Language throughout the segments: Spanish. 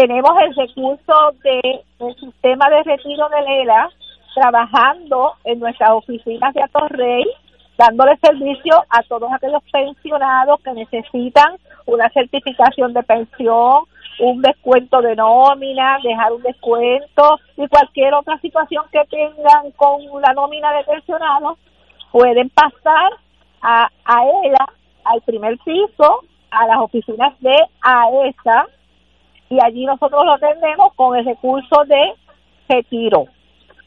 tenemos el recurso del el sistema de retiro de Lela trabajando en nuestras oficinas de Atorrey, dándole servicio a todos aquellos pensionados que necesitan una certificación de pensión, un descuento de nómina, dejar un descuento y cualquier otra situación que tengan con la nómina de pensionados, pueden pasar a, a ELA, al primer piso, a las oficinas de AESA, y allí nosotros lo atendemos con el recurso de retiro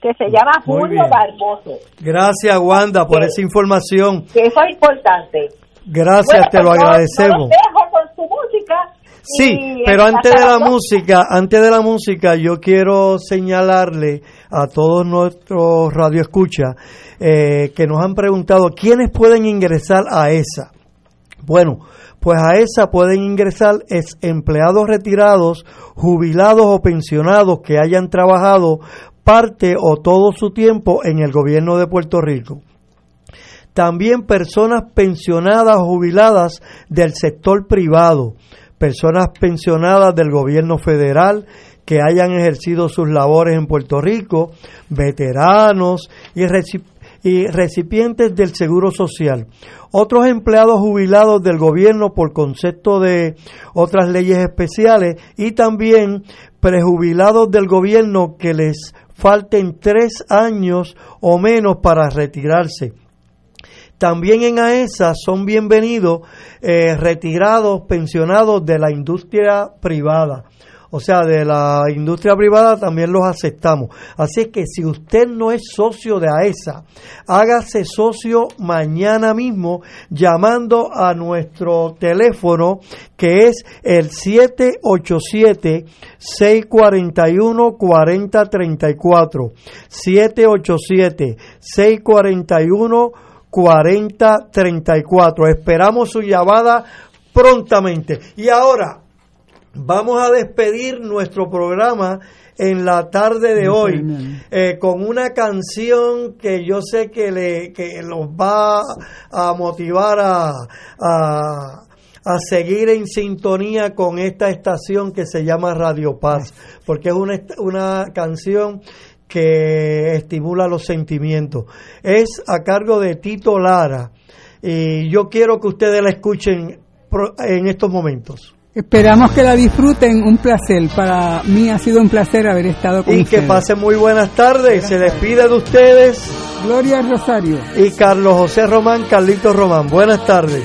que se llama Julio Barboso. Gracias, Wanda, por esa información. Que eso es importante. Gracias, te lo pues, agradecemos. dejo con su música. Sí, pero antes de la música, antes de la música, yo quiero señalarle a todos nuestros radioescuchas eh, que nos han preguntado quiénes pueden ingresar a esa. Bueno, pues a esa pueden ingresar es empleados retirados, jubilados o pensionados que hayan trabajado parte o todo su tiempo en el gobierno de Puerto Rico. También personas pensionadas o jubiladas del sector privado, personas pensionadas del gobierno federal que hayan ejercido sus labores en Puerto Rico, veteranos y, y recipientes del Seguro Social. Otros empleados jubilados del gobierno por concepto de otras leyes especiales y también prejubilados del gobierno que les falten tres años o menos para retirarse. También en AESA son bienvenidos eh, retirados, pensionados de la industria privada o sea, de la industria privada también los aceptamos. Así es que si usted no es socio de AESA, hágase socio mañana mismo llamando a nuestro teléfono que es el 787-641-4034. 787-641-4034. Esperamos su llamada prontamente. Y ahora, Vamos a despedir nuestro programa en la tarde de hoy eh, con una canción que yo sé que, le, que los va a motivar a, a, seguir en sintonía con esta estación que se llama Radio Paz, porque es una, una canción que estimula los sentimientos. Es a cargo de Tito Lara y yo quiero que ustedes la escuchen en estos momentos. Esperamos que la disfruten, un placer. Para mí ha sido un placer haber estado con y ustedes. Y que pasen muy buenas tardes. Se despide de ustedes. Gloria Rosario. Y Carlos José Román, Carlitos Román. Buenas tardes.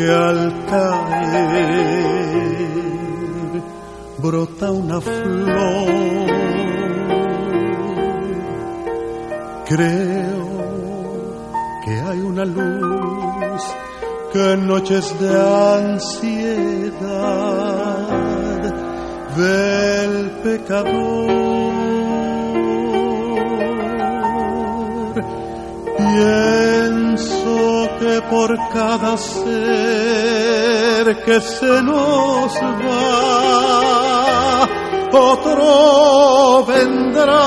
Que al caer brota una flor. Creo que hay una luz que en noches de ansiedad ve el pecador. Pienso que por cada ser que se nos va, otro vendrá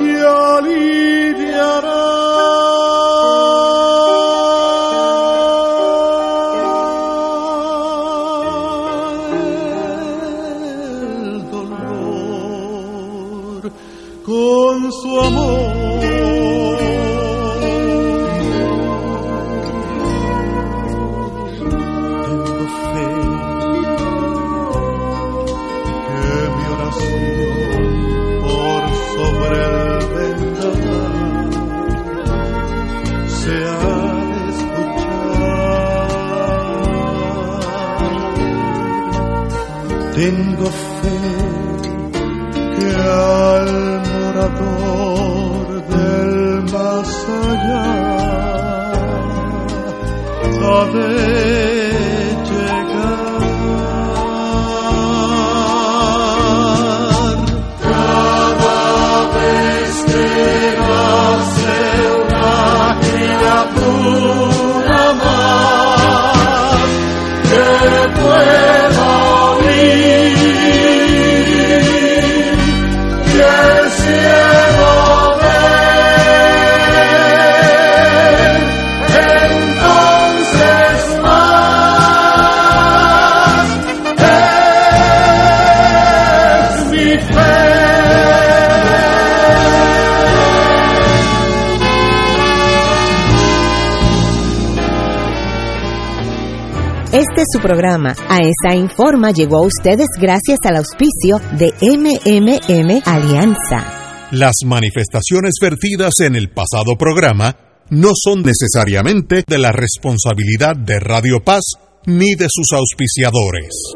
y. programa. A esa informa llegó a ustedes gracias al auspicio de MMM Alianza. Las manifestaciones vertidas en el pasado programa no son necesariamente de la responsabilidad de Radio Paz ni de sus auspiciadores.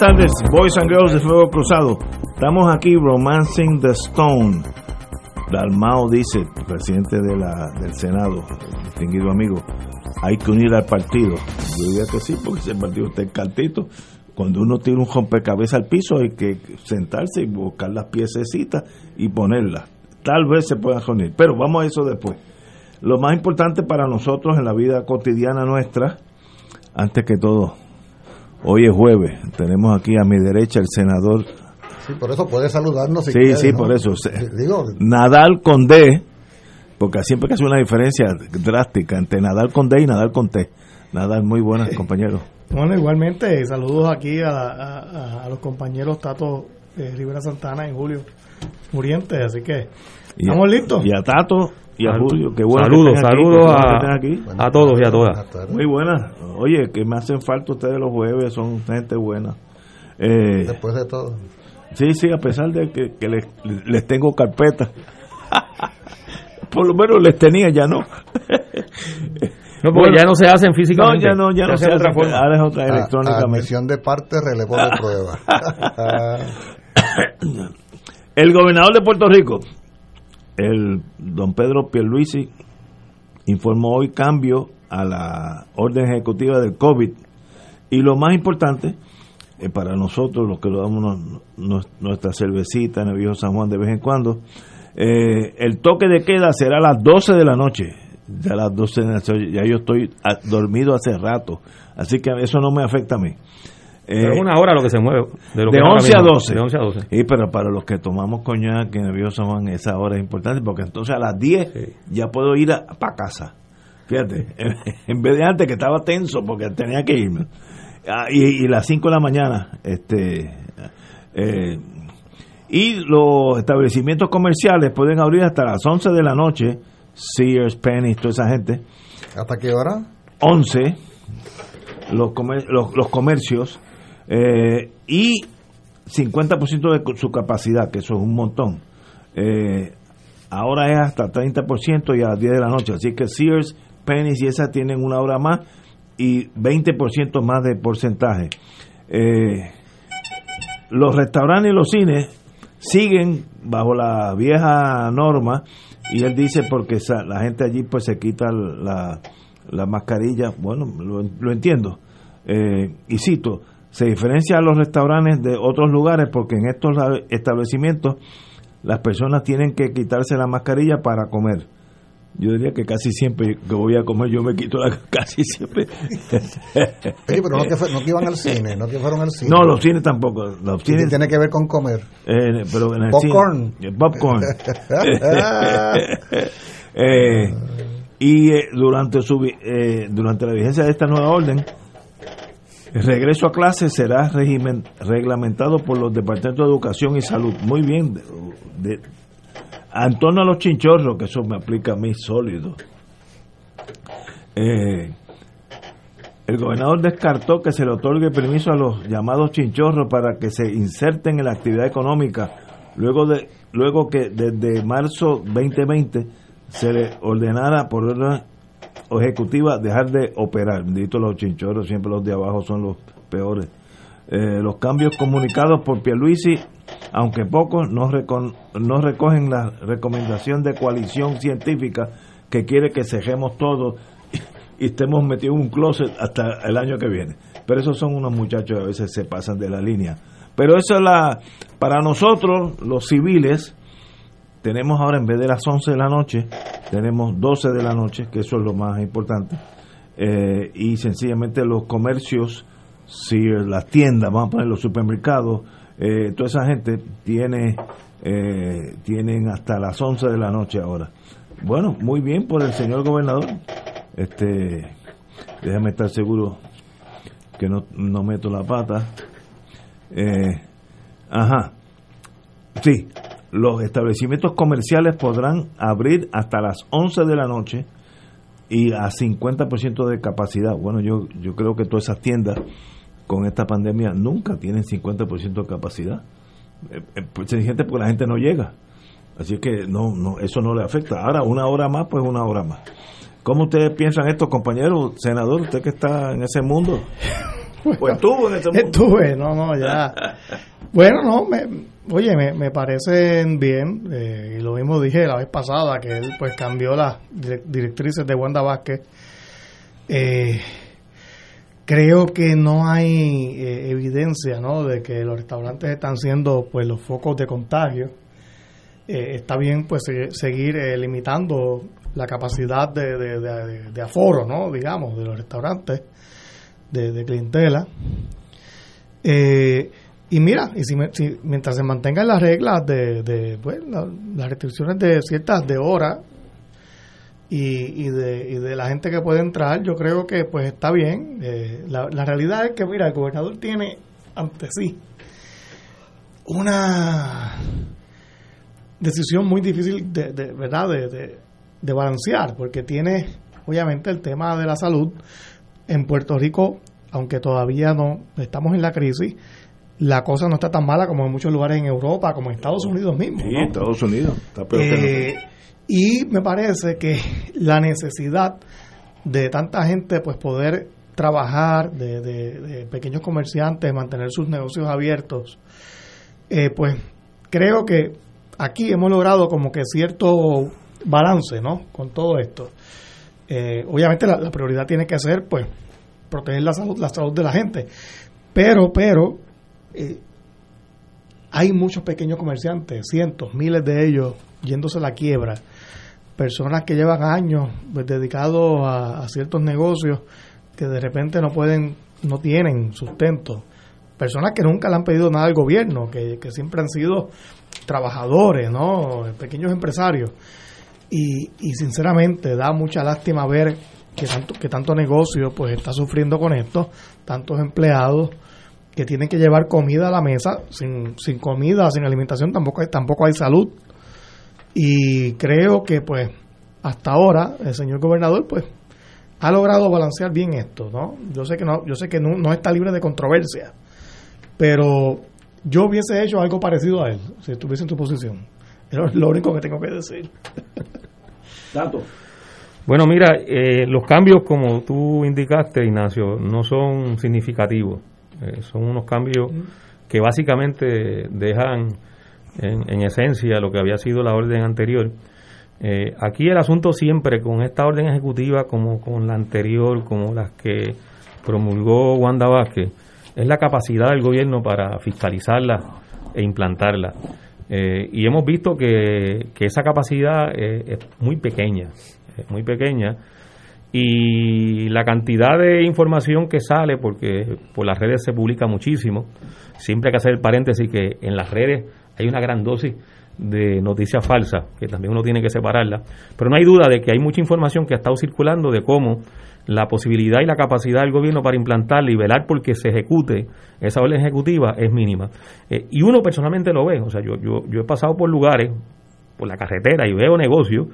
Tardes, Boys and Girls de Fuego Cruzado. Estamos aquí romancing the Stone. Dalmao dice, presidente de la, del Senado, distinguido amigo, hay que unir al partido. Yo diría que sí, porque ese partido está caltito. Cuando uno tira un rompecabezas al piso hay que sentarse y buscar las piececitas y ponerlas. Tal vez se puedan reunir, pero vamos a eso después. Lo más importante para nosotros en la vida cotidiana nuestra, antes que todo, Hoy es jueves, tenemos aquí a mi derecha el senador. Sí, por eso puede saludarnos. Si sí, sí, por eso. Nadal con D, porque siempre que hace una diferencia drástica entre Nadal con D y Nadal con T. Nadal, muy buenas, compañeros. Bueno, igualmente, saludos aquí a, los compañeros Tato eh, Rivera Santana y Julio Muriente, así que estamos listos. Y a Tato y a Julio. Qué bueno saludos, saludos a, a, todos y a todas. Muy buenas. Oye, que me hacen falta ustedes los jueves, son gente buena. Eh, Después de todo. Sí, sí, a pesar de que, les, les, tengo carpeta. Por lo menos les tenía, ya no. No, porque ya no se hacen físicamente. No, ya no, ya no se hace otra forma. Ahora es otra electrónicamente. Admisión de parte, relevo de prueba. el gobernador de Puerto Rico, el don Pedro Pierluisi informó hoy cambio a la orden ejecutiva del COVID. Y lo más importante eh, para nosotros los que lo damos nuestra cervecita en el viejo San Juan de vez en cuando eh, el toque de queda será a las 12 de la noche. Ya las 12 de la noche ya yo estoy dormido hace rato. Así que eso no me afecta a mí es una hora lo que se mueve. De, 11 a 12. De 11 a 12. Y pero para los que tomamos coñac en San Juan, esa hora es importante porque entonces a las 10 ya puedo ir para casa. Fíjate, en vez de antes que estaba tenso porque tenía que irme. Ah, y, y, las 5 de la mañana, este. Eh, y los establecimientos comerciales pueden abrir hasta las 11 de la noche. Sears, Penny, toda esa gente. ¿Hasta qué hora? 11. Los, los, los comercios eh, y 50% de su capacidad, que eso es un montón. Eh, ahora es hasta 30% y a las 10 de la noche. Así que Sears, Penny's y esas tienen una hora más y 20% más de porcentaje. Eh, los restaurantes y los cines siguen bajo la vieja norma y él dice porque la gente allí pues se quita la, la mascarilla, bueno, lo, entiendo. y cito, se diferencia a los restaurantes de otros lugares porque en estos establecimientos las personas tienen que quitarse la mascarilla para comer. Yo diría que casi siempre que voy a comer yo me quito la casi siempre. pero no que, iban al cine, no que fueron al cine. No, los cines tampoco. Los cines, tiene que ver con comer. Eh, pero en el popcorn. Cine, popcorn. eh, y eh, durante su eh, durante la vigencia de esta nueva orden el regreso a clase será reglamentado por los departamentos de educación y salud. Muy bien. Torno a los chinchorros, que eso me aplica a mí sólido. Eh, el gobernador descartó que se le otorgue permiso a los llamados chinchorros para que se inserten en la actividad económica luego de luego que desde marzo 2020 se le ordenara por orden ejecutiva dejar de operar. Dito los chinchorros, siempre los de abajo son los peores. Eh, los cambios comunicados por Pierluisi, aunque pocos, no, no recogen la recomendación de coalición científica que quiere que cejemos todo y estemos metidos en un closet hasta el año que viene. Pero esos son unos muchachos que a veces se pasan de la línea. Pero eso es la, para nosotros, los civiles, tenemos ahora en vez de las 11 de la noche, tenemos 12 de la noche, que eso es lo más importante. Eh, y sencillamente los comercios, si las tiendas, vamos a poner los supermercados, eh, toda esa gente tiene eh, tienen hasta las 11 de la noche ahora. Bueno, muy bien por el señor gobernador. Este, déjame estar seguro que no, no meto la pata. Ajá. Sí, los establecimientos comerciales podrán abrir hasta las 11 de la noche y a 50% de capacidad. Bueno, yo, yo creo que todas esas tiendas con esta pandemia nunca tienen 50% de capacidad. Eh, eh, pues, gente porque la gente no llega. Así que no, no, eso no le afecta. Ahora, una hora más, pues una hora más. ¿Cómo ustedes piensan esto, compañero senador? Usted que está en ese mundo. Pues estuvo en ese mundo. Estuve, no, no, ya. Bueno, no, me, oye, me, me parecen bien. Eh, y lo mismo dije la vez pasada, que él pues cambió las directrices de Wanda Vázquez. Eh, creo que no hay eh, evidencia, ¿no? De que los restaurantes están siendo pues los focos de contagio. está bien pues seguir limitando la capacidad de, de, de, aforo, ¿no? Digamos, de los restaurantes, de, clientela. Eh, y mira, y si, mientras se mantengan las reglas de, de pues, las restricciones de ciertas de horas y, y, de, y de la gente que puede entrar, yo creo que pues está bien. Eh, la, la realidad es que, mira, el gobernador tiene ante sí una decisión muy difícil de, de verdad de, de balancear, porque tiene obviamente el tema de la salud. En Puerto Rico, aunque todavía no estamos en la crisis, la cosa no está tan mala como en muchos lugares en Europa, como en Estados Unidos mismo. Sí, Estados Unidos. Eh, y me parece que la necesidad de tanta gente pues poder trabajar, de, pequeños comerciantes, mantener sus negocios abiertos, eh, pues creo que aquí hemos logrado como que cierto balance, ¿no? Con todo esto. Eh, obviamente la, prioridad tiene que ser, pues, proteger la salud, la salud de la gente. Pero, pero, eh, hay muchos pequeños comerciantes, cientos, miles de ellos yéndose a la quiebra. Personas que llevan años pues, dedicados a, ciertos negocios que de repente no pueden, no tienen sustento. Personas que nunca le han pedido nada al gobierno, que, que siempre han sido trabajadores, ¿no? Pequeños empresarios y, y sinceramente da mucha lástima ver que tanto, que tanto negocio pues está sufriendo con esto, tantos empleados que tienen que llevar comida a la mesa, sin, sin comida, sin alimentación tampoco hay, tampoco hay salud. Y creo que pues hasta ahora el señor gobernador pues ha logrado balancear bien esto, ¿no? Yo sé que no, yo sé que no, no está libre de controversia, pero yo hubiese hecho algo parecido a él si estuviese en tu posición. Es lo único que tengo que decir. Bueno, mira, eh, los cambios, como tú indicaste, Ignacio, no son significativos. Eh, son unos cambios que básicamente dejan en, esencia lo que había sido la orden anterior. Eh, aquí el asunto siempre con esta orden ejecutiva, como con la anterior, como las que promulgó Wanda Vázquez, es la capacidad del gobierno para fiscalizarla e implantarla. Eh, y hemos visto que, esa capacidad es muy pequeña, es muy pequeña. Y la cantidad de información que sale, porque por las redes se publica muchísimo, siempre hay que hacer el paréntesis que en las redes hay una gran dosis de noticias falsas, que también uno tiene que separarla. Pero no hay duda de que hay mucha información que ha estado circulando de cómo la posibilidad y la capacidad del gobierno para implantarla y velar porque se ejecute esa orden ejecutiva es mínima. Eh, y uno personalmente lo ve, o sea, yo, yo, yo he pasado por lugares, por la carretera y veo negocios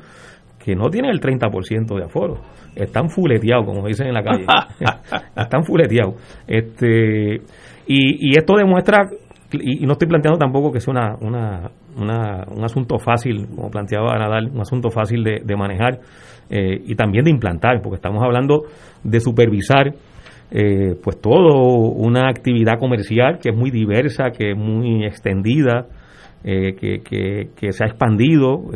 que no tienen el 30% de aforo. Están fuleteados, como dicen en la calle. están fuleteados. Este, y, y esto demuestra, y, no estoy planteando tampoco que sea una, una, un asunto fácil, como planteaba Nadal, un asunto fácil de, manejar eh, y también de implantar, porque estamos hablando de supervisar eh, pues todo una actividad comercial que es muy diversa, que es muy extendida, eh, que, que, se ha expandido,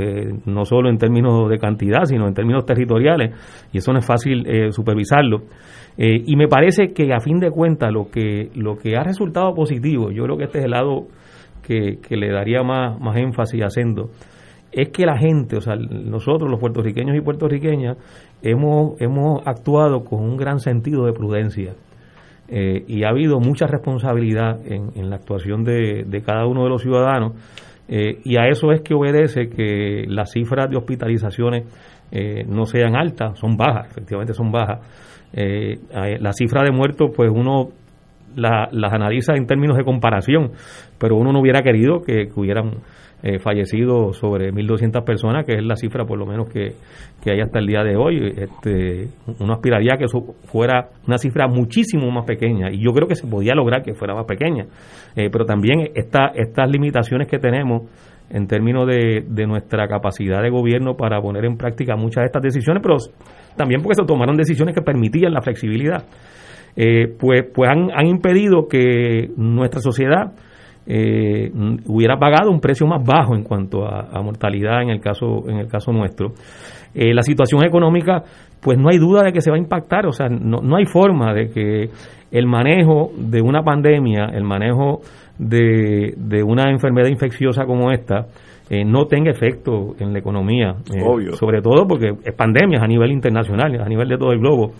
no solo en términos de cantidad, sino en términos territoriales, y eso no es fácil supervisarlo. y me parece que a fin de cuentas lo que, lo que ha resultado positivo, yo creo que este es el lado que, le daría más, más énfasis haciendo, es que la gente, o sea, nosotros los puertorriqueños y puertorriqueñas, hemos, hemos actuado con un gran sentido de prudencia. Eh, y ha habido mucha responsabilidad en, la actuación de, cada uno de los ciudadanos eh, y a eso es que obedece que las cifras de hospitalizaciones eh, no sean altas, son bajas, efectivamente son bajas. la cifra de muertos, pues uno las analiza en términos de comparación, pero uno no hubiera querido que hubieran eh, fallecidos sobre 1.200 personas, que es la cifra por lo menos que, hay hasta el día de hoy. Este, uno aspiraría que eso fuera una cifra muchísimo más pequeña y yo creo que se podía lograr que fuera más pequeña. Eh, pero también esta, estas limitaciones que tenemos en términos de, de nuestra capacidad de gobierno para poner en práctica muchas de estas decisiones, pero también porque se tomaron decisiones que permitían la flexibilidad, eh, pues, pues han, han impedido que nuestra sociedad eh, hubiera pagado un precio más bajo en cuanto a, mortalidad en el caso en el caso nuestro. Eh, la situación económica pues no hay duda de que se va a impactar o sea no, no hay forma de que el manejo de una pandemia el manejo de, de una enfermedad infecciosa como esta eh, no tenga efecto en la economía eh, sobre todo porque es pandemia a nivel internacional a nivel de todo el globo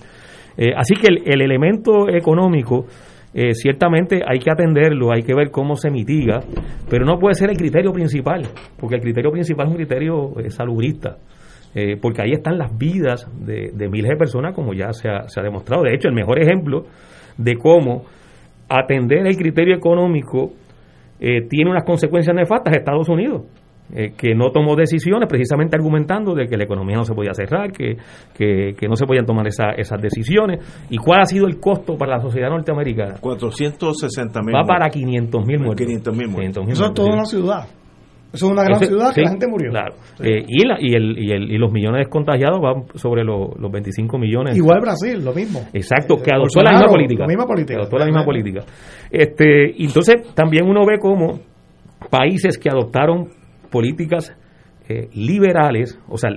así que el, el elemento económico eh, ciertamente hay que atenderlo, hay que ver cómo se mitiga, pero no puede ser el criterio principal, porque el criterio principal es un criterio eh, salubrista, eh, porque ahí están las vidas de, miles de personas, como ya se ha, se ha demostrado. De hecho, el mejor ejemplo de cómo atender el criterio económico tiene unas consecuencias nefastas es Estados Unidos. Eh, que no tomó decisiones precisamente argumentando de que la economía no se podía cerrar, que, que, no se podían tomar esa, esas decisiones. ¿Y cuál ha sido el costo para la sociedad norteamericana? 460 mil. Va para 500 mil muertos. 500 mil muertos. Eso es toda una ciudad. Eso es una gran ciudad que la gente murió. Claro. Eh, y, la, y, el, y, el, y los millones contagiados van sobre los, los 25 millones. Igual Brasil, lo mismo. Exacto, que adoptó la misma política. La misma política. adoptó la misma política. Este, entonces, también uno ve como países que adoptaron políticas eh, liberales, o sea,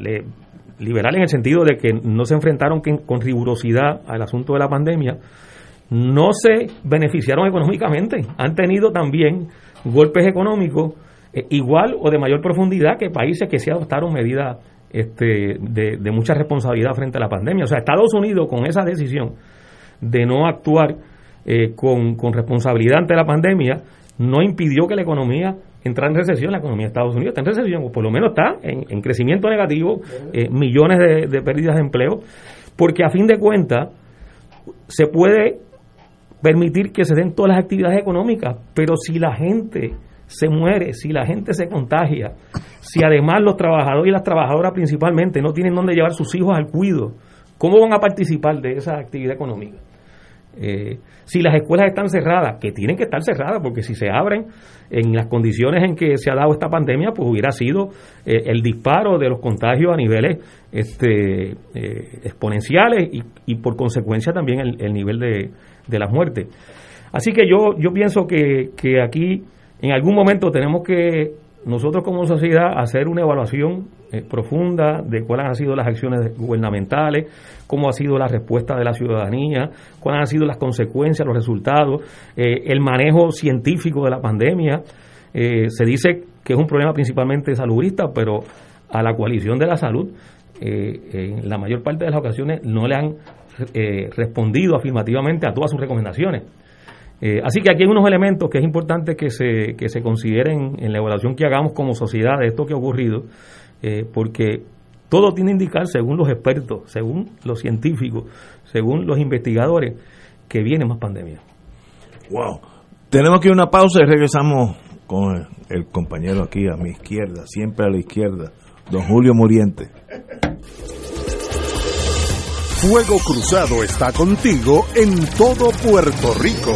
liberales en el sentido de que no se enfrentaron con rigurosidad al asunto de la pandemia, no se beneficiaron económicamente. Han tenido también golpes económicos eh, igual o de mayor profundidad que países que se adoptaron medidas este, de, mucha responsabilidad frente a la pandemia. O sea, Estados Unidos con esa decisión de no actuar eh, con responsabilidad ante la pandemia, no impidió que la economía entrar en recesión, la economía de Estados Unidos está en recesión, o por lo menos está en, crecimiento negativo, eh, millones de, pérdidas de empleo, porque a fin de cuentas se puede permitir que se den todas las actividades económicas, pero si la gente se muere, si la gente se contagia, si además los trabajadores y las trabajadoras principalmente no tienen dónde llevar sus hijos al cuido, ¿cómo van a participar de esa actividad económica? Eh, si las escuelas están cerradas, que tienen que estar cerradas, porque si se abren en las condiciones en que se ha dado esta pandemia, pues hubiera sido eh, el disparo de los contagios a niveles este, eh, exponenciales y, por consecuencia también el, nivel de, de las muertes. Así que yo, yo pienso que, que aquí en algún momento tenemos que nosotros como sociedad hacer una evaluación eh, profunda de cuáles han sido las acciones gubernamentales, cómo ha sido la respuesta de la ciudadanía, cuáles han sido las consecuencias, los resultados, eh, el manejo científico de la pandemia. Eh, se dice que es un problema principalmente salubrista, pero a la coalición de la salud, en la mayor parte de las ocasiones no le han respondido afirmativamente a todas sus recomendaciones. Eh, así que aquí hay unos elementos que es importante que se, que se consideren en la evaluación que hagamos como sociedad de esto que ha ocurrido, eh, porque todo tiene que indicar, según los expertos, según los científicos, según los investigadores, que viene más pandemia. Wow. Tenemos que ir a una pausa y regresamos con el compañero aquí a mi izquierda, siempre a la izquierda, don Julio Muriente. Fuego Cruzado está contigo en todo Puerto Rico.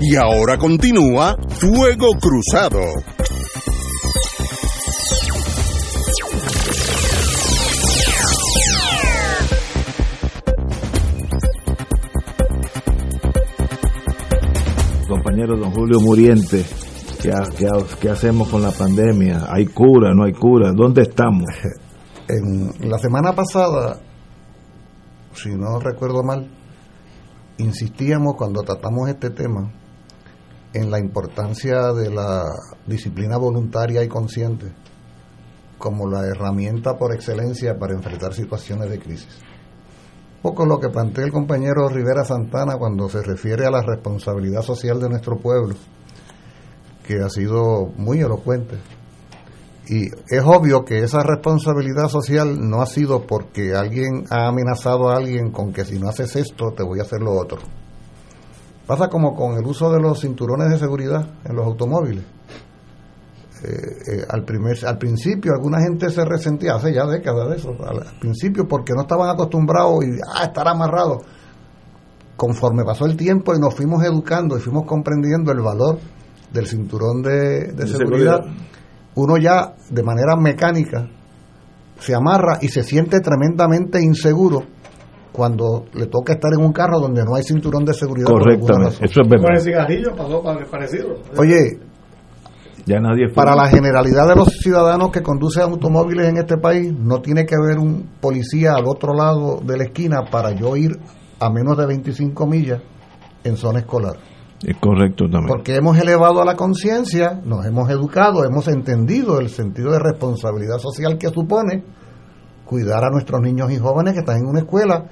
Y ahora continúa Fuego Cruzado. Compañero don Julio Muriente, ¿qué, qué, qué hacemos con la pandemia? ¿Hay cura? ¿No hay cura? ¿Dónde estamos? En la semana pasada, si no recuerdo mal, insistíamos cuando tratamos este tema en la importancia de la disciplina voluntaria y consciente como la herramienta por excelencia para enfrentar situaciones de crisis. Poco lo que plantea el compañero Rivera Santana cuando se refiere a la responsabilidad social de nuestro pueblo, que ha sido muy elocuente. Y es obvio que esa responsabilidad social no ha sido porque alguien ha amenazado a alguien con que si no haces esto te voy a hacer lo otro Pasa como con el uso de los cinturones de seguridad en los automóviles. Eh, eh, al, primer, al principio alguna gente se resentía, hace ya décadas de eso, al, principio porque no estaban acostumbrados y ah, estar amarrados. Conforme pasó el tiempo y nos fuimos educando y fuimos comprendiendo el valor del cinturón de, de seguridad, uno ya de manera mecánica se amarra y se siente tremendamente inseguro cuando le toca estar en un carro donde no hay cinturón de seguridad. Correctamente, eso es verdad. Con el cigarrillo pasó parecido. Oye, ya nadie para la generalidad de los ciudadanos que conducen automóviles en este país, no tiene que haber un policía al otro lado de la esquina para yo ir a menos de 25 millas en zona escolar. Es correcto también. Porque hemos elevado a la conciencia, nos hemos educado, hemos entendido el sentido de responsabilidad social que supone cuidar a nuestros niños y jóvenes que están en una escuela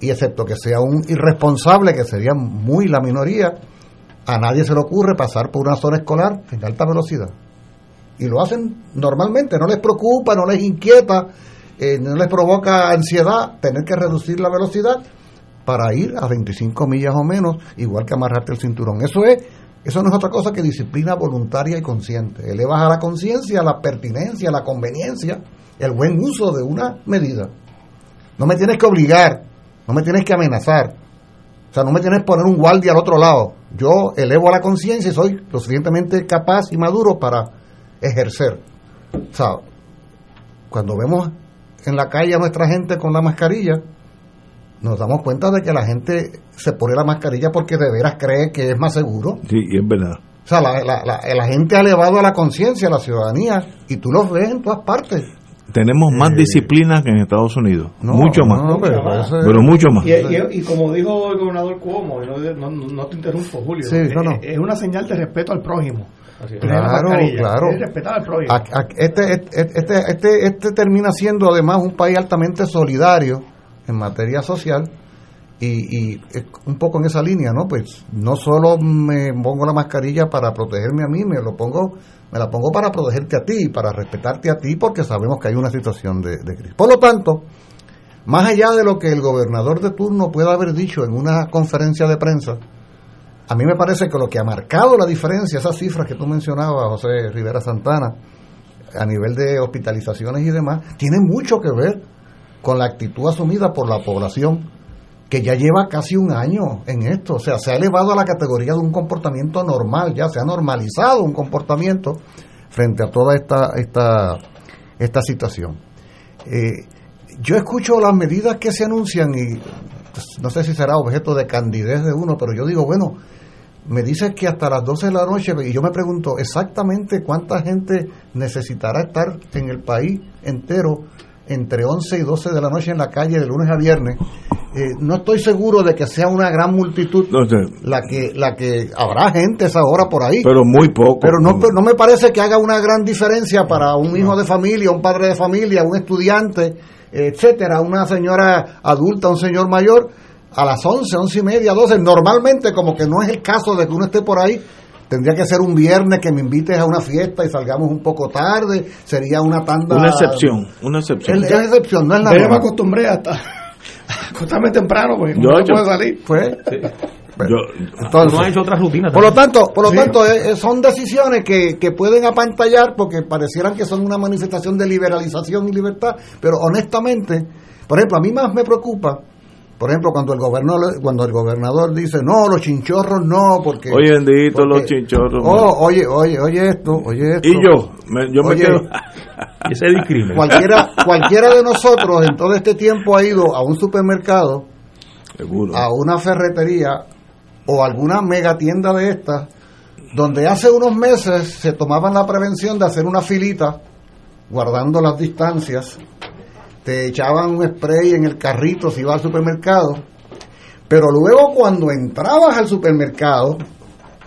y excepto que sea un irresponsable, que sería muy la minoría, a nadie se le ocurre pasar por una zona escolar en alta velocidad. Y lo hacen normalmente, no les preocupa, no les inquieta, eh, no les provoca ansiedad tener que reducir la velocidad para ir a 25 millas o menos, igual que amarrarte el cinturón. Eso es eso no es otra cosa que disciplina voluntaria y consciente. Elevas a la conciencia la pertinencia, la conveniencia, el buen uso de una medida. No me tienes que obligar, no me tienes que amenazar. O sea, no me tienes que poner un guardia al otro lado. Yo elevo la conciencia y soy lo suficientemente capaz y maduro para ejercer. O sea, cuando vemos en la calle a nuestra gente con la mascarilla, nos damos cuenta de que la gente se pone la mascarilla porque de veras cree que es más seguro. Sí, es verdad. O sea, la, la, la, gente ha elevado a la conciencia, a la ciudadanía, y tú los ves en todas partes. Tenemos más eh, disciplina que en Estados Unidos. mucho más. pero, mucho más. Y, como dijo el gobernador Cuomo, no, no, te interrumpo, Julio, es, una señal de respeto al prójimo. Claro, claro. respetar al prójimo. Este, este, este, este, este termina siendo además un país altamente solidario en materia social y, y un poco en esa línea, ¿no? Pues no solo me pongo la mascarilla para protegerme a mí, me lo pongo, me la pongo para protegerte a ti, para respetarte a ti, porque sabemos que hay una situación de, de crisis. Por lo tanto, más allá de lo que el gobernador de turno pueda haber dicho en una conferencia de prensa, a mí me parece que lo que ha marcado la diferencia, esas cifras que tú mencionabas, José Rivera Santana, a nivel de hospitalizaciones y demás, tiene mucho que ver con la actitud asumida por la población que ya lleva casi un año en esto, o sea, se ha elevado a la categoría de un comportamiento normal, ya se ha normalizado un comportamiento frente a toda esta esta esta situación. Eh, yo escucho las medidas que se anuncian y pues, no sé si será objeto de candidez de uno, pero yo digo, bueno, me dices que hasta las 12 de la noche, y yo me pregunto exactamente cuánta gente necesitará estar en el país entero entre 11 y 12 de la noche en la calle de lunes a viernes. Eh, no estoy seguro de que sea una gran multitud la que la que habrá gente esa hora por ahí. Pero muy poco. Pero no, no me parece que haga una gran diferencia para un hijo de familia, un padre de familia, un estudiante, etcétera, una señora adulta, un señor mayor a las 11, 11 y media, 12. Normalmente, como que no es el caso de que uno esté por ahí, Tendría que ser un viernes que me invites a una fiesta y salgamos un poco tarde. Sería una tanda. Una excepción, una excepción. Es, excepción, no es la Yo me acostumbré hasta acostarme temprano porque no puedo salir. Pues, no ha hecho otra rutina. Por lo tanto, por lo tanto eh, eh, son decisiones que, que pueden apantallar porque parecieran que son una manifestación de liberalización y libertad, pero honestamente, por ejemplo, a mí más me preocupa por ejemplo, cuando el gobernador cuando el gobernador dice, "No, los chinchorros no, porque Oye, bendito los chinchorros." Oh, oye, oye, oye esto, oye esto. Y yo, yo me quedo ese discrimen. Cualquiera cualquiera de nosotros en todo este tiempo ha ido a un supermercado, a una ferretería o alguna mega tienda de estas donde hace unos meses se tomaban la prevención de hacer una filita guardando las distancias te echaban un spray en el carrito si ibas al supermercado, pero luego cuando entrabas al supermercado,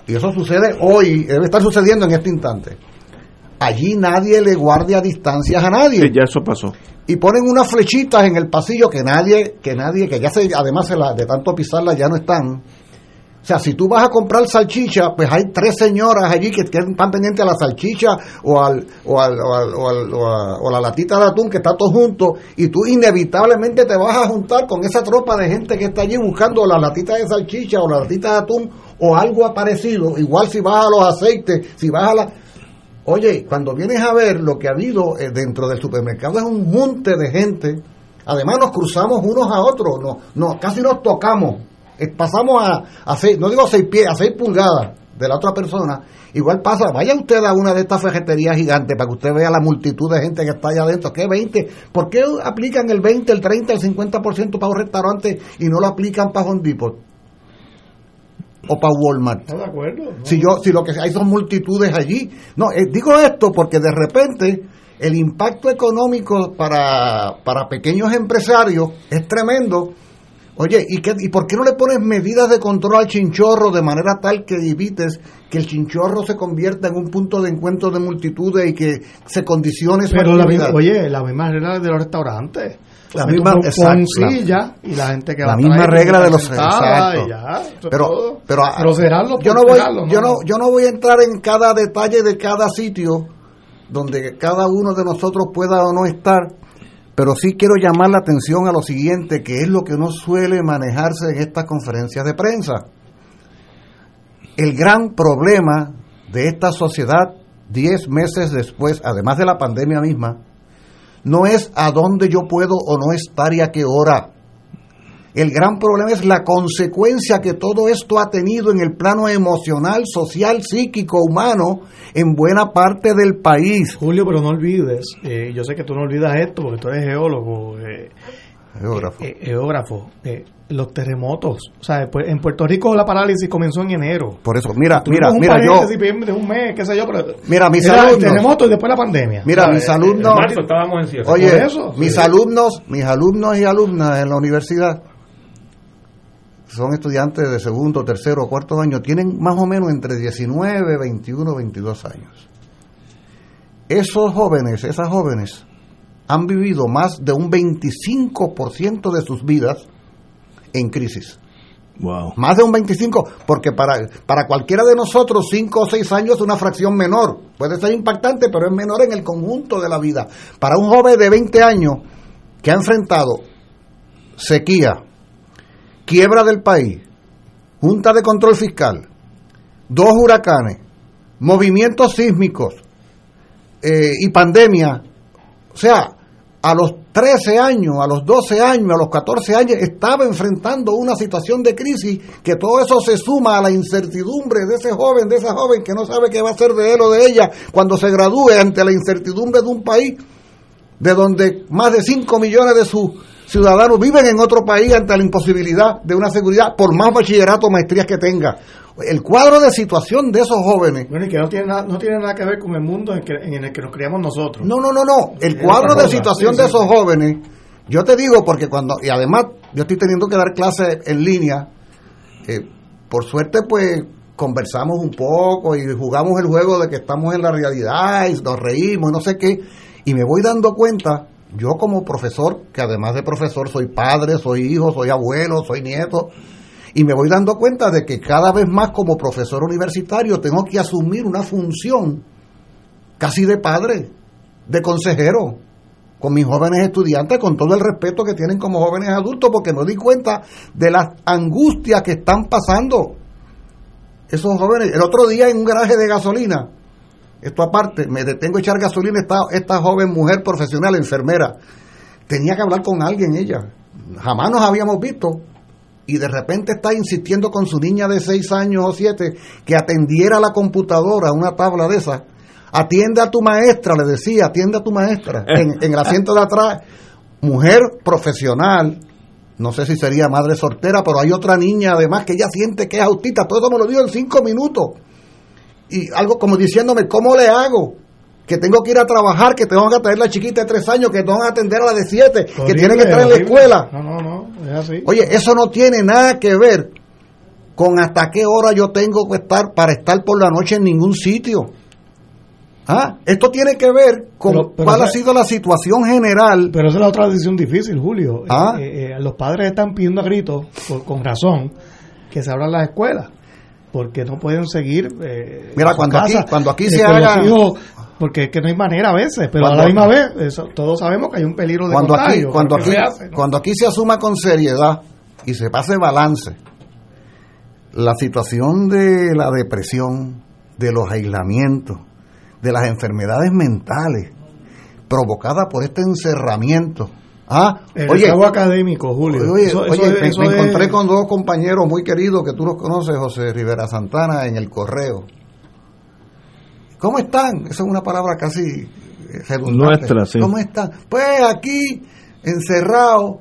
y eso sucede hoy, debe estar sucediendo en este instante, allí nadie le guardia distancias a nadie. ya eso pasó. Y ponen unas flechitas en el pasillo que nadie, que nadie, que ya se, además de tanto pisarlas ya no están o sea, si tú vas a comprar salchicha, pues hay tres señoras allí que están pendientes a la salchicha o, al, o, al, o, a, la latita de atún que está todo junto y tú inevitablemente te vas a juntar con esa tropa de gente que está allí buscando la latita de salchicha o la latita de atún o algo parecido. Igual si vas a los aceites, si vas a la... Oye, cuando vienes a ver lo que ha habido eh, dentro del supermercado es un monte de gente. Además nos cruzamos unos a otros, no, no, casi nos tocamos pasamos a, a seis, no digo seis pies, a seis pulgadas de la otra persona, igual pasa, vaya usted a una de estas ferreterías gigantes para que usted vea la multitud de gente que está allá adentro, ¿qué 20? ¿Por qué aplican el 20, el 30, el 50% para un restaurante y no lo aplican para Home Depot? O para Walmart. de acuerdo? Si, yo, si lo que hay son multitudes allí. No, eh, digo esto porque de repente el impacto económico para, para pequeños empresarios es tremendo Oye, ¿y, qué, ¿y por qué no le pones medidas de control al chinchorro de manera tal que evites que el chinchorro se convierta en un punto de encuentro de multitudes y que se condicione su Pero la oye, la misma regla de los restaurantes. La misma silla y la gente que la misma regla de los exacto. pero pero, yo no voy yo no yo no voy a entrar en cada detalle de cada sitio donde cada uno de nosotros pueda o no estar pero sí quiero llamar la atención a lo siguiente, que es lo que no suele manejarse en estas conferencias de prensa. El gran problema de esta sociedad, diez meses después, además de la pandemia misma, no es a dónde yo puedo o no estar y a qué hora. El gran problema es la consecuencia que todo esto ha tenido en el plano emocional, social, psíquico, humano, en buena parte del país. Julio, pero no olvides, eh, yo sé que tú no olvidas esto porque tú eres geólogo, eh, geógrafo. eh, geógrafo eh, los terremotos. O sea, pues, en Puerto Rico la parálisis comenzó en enero. Por eso, mira, Tuvimos mira, un mira, yo, de un mes, qué sé yo, pero Mira, mis era el alumnos- terremoto y después la pandemia. mira, O sea, mis eh, alumnos, En marzo estábamos en cierre. oye, eso, mis sí. alumnos, mis alumnos y alumnas en la universidad son estudiantes de segundo, tercero, cuarto año, tienen más o menos entre 19, 21, 22 años. Esos jóvenes, esas jóvenes, han vivido más de un 25% de sus vidas en crisis. Wow. Más de un 25, porque para, para cualquiera de nosotros 5 o 6 años es una fracción menor. Puede ser impactante, pero es menor en el conjunto de la vida. Para un joven de 20 años que ha enfrentado sequía, quiebra del país, junta de control fiscal, dos huracanes, movimientos sísmicos eh, y pandemia, o sea, a los 13 años, a los 12 años, a los 14 años, estaba enfrentando una situación de crisis que todo eso se suma a la incertidumbre de ese joven, de esa joven que no sabe qué va a hacer de él o de ella cuando se gradúe ante la incertidumbre de un país de donde más de 5 millones de sus ciudadanos viven en otro país ante la imposibilidad de una seguridad por más bachillerato o maestrías que tenga. El cuadro de situación de esos jóvenes Bueno, y que no tiene, nada, no tiene nada que ver con el mundo en, que- en el que nos criamos nosotros. No, no, no, no. El cuadro de situación Sí, de esos jóvenes, yo te digo porque cuando, y además yo estoy teniendo que dar clases en línea, eh, por suerte pues conversamos un poco y jugamos el juego de que estamos en la realidad y nos reímos y no sé qué, y me voy dando cuenta, yo como profesor, que además de profesor soy padre, soy hijo, soy abuelo, soy nieto, y me voy dando cuenta de que cada vez más como profesor universitario tengo que asumir una función casi de padre, de consejero, con mis jóvenes estudiantes, con todo el respeto que tienen como jóvenes adultos, porque me doy cuenta de las angustias que están pasando esos jóvenes. El otro día en un garaje de gasolina, esto aparte, me detengo a echar gasolina, esta, esta joven mujer profesional, enfermera, tenía que hablar con alguien ella. Jamás nos habíamos visto. Y de repente está insistiendo con su niña de 6 años o 7 que atendiera la computadora, una tabla de esas. Atiende a tu maestra, le decía, atiende a tu maestra. En, en el asiento de atrás, mujer profesional, no sé si sería madre soltera, pero hay otra niña además que ella siente que es autista. Todo eso me lo dijo en cinco minutos. Y algo como diciéndome, ¿cómo le hago? Que tengo que ir a trabajar, que tengo que traer la chiquita de tres años, que tengo que atender a la de siete, que tienen que estar en la escuela. No, no, no, es así. Oye, eso no tiene nada que ver con hasta qué hora yo tengo que estar para estar por la noche en ningún sitio. ¿Ah? Esto tiene que ver con Pero- pero cuál ha sido la situación general. Pero esa es la otra decisión difícil, Julio. Ah. Eh, eh, los padres están pidiendo a gritos, por- con razón, que se abran las escuelas, porque no pueden seguir. eh, Mira, cuando aquí- cuando aquí eh, se haga- hijos, porque es que no hay manera a veces, pero Cuando- a la misma vez, eso, todos sabemos que hay un peligro de cuando aquí, contagio. cuando aquí, ¿qué se hace, no? cuando aquí se asuma con seriedad y se pase balance la situación de la depresión, de los aislamientos, de las enfermedades mentales provocadas por este encerramiento. Ah, El oye, académico, Julio. Oye, Eso- oye, eso es- me, eso me es- encontré con dos compañeros muy queridos que tú los conoces, José Rivera Santana, en el correo. ¿Cómo están? Esa es una palabra casi eh, redundante. Nuestra, sí. ¿Cómo están? Pues aquí, encerrados.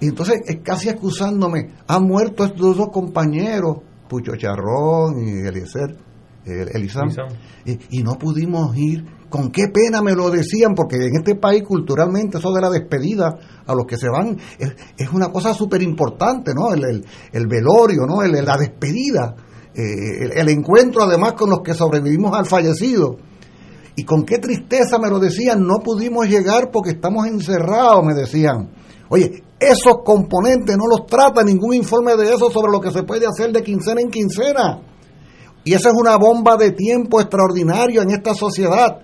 Y entonces, es casi excusándome, han muerto estos dos compañeros, Pucho Charrón y Eliezer, eh, Elizam, Elizam. y, y no pudimos ir. Con qué pena me lo decían, porque en este país culturalmente eso de la despedida a los que se van es, es una cosa súper importante, ¿no? El, el, el velorio, ¿no? El, la despedida, eh, el, el encuentro además con los que sobrevivimos al fallecido. Y con qué tristeza me lo decían, no pudimos llegar porque estamos encerrados, me decían. Oye, esos componentes no los trata ningún informe de eso sobre lo que se puede hacer de quincena en quincena. Y esa es una bomba de tiempo extraordinario en esta sociedad.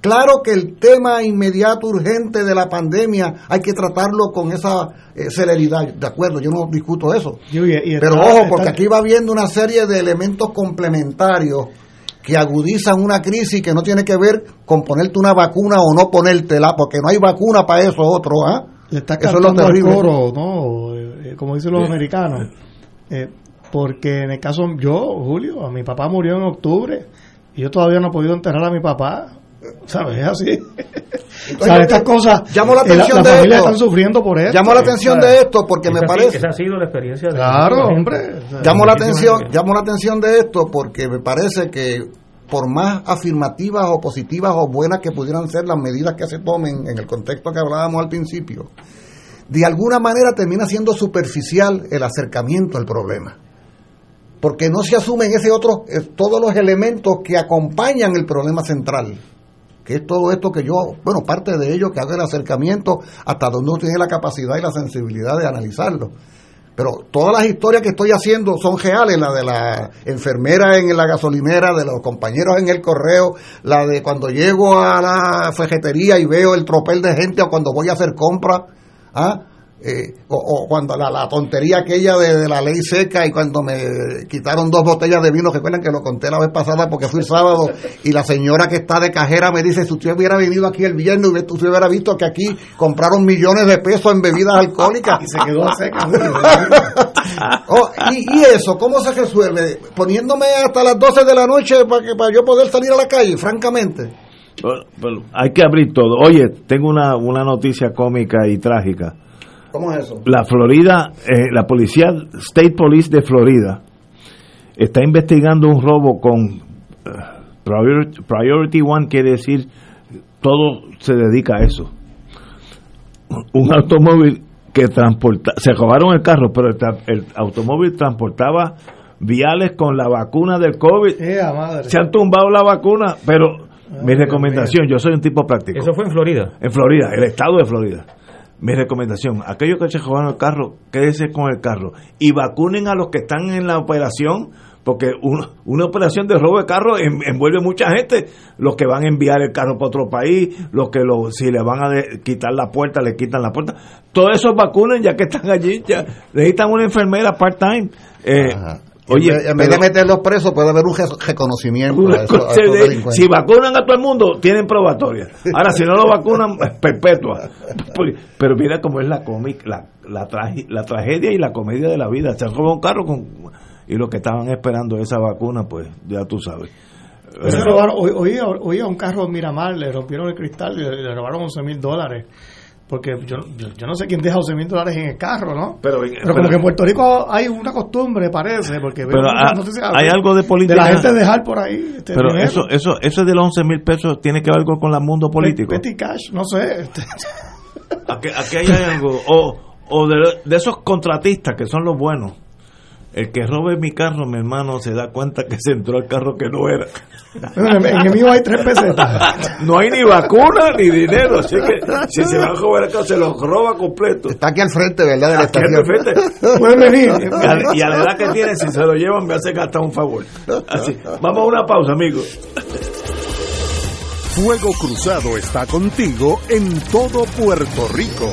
Claro que el tema inmediato, urgente de la pandemia hay que tratarlo con esa eh, celeridad, de acuerdo, yo no discuto eso. Y- y está- Pero ojo, porque está- aquí va habiendo una serie de elementos complementarios que agudizan una crisis que no tiene que ver con ponerte una vacuna o no ponértela, porque no hay vacuna para eso otro, ¿ah? Le está Eso es lo terrible. coro, ¿no? Eh, eh, como dicen los americanos. Eh, porque en el caso, yo, Julio, a mi papá murió en octubre y yo todavía no he podido enterrar a mi papá. ¿Sabes? Es así. ¿Sabes? Estas cosas. Llamo la atención la, de familia esto. están sufriendo por esto. Llamo la atención de esto porque me Esa, parece. esa ha sido la experiencia de Claro, hombre. Llamo la atención, gente. llamo la atención de esto porque me parece que por más afirmativas o positivas o buenas que pudieran ser las medidas que se tomen en el contexto que hablábamos al principio, de alguna manera termina siendo superficial el acercamiento al problema. Porque no se asumen ese otro, todos los elementos que acompañan el problema central, que es todo esto que yo, bueno, parte de ello que hago el acercamiento hasta donde uno tiene la capacidad y la sensibilidad de analizarlo. Pero todas las historias que estoy haciendo son reales, la de la enfermera en la gasolinera, de los compañeros en el correo, la de cuando llego a la fejetería y veo el tropel de gente o cuando voy a hacer compras, ¿ah? Eh, o, o cuando la, la tontería aquella de, de la ley seca y cuando me quitaron dos botellas de vino, recuerdan que lo conté la vez pasada porque fui el sábado y la señora que está de cajera me dice, si usted hubiera venido aquí el viernes, usted hubiera visto que aquí compraron millones de pesos en bebidas alcohólicas. Y se quedó seca. Oh, y, y eso, ¿cómo se resuelve? Poniéndome hasta las 12 de la noche para, que, para yo poder salir a la calle, francamente. Bueno, hay que abrir todo. Oye, tengo una, una noticia cómica y trágica. ¿Cómo es eso? La Florida, eh, la policía, State Police de Florida, está investigando un robo con eh, priority, One, quiere decir, todo se dedica a eso. Un automóvil que transporta, se robaron el carro, pero el, automóvil transportaba viales con la vacuna del COVID. Madre. Se han tumbado la vacuna, pero mi recomendación, yo soy un tipo práctico. Eso fue en Florida. En Florida, el estado de Florida. Mi recomendación, aquellos que se robaron el carro, quédense con el carro y vacunen a los que están en la operación, porque uno- una operación de robo de carro en- envuelve mucha gente, los que van a enviar el carro para otro país, los que lo, si le van a quitar la puerta, le quitan la puerta. Todos esos vacunen ya que están allí, ya necesitan una enfermera part-time. Eh, Oye, oye, en vez de meterlos presos, puede haber un re- reconocimiento a a de- si vacunan a todo el mundo, tienen probatoria. Ahora, si no lo vacunan, es perpetua. Pero mira cómo es la cómic, la, la, tragi- la tragedia y la comedia de la vida. Se roba un carro con, y los que estaban esperando esa vacuna, pues ya tú sabes. Se robaron- hoy- oía, oía un carro en Miramar, le rompieron el cristal y le, le robaron 11 mil dólares. Porque yo, yo, yo no sé quién deja 11 mil dólares en el carro, ¿no? Pero, Pero como que en Puerto Rico hay una costumbre, parece, porque hay algo de política. De la gente dejar por ahí este Pero dinero. eso, eso, eso de los 11 mil pesos tiene que ver algo con el mundo político. Petty cash, no sé. este, Aquí, aquí hay algo. O, o de, de esos contratistas que son los buenos. El que robe mi carro, mi hermano, se da cuenta que se entró al carro que no era. en el mío hay tres pesetas. No hay ni vacuna ni dinero. Así que si se va a robar el carro, se lo roba completo. Está aquí al frente, ¿verdad? De la Aquí al frente. Pueden venir. Y a, y a la edad que tiene, si se lo llevan, me hace gastar un favor. Así. Vamos a una pausa, amigos. Fuego Cruzado está contigo en todo Puerto Rico.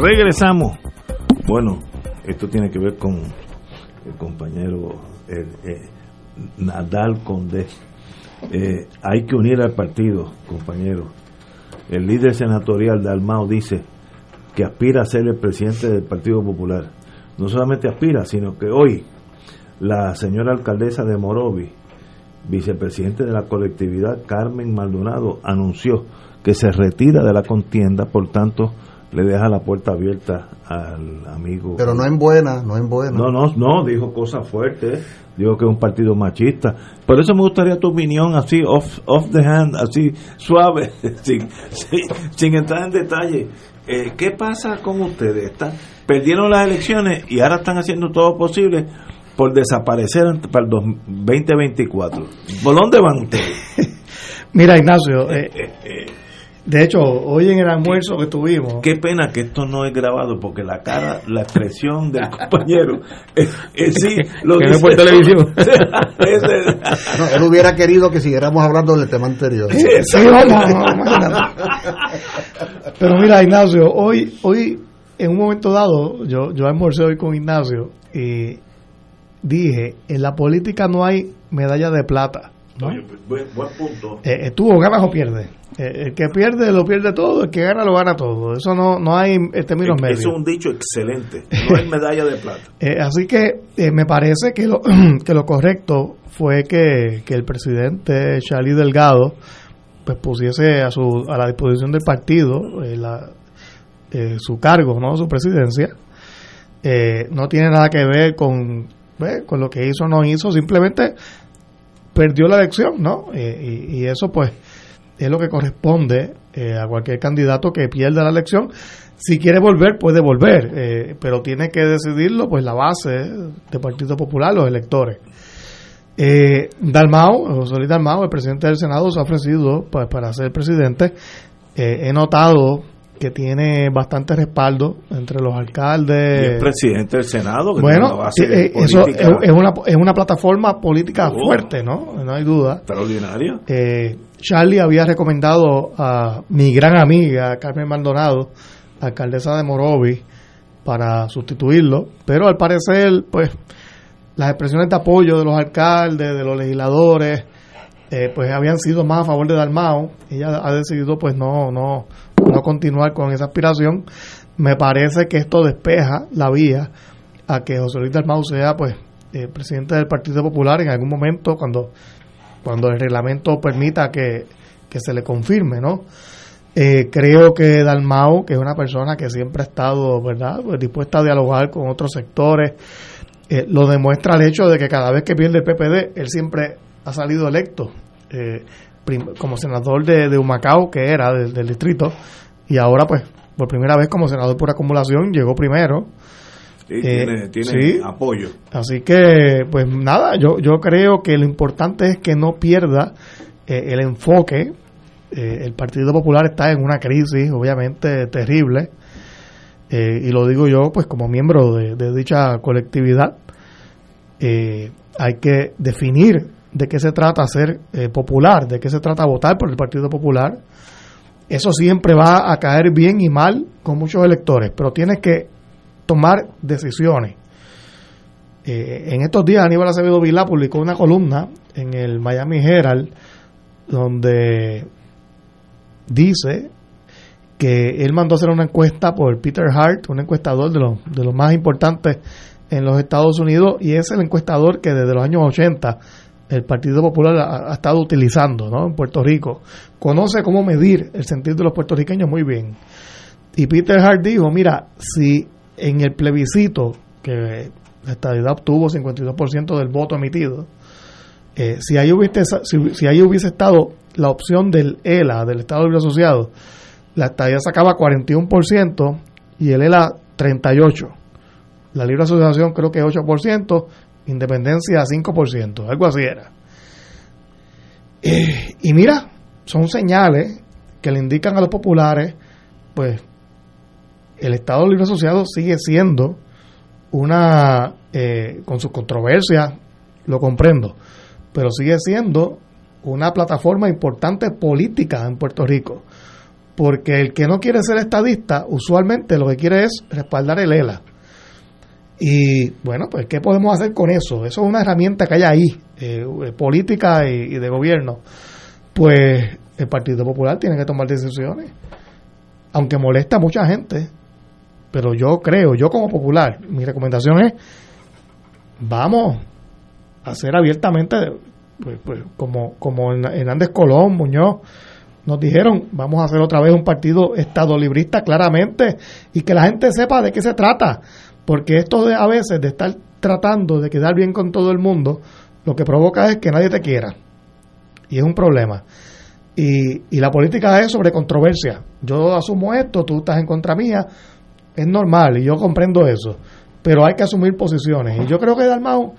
Regresamos. Bueno, esto tiene que ver con el compañero eh, Nadal Conde. Eh, hay que unir al partido, compañero. El líder senatorial de Almao dice que aspira a ser el presidente del Partido Popular. No solamente aspira, sino que hoy la señora alcaldesa de Morovi, vicepresidente de la colectividad Carmen Maldonado, anunció que se retira de la contienda, por tanto, le deja la puerta abierta al amigo. Pero no en buena, no en buena. No, no, no, dijo cosas fuertes, dijo que es un partido machista. Por eso me gustaría tu opinión así, off, off the hand, así suave, sin, sin, entrar en detalle. Eh, ¿Qué pasa con ustedes? Están, perdieron las elecciones y ahora están haciendo todo posible por desaparecer para el 2024. ¿Por dónde van ustedes? Mira, Ignacio, eh, eh, de hecho, hoy en el almuerzo que tuvimos. Qué pena que esto no es grabado, porque la cara, la expresión del compañero. es, sí, lo que por televisión. él hubiera querido que siguiéramos hablando del tema anterior. Sí, Pero mira, Ignacio, hoy, hoy, en un momento dado, yo, yo almorcé hoy con Ignacio y dije: en la política no hay medalla de plata. Buen, punto. Eh, ¿Estuvo ganas o pierde? Eh, el que pierde lo pierde todo, el que gana lo gana todo. Eso no, no hay términos medios. Eso es un dicho excelente, no hay medalla de plata. Eh, así que eh, me parece que lo, que lo correcto fue que, el presidente Charlie Delgado pues pusiese a, su, a la disposición del partido su cargo, no su presidencia. no tiene nada que ver con, con lo que hizo o no hizo, simplemente perdió la elección, ¿no? y, y eso pues es lo que corresponde eh, a cualquier candidato que pierda la elección. Si quiere volver, puede volver, eh, pero tiene que decidirlo pues la base del Partido Popular, los electores. Eh, Dalmao, José Luis Dalmao, el presidente del Senado, se ha ofrecido pues, para ser presidente. He notado que tiene bastante respaldo entre los alcaldes. Y el presidente del Senado. Que bueno, eso es, una, es una plataforma política oh. fuerte, ¿no? No hay duda. Extraordinaria. Eh, Charlie había recomendado a mi gran amiga Carmen Maldonado, alcaldesa de Morovi, para sustituirlo, pero al parecer, pues, las expresiones de apoyo de los alcaldes, de los legisladores, eh, pues habían sido más a favor de Dalmao. Ella ha decidido, pues, no, no, no continuar con esa aspiración. Me parece que esto despeja la vía a que José Luis Dalmau sea, pues, eh, presidente del Partido Popular en algún momento cuando cuando el reglamento permita que, se le confirme, ¿no? Eh, creo que Dalmau, que es una persona que siempre ha estado, ¿verdad?, pues dispuesta a dialogar con otros sectores, eh, lo demuestra el hecho de que cada vez que pierde el PPD, él siempre ha salido electo eh, como senador de, de, Humacao, que era del, del distrito, y ahora, pues, por primera vez como senador por acumulación, llegó primero eh, tiene, apoyo. Así que, pues nada, yo, yo creo que lo importante es que no pierda eh, el enfoque. El Partido Popular está en una crisis, obviamente, terrible. y lo digo yo, pues como miembro de, dicha colectividad. hay que definir de qué se trata ser eh, popular, de qué se trata votar por el Partido Popular. Eso siempre va a caer bien y mal con muchos electores, pero tienes que tomar decisiones. Eh, en estos días Aníbal Acevedo Vilá publicó una columna en el Miami Herald donde dice que él mandó hacer una encuesta por Peter Hart, un encuestador de los, de los más importantes en los Estados Unidos, y es el encuestador que desde los años 80 el Partido Popular ha, estado utilizando ¿no? en Puerto Rico. Conoce cómo medir el sentir de los puertorriqueños muy bien. Y Peter Hart dijo, mira, si en el plebiscito, que la estadidad obtuvo 52% del voto emitido, eh, si, ahí hubiese, si, ahí hubiese estado la opción del ELA, del Estado Libre Asociado, la estadidad sacaba 41% y el ELA 38%. La Libre Asociación creo que 8% independencia 5%, algo así era. Eh, y mira, son señales que le indican a los populares, pues el Estado Libre Asociado sigue siendo una, eh, con sus controversias, lo comprendo, pero sigue siendo una plataforma importante política en Puerto Rico, porque el que no quiere ser estadista, usualmente lo que quiere es respaldar el ELA. Y bueno, pues ¿qué podemos hacer con eso? Eso es una herramienta que hay ahí, eh, eh, política y, de gobierno. Pues el Partido Popular tiene que tomar decisiones, aunque molesta a mucha gente, pero yo creo, yo como popular, mi recomendación es, vamos a hacer abiertamente, pues, pues como, como Hernández Colón, Muñoz, nos dijeron, vamos a hacer otra vez un partido estadolibrista claramente y que la gente sepa de qué se trata porque esto de, a veces de estar tratando de quedar bien con todo el mundo, lo que provoca es que nadie te quiera. Y es un problema. Y, y la política es sobre controversia. Yo asumo esto, tú estás en contra mía, es normal y yo comprendo eso. Pero hay que asumir posiciones. Y yo creo que Dalmau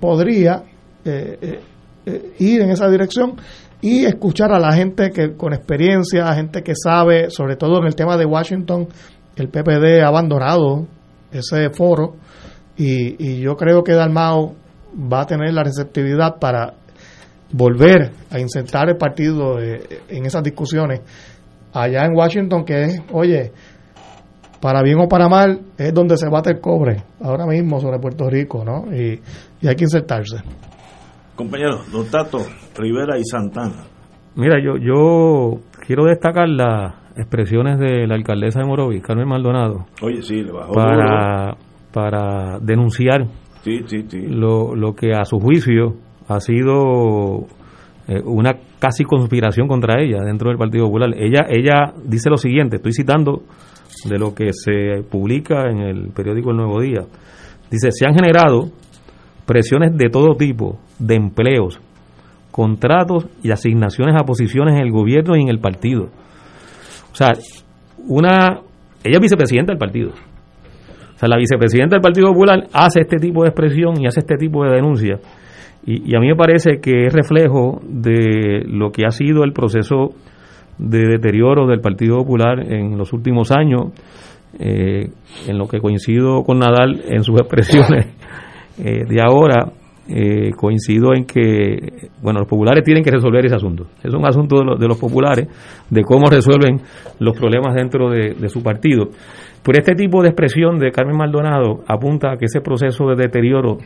podría eh, eh, eh, ir en esa dirección y escuchar a la gente que con experiencia, a gente que sabe, sobre todo en el tema de Washington, el PPD abandonado ese foro y, y yo creo que Dalmao va a tener la receptividad para volver a insertar el partido eh, en esas discusiones allá en Washington que es, oye, para bien o para mal, es donde se bate el cobre ahora mismo sobre Puerto Rico, ¿no? Y, y hay que insertarse. Compañero, Don Tato, Rivera y Santana. Mira, yo, yo quiero destacar la, expresiones de la alcaldesa de Morovis, Carmen Maldonado, Oye, sí, le bajó para, para denunciar Lo, lo que a su juicio ha sido eh, una casi conspiración contra ella dentro del Partido Popular. Ella, ella dice lo siguiente, estoy citando de lo que se publica en el periódico El Nuevo Día. Dice, se han generado presiones de todo tipo, de empleos, contratos y asignaciones a posiciones en el gobierno y en el partido o sea, una. Ella es vicepresidenta del partido. O sea, la vicepresidenta del Partido Popular hace este tipo de expresión y hace este tipo de denuncia. Y, a mí me parece que es reflejo de lo que ha sido el proceso de deterioro del Partido Popular en los últimos años, eh, en lo que coincido con Nadal en sus expresiones eh, de ahora, eh, coincido en que, bueno, los populares tienen que resolver ese asunto. Es un asunto de, los populares, de cómo resuelven los problemas dentro de, su partido. Pero este tipo de expresión de Carmen Maldonado apunta a que ese proceso de deterioro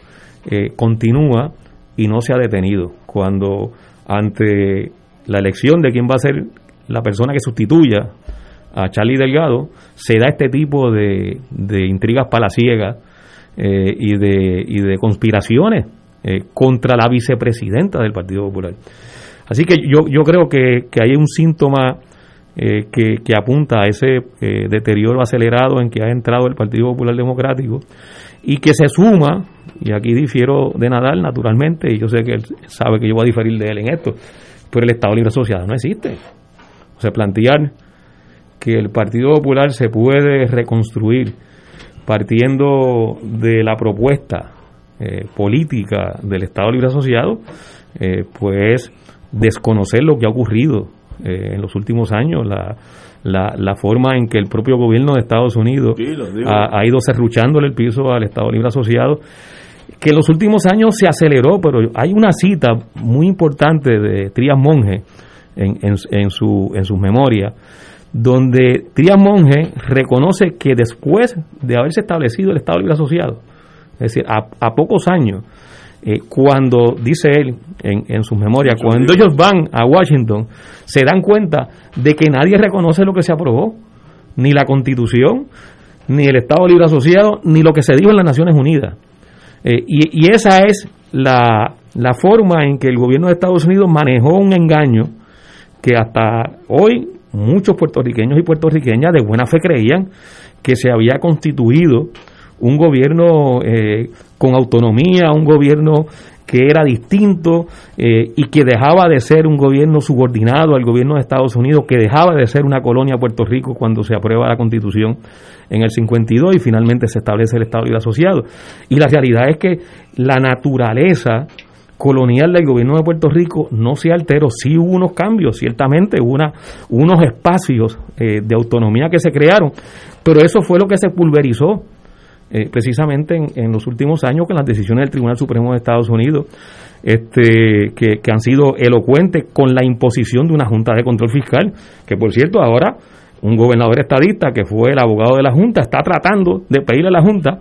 eh, continúa y no se ha detenido. Cuando ante la elección de quién va a ser la persona que sustituya a Charlie Delgado, se da este tipo de, de intrigas palaciegas eh, y, de, y de conspiraciones eh, contra la vicepresidenta del Partido Popular. Así que yo, yo creo que, hay un síntoma eh, que, que, apunta a ese eh, deterioro acelerado en que ha entrado el Partido Popular Democrático y que se suma, y aquí difiero de Nadal naturalmente, y yo sé que él sabe que yo voy a diferir de él en esto, pero el Estado Libre Asociado no existe. O sea, plantear que el Partido Popular se puede reconstruir partiendo de la propuesta eh, política del Estado Libre Asociado, eh, pues desconocer lo que ha ocurrido eh, en los últimos años, la, la, forma en que el propio gobierno de Estados Unidos ha, ido cerruchándole el piso al Estado Libre Asociado que en los últimos años se aceleró, pero hay una cita muy importante de Trias Monge en, en, su, en sus memorias, donde Trias Monge reconoce que después de haberse establecido el Estado Libre Asociado, es decir, a, pocos años, eh, cuando, dice él en, en sus memorias, cuando ellos van a Washington, se dan cuenta de que nadie reconoce lo que se aprobó, ni la Constitución, ni el Estado Libre Asociado, ni lo que se dijo en las Naciones Unidas. Eh, y, y, esa es la, la forma en que el gobierno de Estados Unidos manejó un engaño que hasta hoy muchos puertorriqueños y puertorriqueñas de buena fe creían que se había constituido un gobierno eh, con autonomía, un gobierno que era distinto eh, y que dejaba de ser un gobierno subordinado al gobierno de Estados Unidos, que dejaba de ser una colonia Puerto Rico cuando se aprueba la constitución en el 52 y finalmente se establece el Estado Libre Asociado. Y la realidad es que la naturaleza colonial del gobierno de Puerto Rico no se alteró, sí hubo unos cambios, ciertamente hubo unos espacios eh, de autonomía que se crearon, pero eso fue lo que se pulverizó eh, precisamente en, los últimos años con las decisiones del Tribunal Supremo de Estados Unidos, este, que, que han sido elocuentes con la imposición de una Junta de Control Fiscal, que por cierto ahora un gobernador estadista que fue el abogado de la Junta está tratando de pedirle a la Junta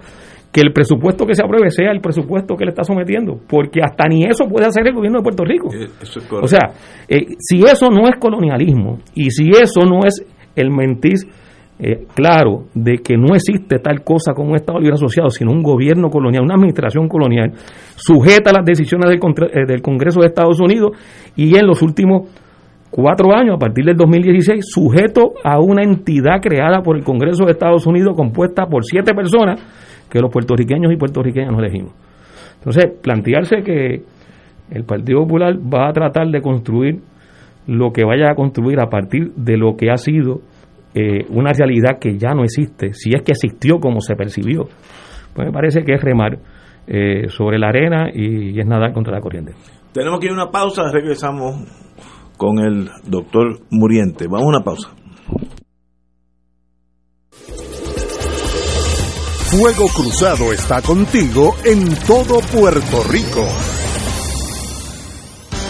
que el presupuesto que se apruebe sea el presupuesto que le está sometiendo, porque hasta ni eso puede hacer el gobierno de Puerto Rico. Eh, o sea, eh, si eso no es colonialismo y si eso no es el mentir eh, claro de que no existe tal cosa como un Estado libre asociado, sino un gobierno colonial, una administración colonial, sujeta a las decisiones del, del Congreso de Estados Unidos y en los últimos cuatro años, a partir del 2016, sujeto a una entidad creada por el Congreso de Estados Unidos compuesta por siete personas que los puertorriqueños y puertorriqueñas no elegimos. Entonces, plantearse que el Partido Popular va a tratar de construir lo que vaya a construir a partir de lo que ha sido eh, una realidad que ya no existe, si es que existió como se percibió, pues me parece que es remar eh, sobre la arena y, es nadar contra la corriente. Tenemos que ir a una pausa, regresamos con el doctor Muriente. Vamos a una pausa. Fuego Cruzado está contigo en todo Puerto Rico.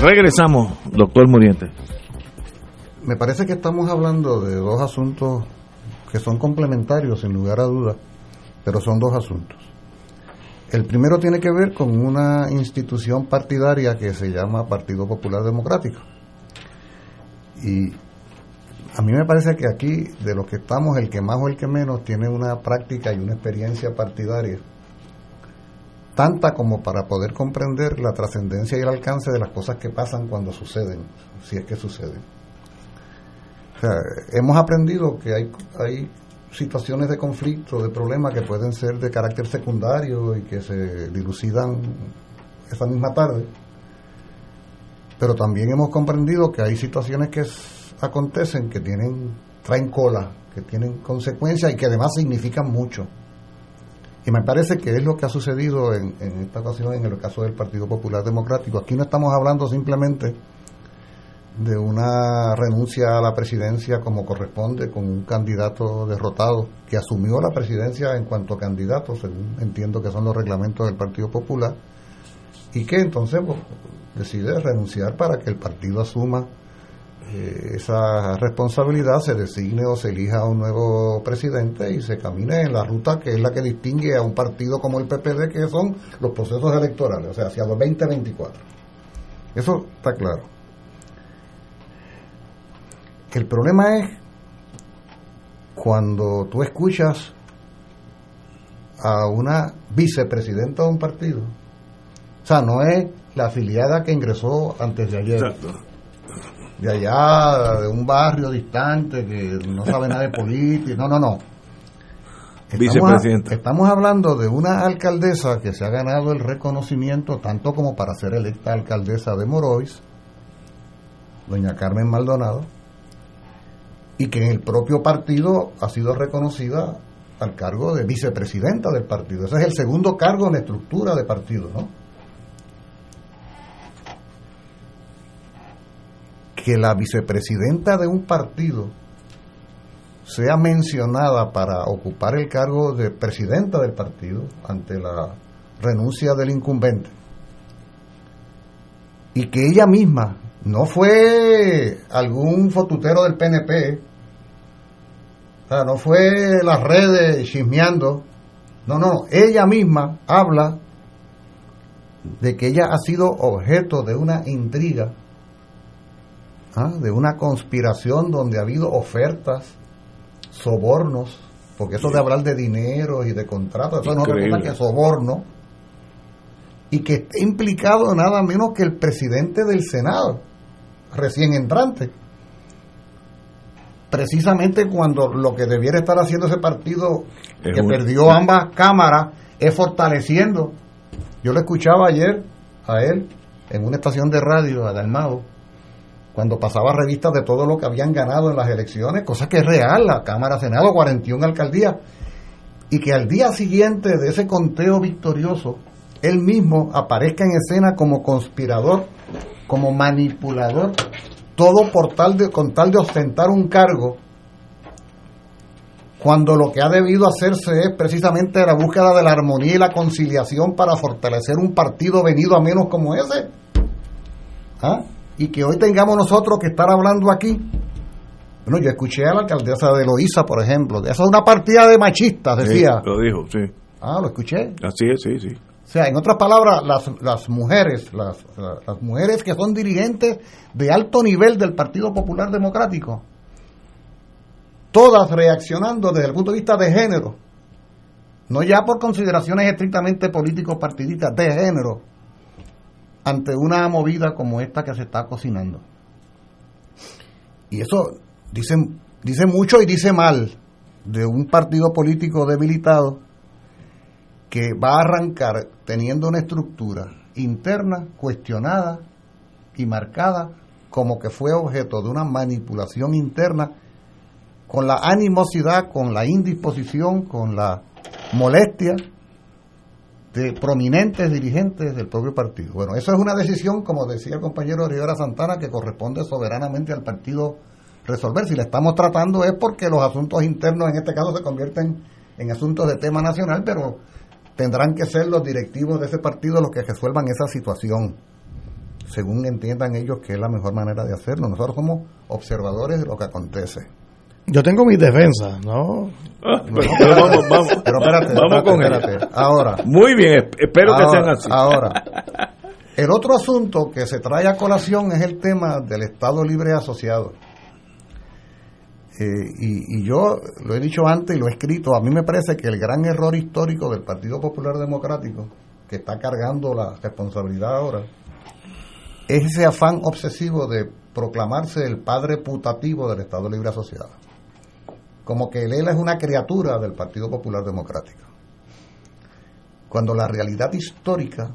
Regresamos, doctor Muriente. Me parece que estamos hablando de dos asuntos que son complementarios, sin lugar a dudas, pero son dos asuntos. El primero tiene que ver con una institución partidaria que se llama Partido Popular Democrático. Y a mí me parece que aquí, de los que estamos, el que más o el que menos tiene una práctica y una experiencia partidaria, tanta como para poder comprender la trascendencia y el alcance de las cosas que pasan cuando suceden, si es que suceden. O sea, hemos aprendido que hay, hay situaciones de conflicto, de problemas que pueden ser de carácter secundario y que se dilucidan esa misma tarde, pero también hemos comprendido que hay situaciones que acontecen que tienen traen cola, que tienen consecuencias y que además significan mucho. Y me parece que es lo que ha sucedido en, esta ocasión en el caso del Partido Popular Democrático. Aquí no estamos hablando simplemente de una renuncia a la presidencia como corresponde con un candidato derrotado que asumió la presidencia en cuanto a candidato, según entiendo que son los reglamentos del Partido Popular, y que entonces pues, decide renunciar para que el partido asuma eh, esa responsabilidad, se designe o se elija un nuevo presidente y se camine en la ruta que es la que distingue a un partido como el PPD, que son los procesos electorales, o sea, hacia los 2024. Eso está claro. El problema es cuando tú escuchas a una vicepresidenta de un partido, o sea, no es la afiliada que ingresó antes de ayer. De allá, de un barrio distante que no sabe nada de política. No, no, no. Estamos, estamos hablando de una alcaldesa que se ha ganado el reconocimiento tanto como para ser electa alcaldesa de Morovis, doña Carmen Maldonado, y que en el propio partido ha sido reconocida al cargo de vicepresidenta del partido. Ese es el segundo cargo en estructura de partido, ¿no? Que la vicepresidenta de un partido sea mencionada para ocupar el cargo de presidenta del partido ante la renuncia del incumbente. Y que ella misma no fue algún fotutero del PNP, o sea, no fue las redes chismeando, no, no, ella misma habla de que ella ha sido objeto de una intriga ¿ah? de una conspiración donde ha habido ofertas, sobornos, porque eso de hablar de dinero y de contratos, eso no es que soborno, y que esté implicado nada menos que el presidente del Senado, recién entrante. Precisamente cuando lo que debiera estar haciendo ese partido, que perdió ambas cámaras, es fortaleciendo. Yo lo escuchaba ayer a él en una estación de radio, a Dalmado, cuando pasaba revistas de todo lo que habían ganado en las elecciones, cosa que es real, la Cámara, Senado, 41 alcaldías, y que al día siguiente de ese conteo victorioso, él mismo aparezca en escena como conspirador, como manipulador, todo por tal de, con tal de ostentar un cargo, cuando lo que ha debido hacerse es precisamente la búsqueda de la armonía y la conciliación para fortalecer un partido venido a menos como ese. ¿Ah? Y que hoy tengamos nosotros que estar hablando aquí. Bueno, yo escuché a la alcaldesa de Loíza, por ejemplo, esa es una partida de machistas, decía. lo dijo, sí. Ah, lo escuché. Así es, sí, sí. O sea, en otras palabras, las, las mujeres, las, las mujeres que son dirigentes de alto nivel del Partido Popular Democrático, todas reaccionando desde el punto de vista de género, no ya por consideraciones estrictamente políticos partidistas, de género, ante una movida como esta que se está cocinando. Y eso dice, dice mucho y dice mal de un partido político debilitado que va a arrancar teniendo una estructura interna cuestionada y marcada como que fue objeto de una manipulación interna con la animosidad, con la indisposición, con la molestia de prominentes dirigentes del propio partido. Bueno, eso es una decisión, como decía el compañero Rivera Santana, que corresponde soberanamente al partido resolver. Si le estamos tratando es porque los asuntos internos en este caso se convierten en asuntos de tema nacional, pero tendrán que ser los directivos de ese partido los que resuelvan esa situación, según entiendan ellos que es la mejor manera de hacerlo. Nosotros somos observadores de lo que acontece. Yo tengo mis defensas, ¿no? Ah, pero, vamos, vamos. Pero espérate, vamos con espérate. Ahora. Muy bien, espero que sean así. Ahora. El otro asunto que se trae a colación es el tema del Estado Libre Asociado. Eh, y, yo lo he dicho antes y lo he escrito, a mí me parece que el gran error histórico del Partido Popular Democrático, que está cargando la responsabilidad ahora, es ese afán obsesivo de proclamarse el padre putativo del Estado Libre Asociado. Como que él es una criatura del Partido Popular Democrático. Cuando la realidad histórica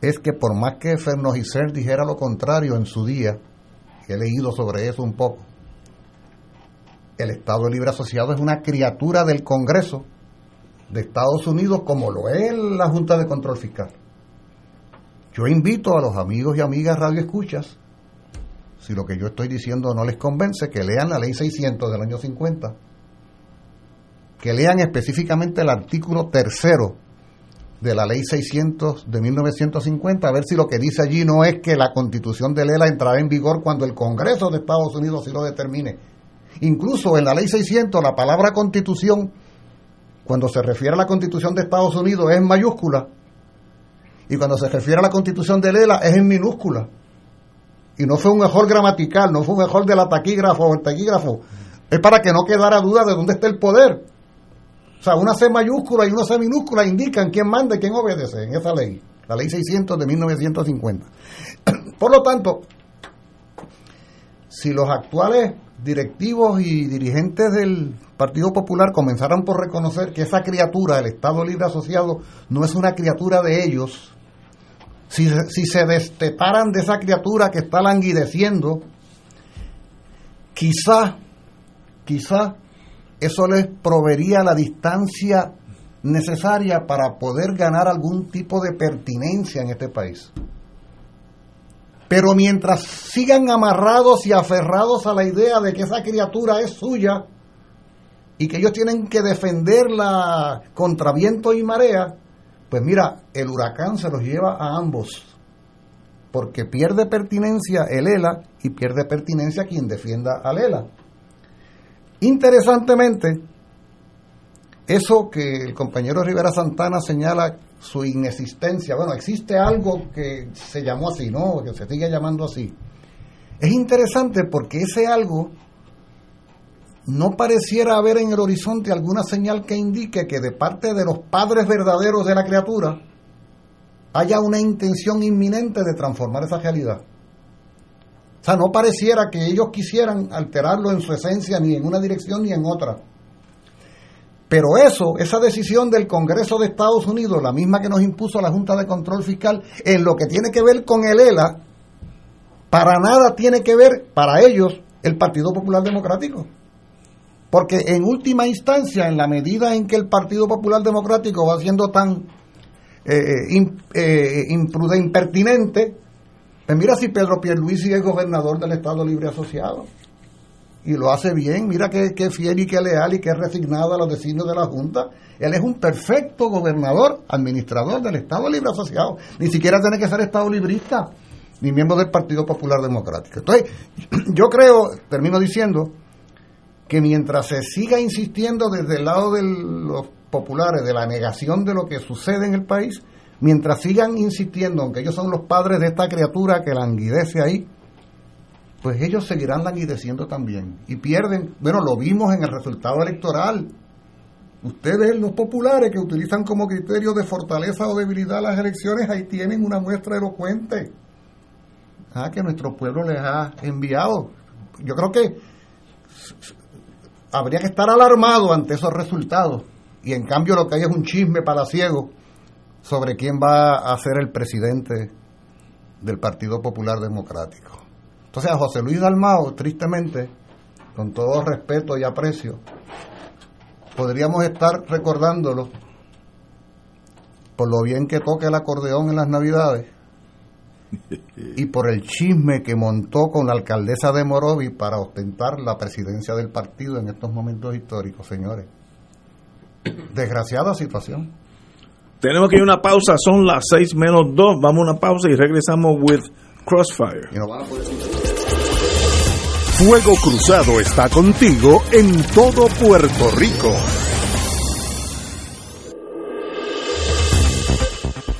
es que por más que Fernogicer dijera lo contrario en su día, he leído sobre eso un poco, el Estado Libre Asociado es una criatura del Congreso de Estados Unidos como lo es la Junta de Control Fiscal. Yo invito a los amigos y amigas radioescuchas, si lo que yo estoy diciendo no les convence, que lean la ley 600 del año 50, que lean específicamente el artículo tercero de la ley 600 de 1950, a ver si lo que dice allí no es que la constitución de Lela entrará en vigor cuando el Congreso de Estados Unidos sí lo determine Incluso en la ley 600 la palabra constitución, cuando se refiere a la constitución de Estados Unidos, es en mayúscula. Y cuando se refiere a la constitución de Lela es en minúscula. Y no fue un mejor gramatical, no fue un mejor de la taquígrafo o el taquígrafo. Es para que no quedara duda de dónde está el poder. O sea, una C mayúscula y una C minúscula indican quién manda y quién obedece en esa ley, la ley 600 de 1950. Por lo tanto, si los actuales directivos y dirigentes del Partido Popular comenzaron por reconocer que esa criatura, el Estado Libre Asociado, no es una criatura de ellos, si, si se destetaran de esa criatura que está languideciendo, quizá, quizá eso les proveería la distancia necesaria para poder ganar algún tipo de pertinencia en este país. Pero mientras sigan amarrados y aferrados a la idea de que esa criatura es suya y que ellos tienen que defenderla contra viento y marea, pues mira, el huracán se los lleva a ambos. Porque pierde pertinencia el ELA y pierde pertinencia quien defienda al ELA. Interesantemente, eso que el compañero Rivera Santana señala su inexistencia. Bueno, existe algo que se llamó así, ¿no? Que se sigue llamando así. Es interesante porque ese algo no pareciera haber en el horizonte alguna señal que indique que de parte de los padres verdaderos de la criatura haya una intención inminente de transformar esa realidad. O sea, no pareciera que ellos quisieran alterarlo en su esencia ni en una dirección ni en otra. Pero eso, esa decisión del Congreso de Estados Unidos, la misma que nos impuso la Junta de Control Fiscal, en lo que tiene que ver con el ELA, para nada tiene que ver, para ellos, el Partido Popular Democrático. Porque en última instancia, en la medida en que el Partido Popular Democrático va siendo tan eh, eh, impertinente, pues mira si Pedro Pierluisi es gobernador del Estado Libre Asociado y lo hace bien. Mira qué, fiel y qué leal y qué resignado a los designios de la Junta. Él es un perfecto gobernador, administrador del Estado Libre Asociado. Ni siquiera tiene que ser Estado librista, ni miembro del Partido Popular Democrático. Entonces, yo creo, termino diciendo, que mientras se siga insistiendo desde el lado de los populares de la negación de lo que sucede en el país, mientras sigan insistiendo, aunque ellos son los padres de esta criatura que languidece ahí, pues ellos seguirán languideciendo también y pierden, bueno, lo vimos en el resultado electoral. Ustedes, los populares que utilizan como criterio de fortaleza o debilidad las elecciones, ahí tienen una muestra elocuente ah, que nuestro pueblo les ha enviado. Yo creo que habría que estar alarmado ante esos resultados y en cambio lo que hay es un chisme para ciego sobre quién va a ser el presidente del Partido Popular Democrático. Entonces a José Luis Dalmao, tristemente, con todo respeto y aprecio, podríamos estar recordándolo por lo bien que toca el acordeón en las navidades y por el chisme que montó con la alcaldesa de Morovi para ostentar la presidencia del partido en estos momentos históricos, señores. Desgraciada situación. Tenemos que ir a una pausa, son las seis menos dos. Vamos a una pausa y regresamos with Crossfire. Fuego Cruzado está contigo en todo Puerto Rico.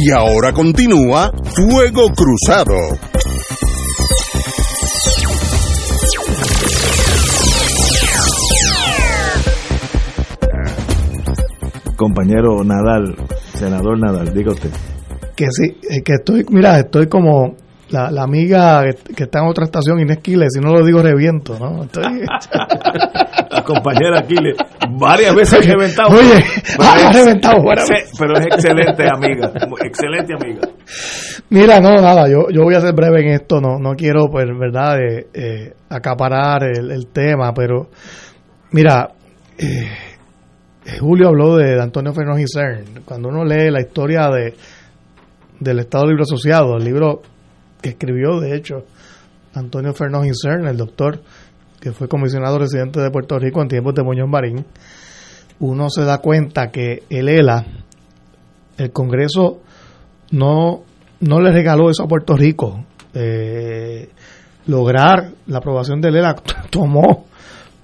Y ahora continúa Fuego Cruzado. Compañero Nadal, senador Nadal, diga usted. Que sí, eh, que estoy, mira, estoy como la, la amiga que, que está en otra estación, Inés Quiles, si no lo digo reviento, ¿no? Estoy... Compañera Aquiles, varias veces reventado. Oye, ha reventado, pero es excelente amiga, excelente amiga. Mira, no, nada, yo, yo voy a ser breve en esto, no, no quiero, pues, verdad, eh, eh, acaparar el, el, tema, pero, mira, eh, Julio habló de Antonio Fernández Cern. Cuando uno lee la historia de del Estado Libre Asociado, el libro que escribió, de hecho, Antonio Fernández Cern, el doctor que fue comisionado residente de Puerto Rico en tiempos de Muñoz Marín, uno se da cuenta que el ELA, el Congreso, no, no le regaló eso a Puerto Rico. Eh, lograr la aprobación del ELA tomó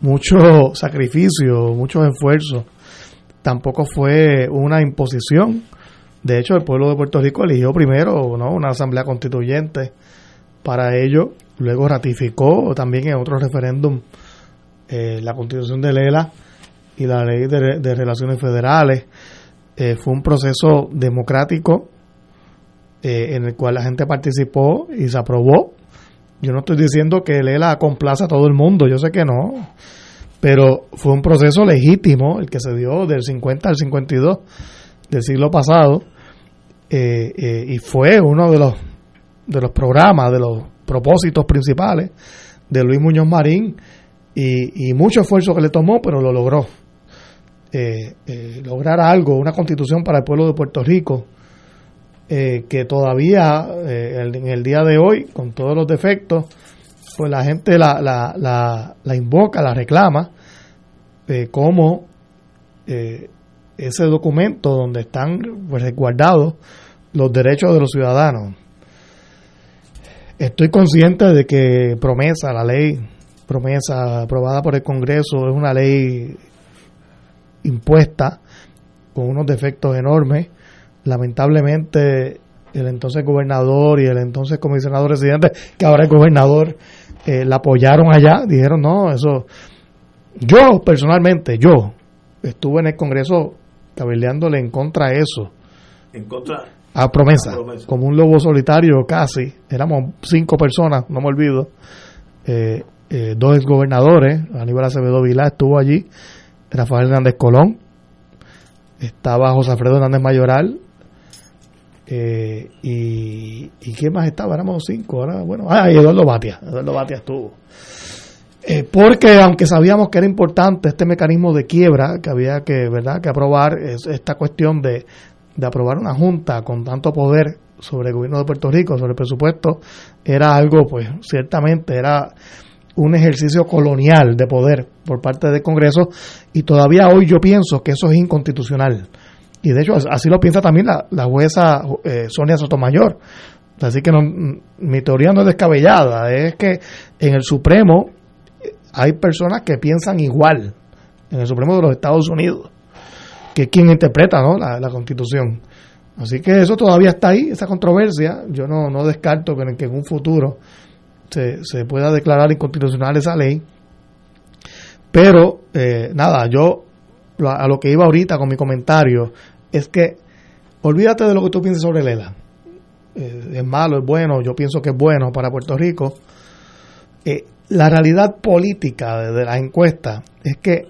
mucho sacrificio, muchos esfuerzos. Tampoco fue una imposición. De hecho, el pueblo de Puerto Rico eligió primero ¿no? una asamblea constituyente para ello. Luego ratificó también en otro referéndum eh, la constitución de Lela y la ley de, relaciones federales. Eh, fue un proceso democrático eh, en el cual la gente participó y se aprobó. Yo no estoy diciendo que Lela complaza a todo el mundo, yo sé que no, pero fue un proceso legítimo el que se dio del 50 al 52 del siglo pasado y fue uno de los de los programas, de los propósitos principales de Luis Muñoz Marín y, mucho esfuerzo que le tomó, pero lo logró. Eh, eh, lograr algo, una constitución para el pueblo de Puerto Rico, eh, que todavía en el día de hoy, con todos los defectos, pues la gente la, la, la, la invoca, la reclama, como ese documento donde están pues, resguardados los derechos de los ciudadanos. Estoy consciente de que promesa, la ley promesa aprobada por el Congreso es una ley impuesta con unos defectos enormes. Lamentablemente el entonces gobernador y el entonces comisionado residente, que ahora es gobernador, eh, la apoyaron allá, dijeron no, eso... Yo personalmente, yo estuve en el Congreso cabildeándole en contra de eso. En contra a promesa, como un lobo solitario casi, éramos cinco personas, no me olvido, eh, eh, dos exgobernadores, Aníbal Acevedo Vilá estuvo allí, Rafael Hernández Colón, estaba José Alfredo Hernández Mayoral, eh, y, y ¿quién más estaba? Éramos cinco, ahora, bueno, ah, y Eduardo Batia, Eduardo Batia estuvo. Eh, porque aunque sabíamos que era importante este mecanismo de quiebra que había que verdad que aprobar es esta cuestión de de aprobar una junta con tanto poder sobre el gobierno de Puerto Rico, sobre el presupuesto, era algo, pues ciertamente era un ejercicio colonial de poder por parte del Congreso y todavía hoy yo pienso que eso es inconstitucional. Y de hecho así lo piensa también la, jueza eh, Sonia Sotomayor. Así que no, mi teoría no es descabellada, es que en el Supremo hay personas que piensan igual, en el Supremo de los Estados Unidos que quien interpreta ¿no? la, constitución. Así que eso todavía está ahí, esa controversia. Yo no, no descarto que en, que en un futuro se, se pueda declarar inconstitucional esa ley. Pero, eh, nada, yo a lo que iba ahorita con mi comentario es que olvídate de lo que tú pienses sobre Lela. Eh, es malo, es bueno, yo pienso que es bueno para Puerto Rico. Eh, la realidad política de, de la encuesta es que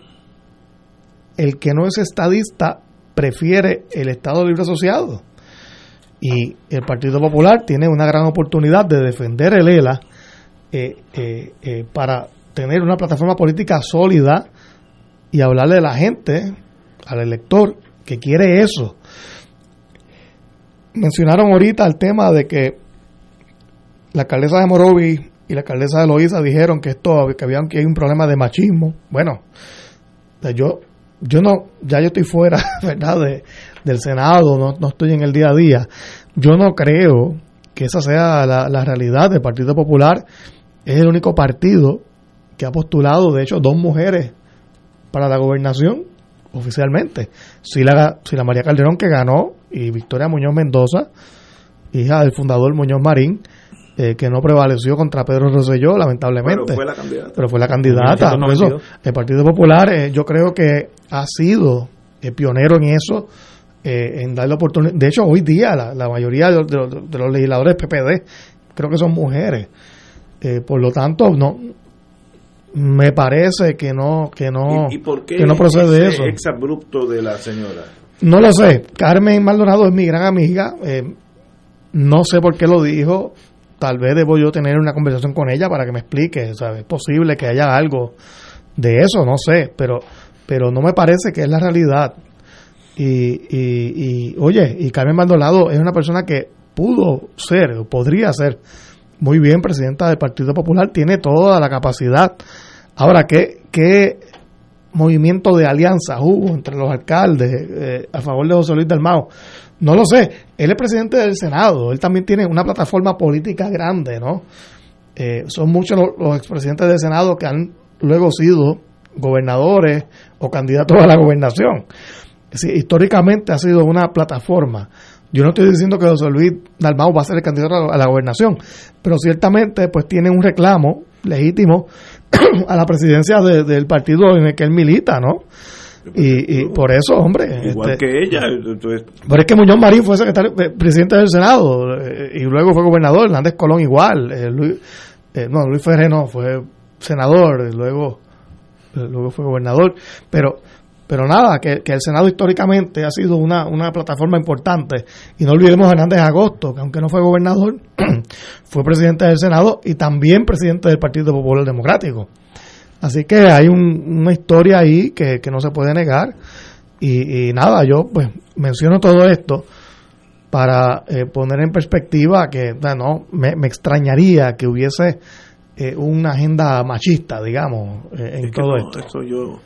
el que no es estadista prefiere el Estado Libre Asociado. Y el Partido Popular tiene una gran oportunidad de defender el ELA eh, eh, eh, para tener una plataforma política sólida y hablarle a la gente, al elector, que quiere eso. Mencionaron ahorita el tema de que la alcaldesa de Morovi y la alcaldesa de Loíza dijeron que esto que había que hay un problema de machismo. Bueno, yo yo no, ya yo estoy fuera, ¿verdad?, de, del Senado, no, no estoy en el día a día. Yo no creo que esa sea la, la realidad del Partido Popular. Es el único partido que ha postulado, de hecho, dos mujeres para la gobernación oficialmente. Si la, si la María Calderón que ganó y Victoria Muñoz Mendoza, hija del fundador Muñoz Marín, eh, que no prevaleció contra Pedro Rosselló, lamentablemente. Pero fue la candidata. Pero fue la candidata. eso, el Partido Popular, eh, yo creo que ha sido eh, pionero en eso, en darle oportunidad. De hecho, hoy día la, mayoría de, los legisladores PPD creo que son mujeres. por lo tanto, no me parece que no que no que no procede eso. exabrupto de la señora? No lo sé. Carmen Maldonado es mi gran amiga. no sé por qué lo dijo tal vez debo yo tener una conversación con ella para que me explique, ¿sabes? Es posible que haya algo de eso, no sé, pero, pero no me parece que es la realidad. Y, y, oye, y Carmen Maldonado es una persona que pudo ser, o podría ser muy bien presidenta del Partido Popular, tiene toda la capacidad. Ahora, ¿qué, qué movimiento de alianza hubo entre los alcaldes eh, a favor de José Luis del Mao? No lo sé. Él es presidente del Senado. Él también tiene una plataforma política grande, ¿no? Eh, son muchos los, expresidentes del Senado que han luego sido gobernadores o candidatos a la gobernación. históricamente ha sido una plataforma. Yo no estoy diciendo que José Luis Dalmau va a ser el candidato a la gobernación, pero ciertamente pues tiene un reclamo legítimo a la presidencia del partido en el que él milita, ¿no? Y, por eso, hombre. Igual este, que ella. Pero es que Muñoz Marín fue secretario, eh, presidente del Senado eh, y luego fue gobernador. Hernández Colón igual. Eh, Luis, no, Luis Ferrer no, fue senador, luego, luego fue gobernador. Pero Pero nada, que, el Senado históricamente ha sido una, una plataforma importante. Y no olvidemos a Hernández Agosto, que aunque no fue gobernador, fue presidente del Senado y también presidente del Partido Popular Democrático. Así que hay una historia ahí que, no se puede negar. Y, nada, yo pues menciono todo esto para eh, poner en perspectiva que no me, extrañaría que hubiese eh, una agenda machista, digamos, eh, en todo esto. yo,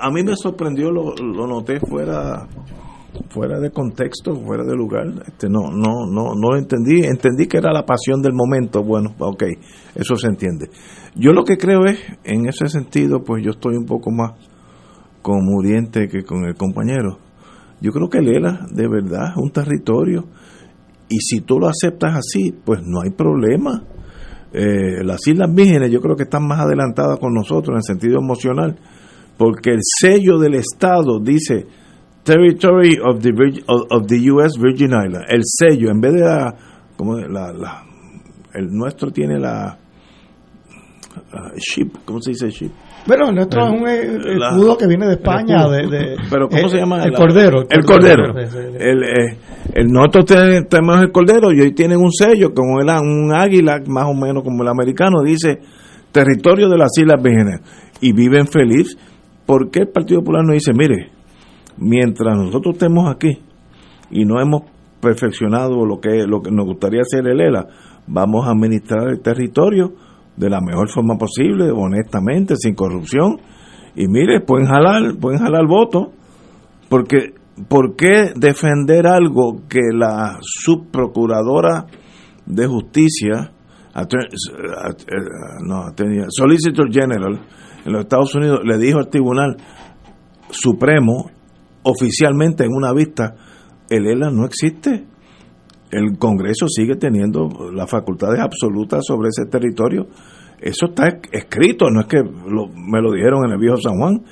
a mí me sorprendió, lo, lo noté fuera fuera de contexto, fuera de lugar, este no, no, no, no lo entendí, entendí que era la pasión del momento, bueno, ok, eso se entiende. Yo lo que creo es, en ese sentido, pues yo estoy un poco más con Muriente que con el compañero. Yo creo que Lela, de verdad, es un territorio, y si tú lo aceptas así, pues no hay problema. Eh, las Islas Vírgenes yo creo que están más adelantadas con nosotros en el sentido emocional, porque el sello del Estado dice Territory of the, of, the U.S. Virgin Islands, el sello, en vez de la, como la, la el nuestro tiene la ship, ¿cómo se dice ship? Bueno, el nuestro es un eh, escudo que viene de España, de, pero ¿cómo se llama? El, cordero. El cordero. El, eh, el, nosotros tenemos el cordero y hoy tienen un sello como el, un águila, más o menos como el americano, dice territorio de las Islas Vírgenes y viven feliz. ¿Por qué el Partido Popular no dice, mire, mientras nosotros estemos aquí y no hemos perfeccionado lo que, lo que nos gustaría hacer el ELA, vamos a administrar el territorio de la mejor forma posible, honestamente, sin corrupción. Y mire, pueden jalar, pueden jalar voto, porque ¿por qué defender algo que la subprocuradora de justicia, no, tenía, Solicitor General en los Estados Unidos le dijo al Tribunal Supremo oficialmente en una vista, el ELA no existe. El Congreso sigue teniendo las facultades absolutas sobre ese territorio. Eso está escrito, no es que me lo dijeron en el viejo San Juan.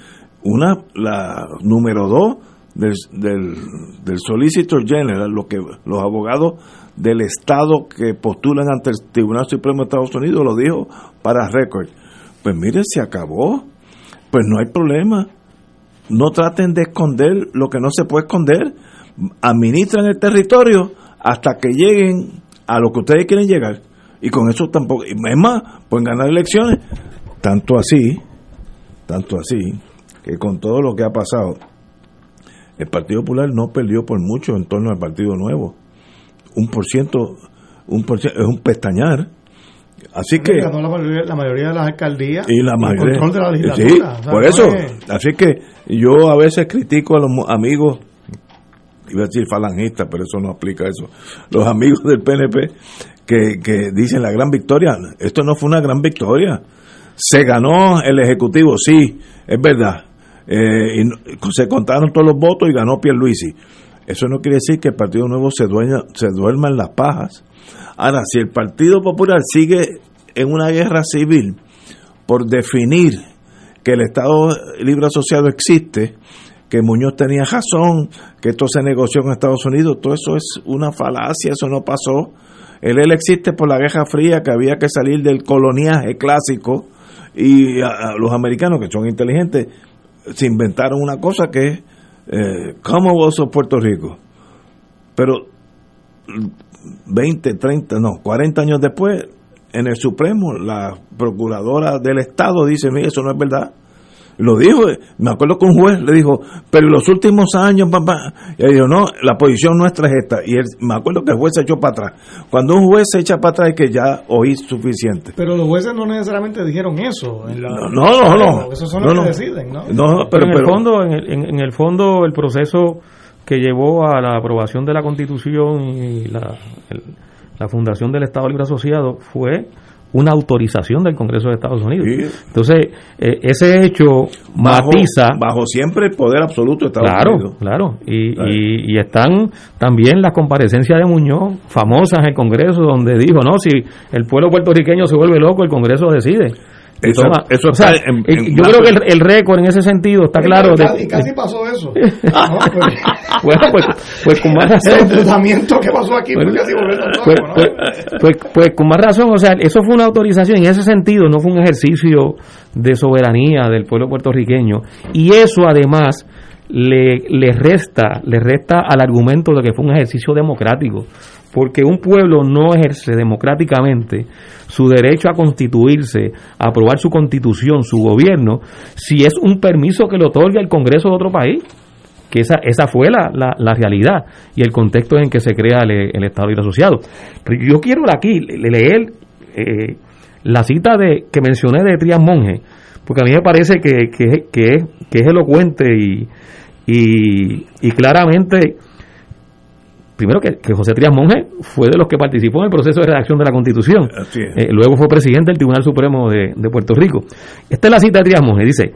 Una, la número dos del, del, del Solicitor General, lo que los abogados del Estado que postulan ante el Tribunal Supremo de Estados Unidos lo dijo para récord. Pues mire, se acabó. Pues no hay problema no traten de esconder lo que no se puede esconder, administran el territorio hasta que lleguen a lo que ustedes quieren llegar. Y con eso tampoco, es más, pueden ganar elecciones. Tanto así, tanto así, que con todo lo que ha pasado, el Partido Popular no perdió por mucho en torno al Partido Nuevo. Un por ciento, un por ciento, es un pestañar Así que. Ganó la mayoría, de las alcaldías y la mayoría, control de la legislatura. Sí, por eso. Así que yo a veces critico a los amigos, iba a decir falangistas, pero eso no aplica a eso. Los amigos del PNP que, que dicen la gran victoria. Esto no fue una gran victoria. Se ganó el Ejecutivo, sí, es verdad. Eh, y se contaron todos los votos y ganó Pierluisi. Eso no quiere decir que el Partido Nuevo se, duerma en las pajas Ahora, si el Partido Popular sigue en una guerra civil por definir que el Estado Libre Asociado existe, que Muñoz tenía razón, que esto se negoció en Estados Unidos, todo eso es una falacia, eso no pasó. El él existe por la Guerra Fría, que había que salir del coloniaje clásico, y los americanos, que son inteligentes, se inventaron una cosa que es eh, Commonwealth of Puerto Rico. Pero 20, 30, no, 40 años después, en el Supremo, la procuradora del Estado dice, mire, eso no es verdad. Lo dijo, me acuerdo que un juez le dijo, pero en los últimos años, papá, y él dijo, no, la posición nuestra es esta. Y él, me acuerdo que el juez se echó para atrás. Cuando un juez se echa para atrás es que ya oí suficiente. Pero los jueces no necesariamente dijeron eso. no, no, no, Esos son los que deciden, ¿no? pero, en, el fondo, en el fondo, el proceso que llevó a la aprobación de la Constitución y la, fundación del Estado Libre Asociado fue una autorización del Congreso de Estados Unidos. Entonces, eh, ese hecho matiza... Bajo siempre el poder absoluto de Estados Unidos. Claro, y, y, y, están también las comparecencias de Muñoz, famosas en el Congreso, donde dijo, no, si el pueblo puertorriqueño se vuelve loco, el Congreso decide. Eso, eso está yo creo que el, récord en ese sentido está claro. Y casi, pasó eso. Pues, bueno, pues, pues, con más razón. El tratamiento que pasó aquí pues, casi pues, pues, pues, con más razón, o sea, eso fue una autorización en ese sentido, no fue un ejercicio de soberanía del pueblo puertorriqueño. Y eso además le, le resta, le resta al argumento de que fue un ejercicio democrático porque un pueblo no ejerce democráticamente su derecho a constituirse, a aprobar su constitución, su gobierno, si es un permiso que le otorga el Congreso de otro país. Que esa, esa fue la, la, realidad y el contexto en que se crea el, Estado Libre Asociado. Yo quiero aquí leer eh, la cita de que mencioné de Trias Monge, porque a mí me parece que, que, que, es, elocuente y, y, y claramente primero que, José Trías Monge fue de los que participó en el proceso de redacción de la Constitución. Eh, luego fue presidente del Tribunal Supremo de, Puerto Rico. Esta es la cita de Trías Monge. Dice,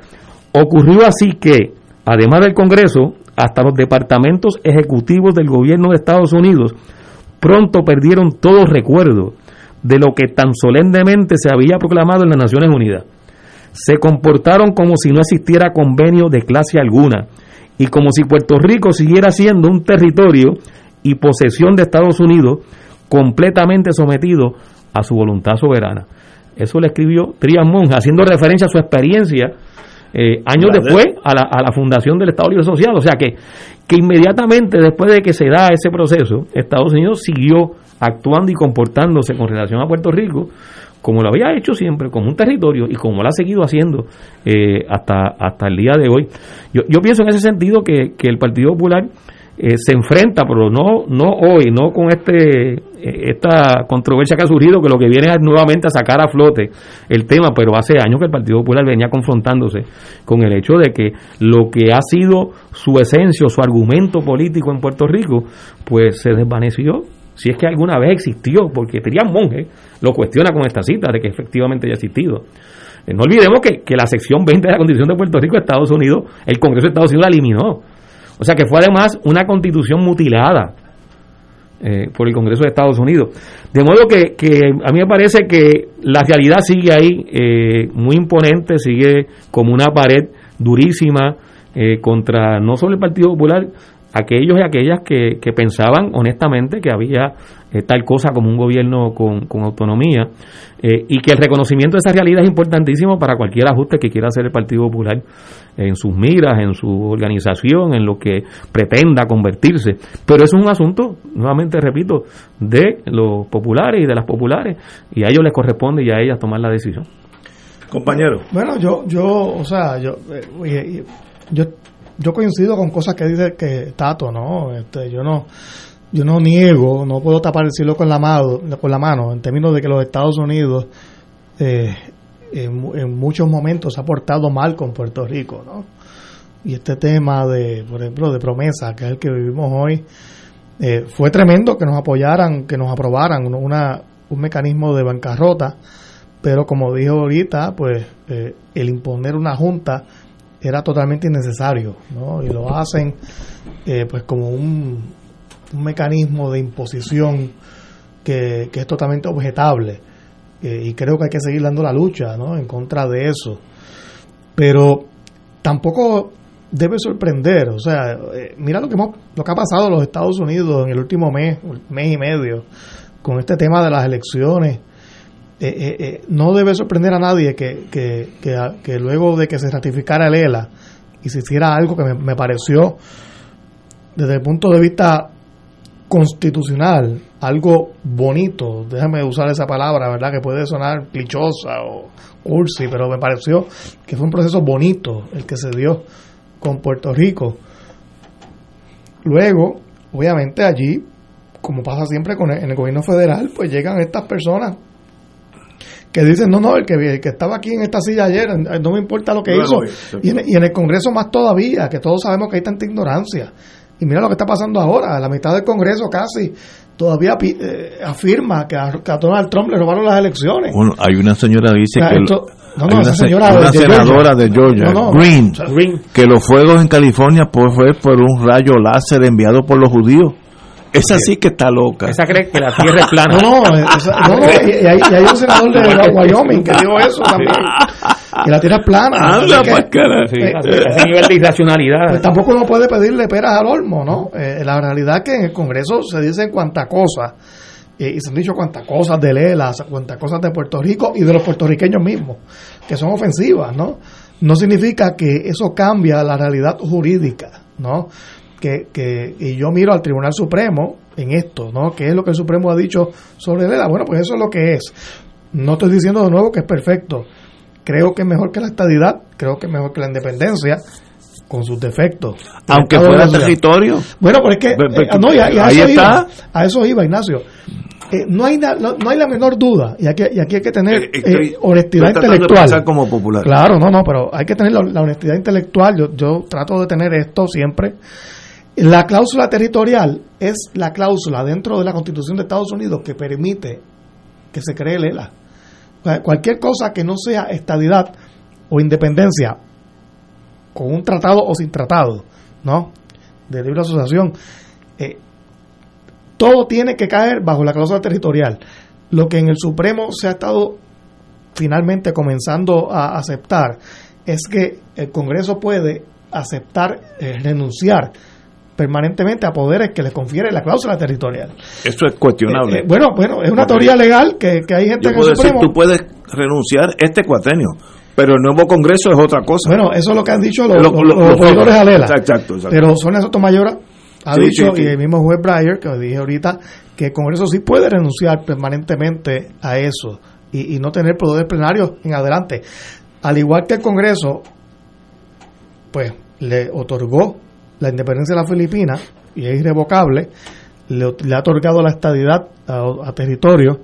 ocurrió así que, además del Congreso, hasta los departamentos ejecutivos del gobierno de Estados Unidos pronto perdieron todo recuerdo de lo que tan solemnemente se había proclamado en las Naciones Unidas. Se comportaron como si no existiera convenio de clase alguna y como si Puerto Rico siguiera siendo un territorio y posesión de Estados Unidos completamente sometido a su voluntad soberana. Eso le escribió Trias Monge, haciendo referencia a su experiencia eh, años después a la, a la, fundación del Estado Libre Asociado. O sea que, que inmediatamente después de que se da ese proceso, Estados Unidos siguió actuando y comportándose con relación a Puerto Rico como lo había hecho siempre, como un territorio y como lo ha seguido haciendo eh, hasta, hasta el día de hoy. Yo, yo pienso en ese sentido que, que el Partido Popular eh, se enfrenta, pero no, no hoy, no con este eh, esta controversia que ha surgido, que lo que viene es nuevamente a sacar a flote el tema, pero hace años que el Partido Popular venía confrontándose con el hecho de que lo que ha sido su esencia, su argumento político en Puerto Rico, pues se desvaneció, si es que alguna vez existió, porque Trián Monge lo cuestiona con esta cita de que efectivamente haya existido. Eh, no olvidemos que, que la sección 20 de la Constitución de Puerto Rico, Estados Unidos, el Congreso de Estados Unidos la eliminó o sea que fue además una constitución mutilada eh, por el Congreso de Estados Unidos. De modo que, a mí me parece que la realidad sigue ahí eh, muy imponente, sigue como una pared durísima eh, contra no solo el Partido Popular, aquellos y aquellas que, que pensaban honestamente que había eh, tal cosa como un gobierno con, con autonomía eh, y que el reconocimiento de esa realidad es importantísimo para cualquier ajuste que quiera hacer el Partido Popular en sus miras, en su organización, en lo que pretenda convertirse. Pero es un asunto, nuevamente repito, de los populares y de las populares y a ellos les corresponde y a ellas tomar la decisión. Compañero. Bueno, yo, yo, o sea, yo, eh, yo yo coincido con cosas que dice que Tato, ¿no? Este, yo no yo no niego, no puedo tapar el cielo con la mano, con la mano en términos de que los Estados Unidos eh, en, muchos momentos ha portado mal con Puerto Rico, ¿no? Y este tema de, por ejemplo, de promesa, que es el que vivimos hoy, eh, fue tremendo que nos apoyaran, que nos aprobaran una, un mecanismo de bancarrota, pero como dijo ahorita, pues eh, el imponer una junta era totalmente innecesario, ¿no? Y lo hacen eh, pues como un, un, mecanismo de imposición que, es totalmente objetable. Eh, y creo que hay que seguir dando la lucha, ¿no? En contra de eso. Pero tampoco debe sorprender, o sea, eh, mira lo que, hemos, lo que ha pasado en los Estados Unidos en el último mes, mes y medio, con este tema de las elecciones eh, eh, eh, no debe sorprender a nadie que, que, luego de que se ratificara el ELA y se hiciera algo que me, pareció desde el punto de vista constitucional, algo bonito, déjame usar esa palabra, ¿verdad? Que puede sonar clichosa o cursi, pero me pareció que fue un proceso bonito el que se dio con Puerto Rico. Luego, obviamente allí, como pasa siempre con en el gobierno federal, pues llegan estas personas que dicen, no, no, el que, que estaba aquí en esta silla ayer, no me importa lo que hizo. Y en, el Congreso más todavía, que todos sabemos que hay tanta ignorancia. Y mira lo que está pasando ahora, la mitad del Congreso casi todavía eh, afirma que a, Donald Trump le robaron las elecciones. Bueno, hay una señora que dice que... no, no, una, señora una senadora de Georgia, Green, que los fuegos en California pues fue por un rayo láser enviado por los judíos Esa sí que está loca. Esa cree que la tierra es plana. No, no, esa- no, no, y, y hay, y hay un senador de Wyoming que dijo eso también. Que la tierra es plana. Anda, que. Sí, eh, ese ese nivel de irracionalidad. Pues tampoco uno puede pedirle peras al olmo, ¿no? Eh, la realidad es que en el Congreso se dicen cuantas cosas, eh, y se han dicho cuantas cosas de Lela, cuantas cosas de Puerto Rico y de los puertorriqueños mismos, que son ofensivas, ¿no? No significa que eso cambia la realidad jurídica, ¿no? Que, que, y yo miro al Tribunal Supremo en esto, ¿no? ¿Qué es lo que el Supremo ha dicho sobre Lela? Bueno, pues eso es lo que es. No estoy diciendo de nuevo que es perfecto. Creo que es mejor que la estadidad, creo que es mejor que la independencia, con sus defectos. Aunque de fuera territorio. Bueno, pero es que eh, no, y a, y a ahí eso está. iba, a eso iba, Ignacio. Eh, no hay na- no, no hay la menor duda y aquí, y aquí hay que tener Eh, estoy- eh, honestidad de intelectual. pensar como popular. Claro, no, no, pero hay que tener la, la honestidad intelectual. Yo, yo trato de tener esto siempre. La cláusula territorial es la cláusula dentro de la Constitución de Estados Unidos que permite que se cree el ELA. O sea, Cualquier cosa que no sea estadidad o independencia con un tratado o sin tratado, ¿no? De libre asociación, eh, todo tiene que caer bajo la cláusula territorial. Lo que en el Supremo se ha estado finalmente comenzando a aceptar es que el Congreso puede aceptar, eh, renunciar permanentemente a poderes que le confiere la cláusula territorial. Eso es cuestionable. Eh, eh, bueno, bueno, es una teoría legal que, que hay gente Yo puedo decir, tú puedes renunciar este cuatrenio, pero el nuevo Congreso es otra cosa. Bueno, eso es lo que han dicho los, Lo- los- lo- los lo- opositores a Lela. Exacto, exacto. Pero Sonia Sotomayor ha Sí, dicho, sí, sí. y el mismo juez Breyer, que dije ahorita, que el Congreso sí puede renunciar permanentemente a eso y, y no tener poderes plenarios en adelante. Al igual que el Congreso, pues le otorgó la independencia de la Filipinas y es irrevocable, le, ha otorgado la estadidad a, a territorio.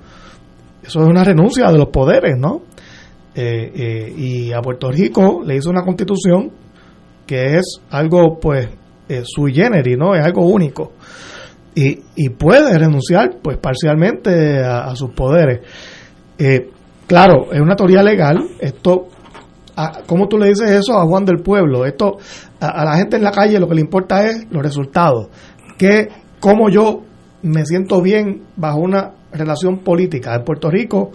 Eso es una renuncia de los poderes, ¿no? Eh, eh, y a Puerto Rico le hizo una constitución que es algo, pues, eh, sui generis, ¿no? Es algo único. Y, y puede renunciar, pues, parcialmente a, a sus poderes. Eh, claro, es una teoría legal. Esto, a- ¿cómo tú le dices eso a Juan del Pueblo? Esto, a, a la gente en la calle lo que le importa es los resultados. Que, cómo yo me siento bien bajo una relación política. En Puerto Rico,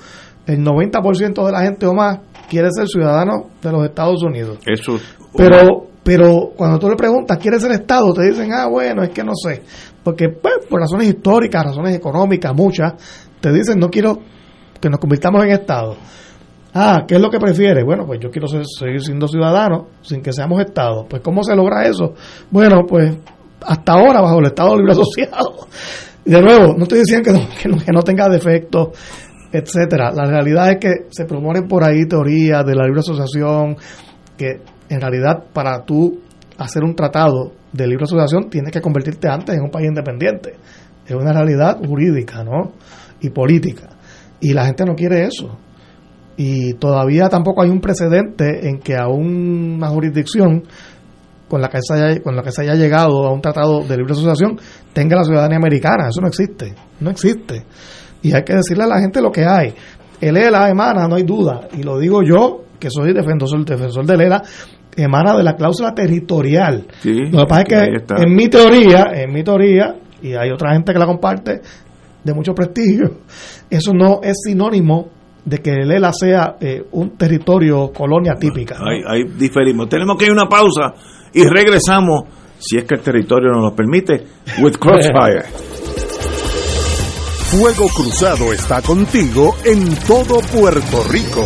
el 90% de la gente o más quiere ser ciudadano de los Estados Unidos. Eso. Pero, pero cuando tú le preguntas, ¿quieres ser Estado? Te dicen, ah, bueno, es que no sé. Porque, pues, por razones históricas, razones económicas, muchas, te dicen, no quiero que nos convirtamos en Estado. Ah, ¿qué es lo que prefieres? Bueno, pues yo quiero ser- seguir siendo ciudadano sin que seamos Estado. Pues, ¿cómo se logra eso? Bueno, pues, hasta ahora, bajo el Estado Libre Asociado. De nuevo, no estoy diciendo que no, que no, que no tenga defectos, etcétera. La realidad es que se promueven por ahí teorías de la libre asociación que en realidad para tú hacer un tratado de libre asociación tienes que convertirte antes en un país independiente. Es una realidad jurídica, ¿no? Y política. Y la gente no quiere eso. Y todavía tampoco hay un precedente en que a una jurisdicción con la que se haya, con la que se haya llegado a un tratado de libre asociación tenga la ciudadanía americana. Eso no existe. No existe. Y hay que decirle a la gente lo que hay. El ELA emana, no hay duda, y lo digo yo, que soy defensor, defensor del ELA, emana de la cláusula territorial. Sí, Lo que pasa es que en mi teoría, en mi teoría, y hay otra gente que la comparte de mucho prestigio, eso no es sinónimo de que el ELA sea eh, un territorio colonia típica. ¿no? Ahí, ahí diferimos. Tenemos que ir a una pausa y regresamos, si es que el territorio nos lo permite, with Crossfire. Fuego Cruzado está contigo en todo Puerto Rico.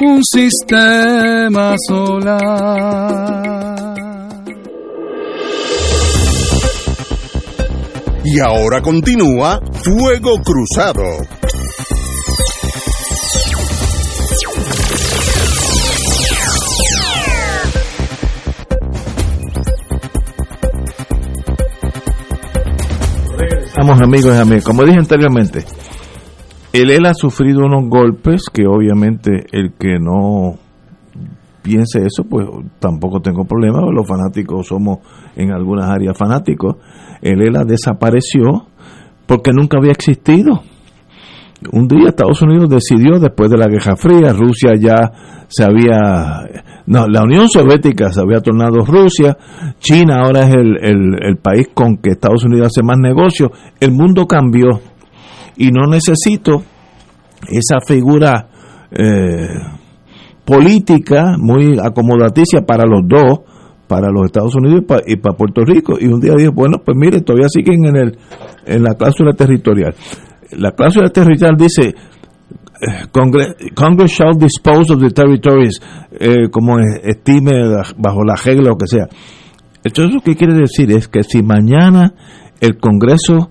un sistema solar. Y ahora continúa Fuego Cruzado. Estamos amigos y amigos. Como dije anteriormente, el él ha sufrido unos golpes que obviamente el que no piense eso, pues tampoco tengo problema, los fanáticos somos en algunas áreas fanáticos. El ELA desapareció porque nunca había existido. Un día Estados Unidos decidió, después de la Guerra Fría, Rusia ya se había, no, la Unión Soviética se había tornado Rusia, China ahora es el, el país con que Estados Unidos hace más negocios, el mundo cambió y no necesito esa figura eh, política muy acomodaticia para los dos, para los Estados Unidos y para, Puerto Rico. Y un día dijo, bueno, pues mire, todavía siguen en, el, en la cláusula territorial. La cláusula territorial dice, eh, Congress, shall dispose of the territories eh, como estime bajo la regla o que sea. Entonces, lo que quiere decir es que si mañana el Congreso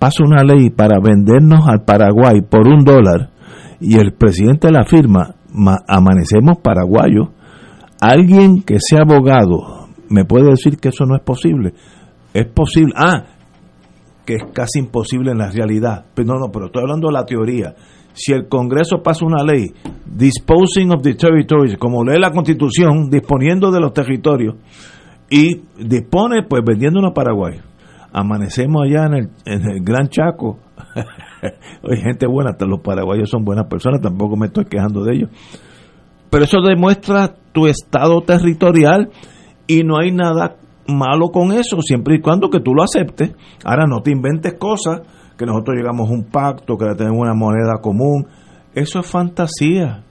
pasa una ley para vendernos al Paraguay por un dólar y el presidente la firma, amanecemos paraguayos, alguien que sea abogado me puede decir que eso no es posible. Es posible. Ah, que es casi imposible en la realidad. Pero no, no, pero estoy hablando de la teoría. Si el Congreso pasa una ley, disposing of the territories, como lee la Constitución, disponiendo de los territorios, y dispone, pues vendiendo a Paraguay amanecemos allá en el, en el Gran Chaco. Oye, gente buena, los paraguayos son buenas personas, tampoco me estoy quejando de ellos. Pero eso demuestra tu estado territorial y no hay nada malo con eso, siempre y cuando que tú lo aceptes. Ahora no te inventes cosas, que nosotros llegamos a un pacto, que tenemos una moneda común. Eso es fantasía.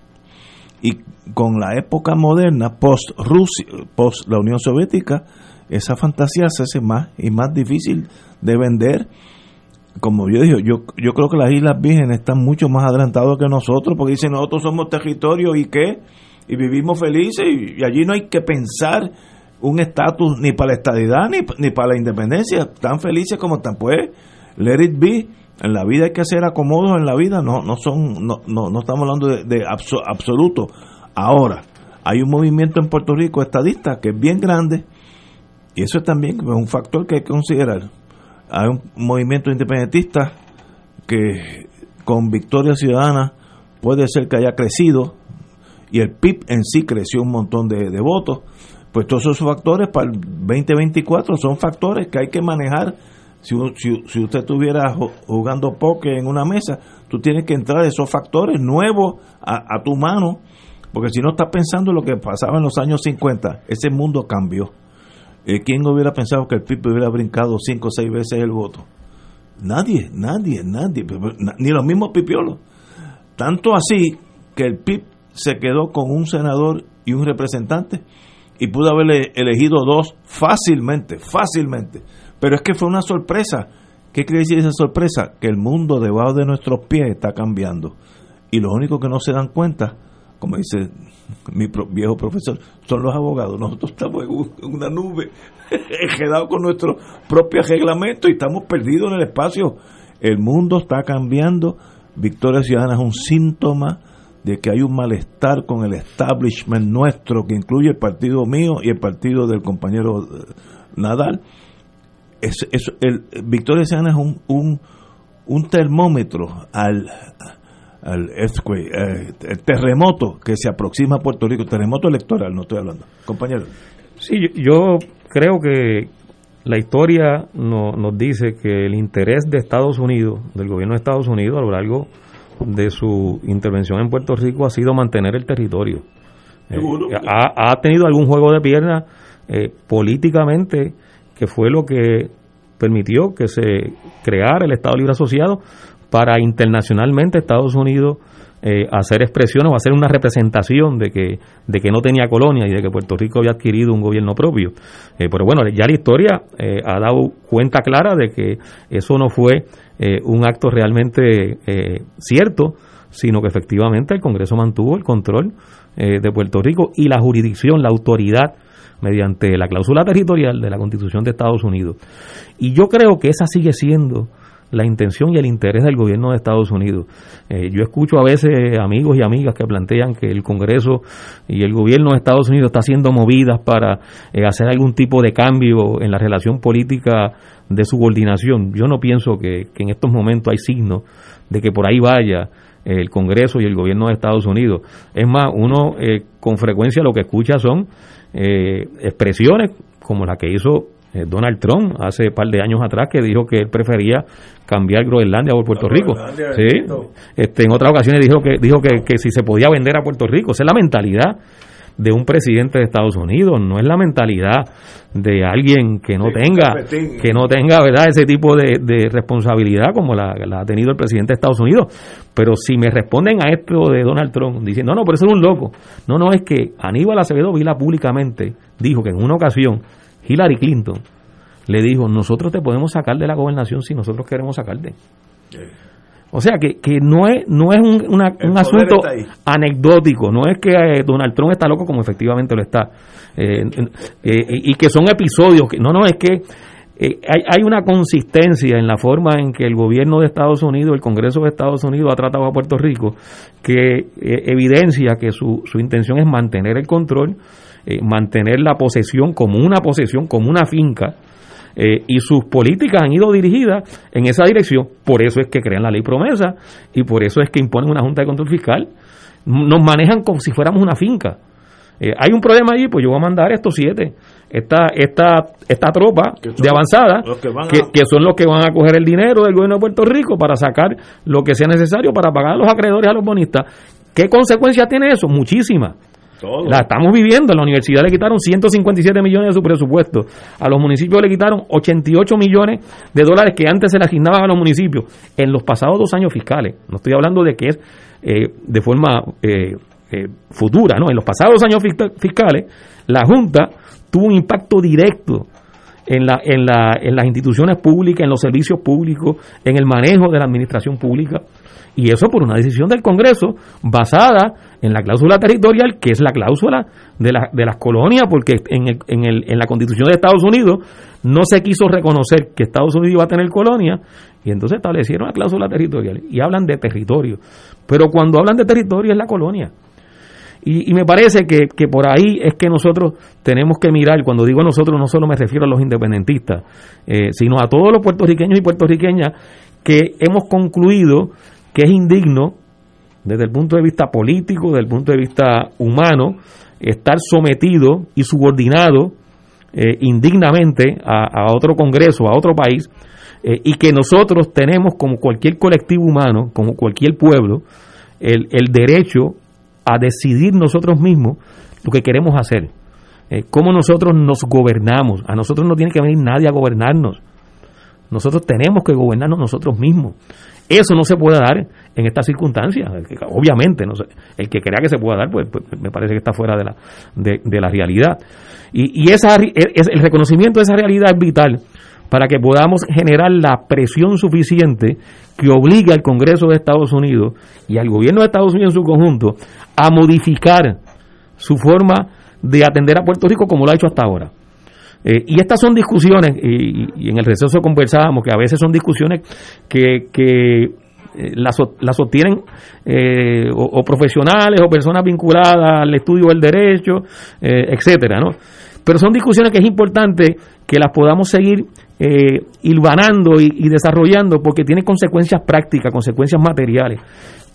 Y con la época moderna, post Rusia, post la Unión Soviética, esa fantasía se hace más y más difícil de vender. Como yo dije, yo, yo creo que las Islas Vírgenes están mucho más adelantadas que nosotros, porque dicen nosotros somos territorio y qué, y vivimos felices, y, allí no hay que pensar un estatus ni para la estadidad ni, ni para la independencia, tan felices como están. Pues, let it be. En la vida hay que hacer acomodos en la vida, no, no son, no, no, no estamos hablando de, de absoluto. Ahora, hay un movimiento en Puerto Rico estadista que es bien grande, y eso también es un factor que hay que considerar. Hay un movimiento independentista que con Victoria Ciudadana puede ser que haya crecido y el PIB en sí creció un montón de, votos. Pues todos esos factores para el 2024 son factores que hay que manejar. Si, si, usted estuviera jugando poker en una mesa, tú tienes que entrar esos factores nuevos a, a tu mano, porque si no estás pensando en lo que pasaba en los años 50, ese mundo cambió. Eh, ¿Quién hubiera pensado que el PIB hubiera brincado cinco o seis veces el voto? Nadie, nadie, nadie, ni los mismos pipiolos. Tanto así que el PIB se quedó con un senador y un representante y pudo haberle elegido dos fácilmente, fácilmente. Pero es que fue una sorpresa. ¿Qué quiere decir esa sorpresa? Que el mundo debajo de nuestros pies está cambiando. Y lo único que no se dan cuenta, como dice mi viejo profesor, son los abogados. Nosotros estamos en una nube, quedado con nuestro propio reglamento y estamos perdidos en el espacio. El mundo está cambiando. Victoria Ciudadana es un síntoma de que hay un malestar con el establishment nuestro, que incluye el partido mío y el partido del compañero eh, Nadal. Victoria Ciudadana es un, un termómetro al, al eh, el terremoto que se aproxima a Puerto Rico, terremoto electoral, no estoy hablando. Compañero. Sí, yo, creo que la historia no, nos dice que el interés de Estados Unidos, del gobierno de Estados Unidos, a lo largo de su intervención en Puerto Rico ha sido mantener el territorio. Eh, ha, tenido algún juego de pierna eh, políticamente que fue lo que permitió que se creara el Estado Libre Asociado para internacionalmente Estados Unidos eh, hacer expresiones o hacer una representación de que, de que no tenía colonia y de que Puerto Rico había adquirido un gobierno propio. Eh, pero bueno, ya la historia eh, ha dado cuenta clara de que eso no fue un acto realmente cierto, sino que efectivamente el Congreso mantuvo el control de Puerto Rico y la jurisdicción, la autoridad mediante la cláusula territorial de la Constitución de Estados Unidos. Y yo creo que esa sigue siendo la intención y el interés del gobierno de Estados Unidos. Eh, yo escucho a veces amigos y amigas que plantean que el Congreso y el gobierno de Estados Unidos está haciendo movidas para eh, hacer algún tipo de cambio en la relación política de subordinación. Yo no pienso que, en estos momentos hay signos de que por ahí vaya el Congreso y el gobierno de Estados Unidos. Es más, uno eh, con frecuencia lo que escucha son expresiones como la que hizo eh, Donald Trump hace un par de años atrás que dijo que él prefería cambiar Groenlandia por Puerto Rico. Sí. Este, en otras ocasiones dijo que dijo que, que, si se podía vender a Puerto Rico. Esa es la mentalidad de un presidente de Estados Unidos, no es la mentalidad de alguien que no tenga que no tenga verdad ese tipo de, de responsabilidad como la, la, ha tenido el presidente de Estados Unidos. Pero si me responden a esto de Donald Trump diciendo, no, no, pero eso es un loco. No, no, es que Aníbal Acevedo Vila públicamente dijo que en una ocasión Hillary Clinton le dijo, nosotros te podemos sacar de la gobernación si nosotros queremos sacarte. O sea que, que no es no es un, un asunto anecdótico, no es que eh, Donald Trump está loco como efectivamente lo está, eh, eh, y que son episodios, que no, no, es que hay, hay una consistencia en la forma en que el gobierno de Estados Unidos, el Congreso de Estados Unidos ha tratado a Puerto Rico, que evidencia que su, su intención es mantener el control, eh, mantener la posesión como una posesión, como una finca, eh, y sus políticas han ido dirigidas en esa dirección. Por eso es que crean la ley promesa y por eso es que imponen una Junta de Control Fiscal. Nos manejan como si fuéramos una finca. Eh, hay un problema allí, pues yo voy a mandar estos siete, esta, esta, esta tropa de avanzada, que, que, son los que van a coger el dinero del gobierno de Puerto Rico para sacar lo que sea necesario para pagar a los acreedores, a los bonistas. ¿Qué consecuencias tiene eso? Muchísimas. La estamos viviendo. La universidad le quitaron 157 millones de su presupuesto. A los municipios le quitaron 88 millones de dólares que antes se le asignaban a los municipios en los pasados dos años fiscales. No estoy hablando de que es eh, de forma eh, eh, futura, ¿no? En los pasados años fiscales, la Junta tuvo un impacto directo en, la, en, la, en las instituciones públicas, en los servicios públicos, en el manejo de la administración pública. Y eso por una decisión del Congreso basada en la cláusula territorial, que es la cláusula de, la, de las colonias, porque en, el, en, el, en la Constitución de Estados Unidos no se quiso reconocer que Estados Unidos iba a tener colonia, y entonces establecieron la cláusula territorial y hablan de territorio. Pero cuando hablan de territorio es la colonia. Y, me parece que, que, por ahí es que nosotros tenemos que mirar, cuando digo nosotros no solo me refiero a los independentistas, eh, sino a todos los puertorriqueños y puertorriqueñas que hemos concluido que es indigno desde el punto de vista político, desde el punto de vista humano, estar sometido y subordinado eh, indignamente a, otro Congreso, a otro país, eh, y que nosotros tenemos, como cualquier colectivo humano, como cualquier pueblo, el, el derecho a decidir nosotros mismos lo que queremos hacer, eh, cómo nosotros nos gobernamos. A nosotros no tiene que venir nadie a gobernarnos. Nosotros tenemos que gobernarnos nosotros mismos. Eso no se puede dar en estas circunstancias. Obviamente, no el que crea que se pueda dar, pues, pues, me parece que está fuera de la, de, la realidad. Y, y esa, el reconocimiento de esa realidad es vital para que podamos generar la presión suficiente que obligue al Congreso de Estados Unidos y al gobierno de Estados Unidos en su conjunto a modificar su forma de atender a Puerto Rico como lo ha hecho hasta ahora. Eh, y estas son discusiones, y, en el receso conversábamos que a veces son discusiones que, que eh, las, las obtienen eh, o, profesionales o personas vinculadas al estudio del derecho, etcétera, ¿no? Pero son discusiones que es importante que las podamos seguir eh, hilvanando y, desarrollando porque tiene consecuencias prácticas, consecuencias materiales.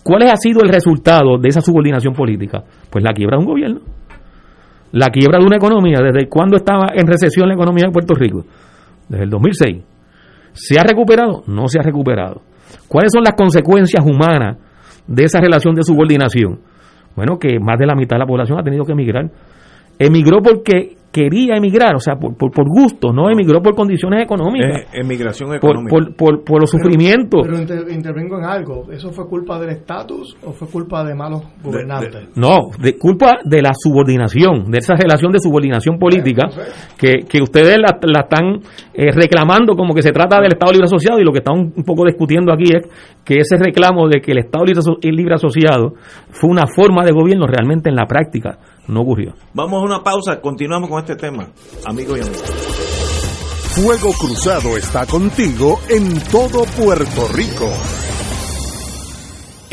¿Cuál ha sido el resultado de esa subordinación política? Pues la quiebra de un gobierno, la quiebra de una economía. ¿Desde cuándo estaba en recesión la economía de Puerto Rico? Desde el 2006. ¿Se ha recuperado? No se ha recuperado. ¿Cuáles son las consecuencias humanas de esa relación de subordinación? Bueno, que más de la mitad de la población ha tenido que emigrar. Emigró porque quería emigrar, o sea, por, por, gusto, no emigró por condiciones económicas. Eh, emigración económica. Por, por, los sufrimientos. Pero, intervengo en algo, ¿eso fue culpa del estatus o fue culpa de malos gobernantes? no, de culpa de la subordinación, de esa relación de subordinación política que, que ustedes la, la están eh, reclamando como que se trata del Estado Libre Asociado y lo que estamos un poco discutiendo aquí es que ese reclamo de que el Estado Libre Asociado fue una forma de gobierno realmente en la práctica no ocurrió. Vamos a una pausa, continuamos con este tema, amigos y amigas. Fuego Cruzado está contigo en todo Puerto Rico.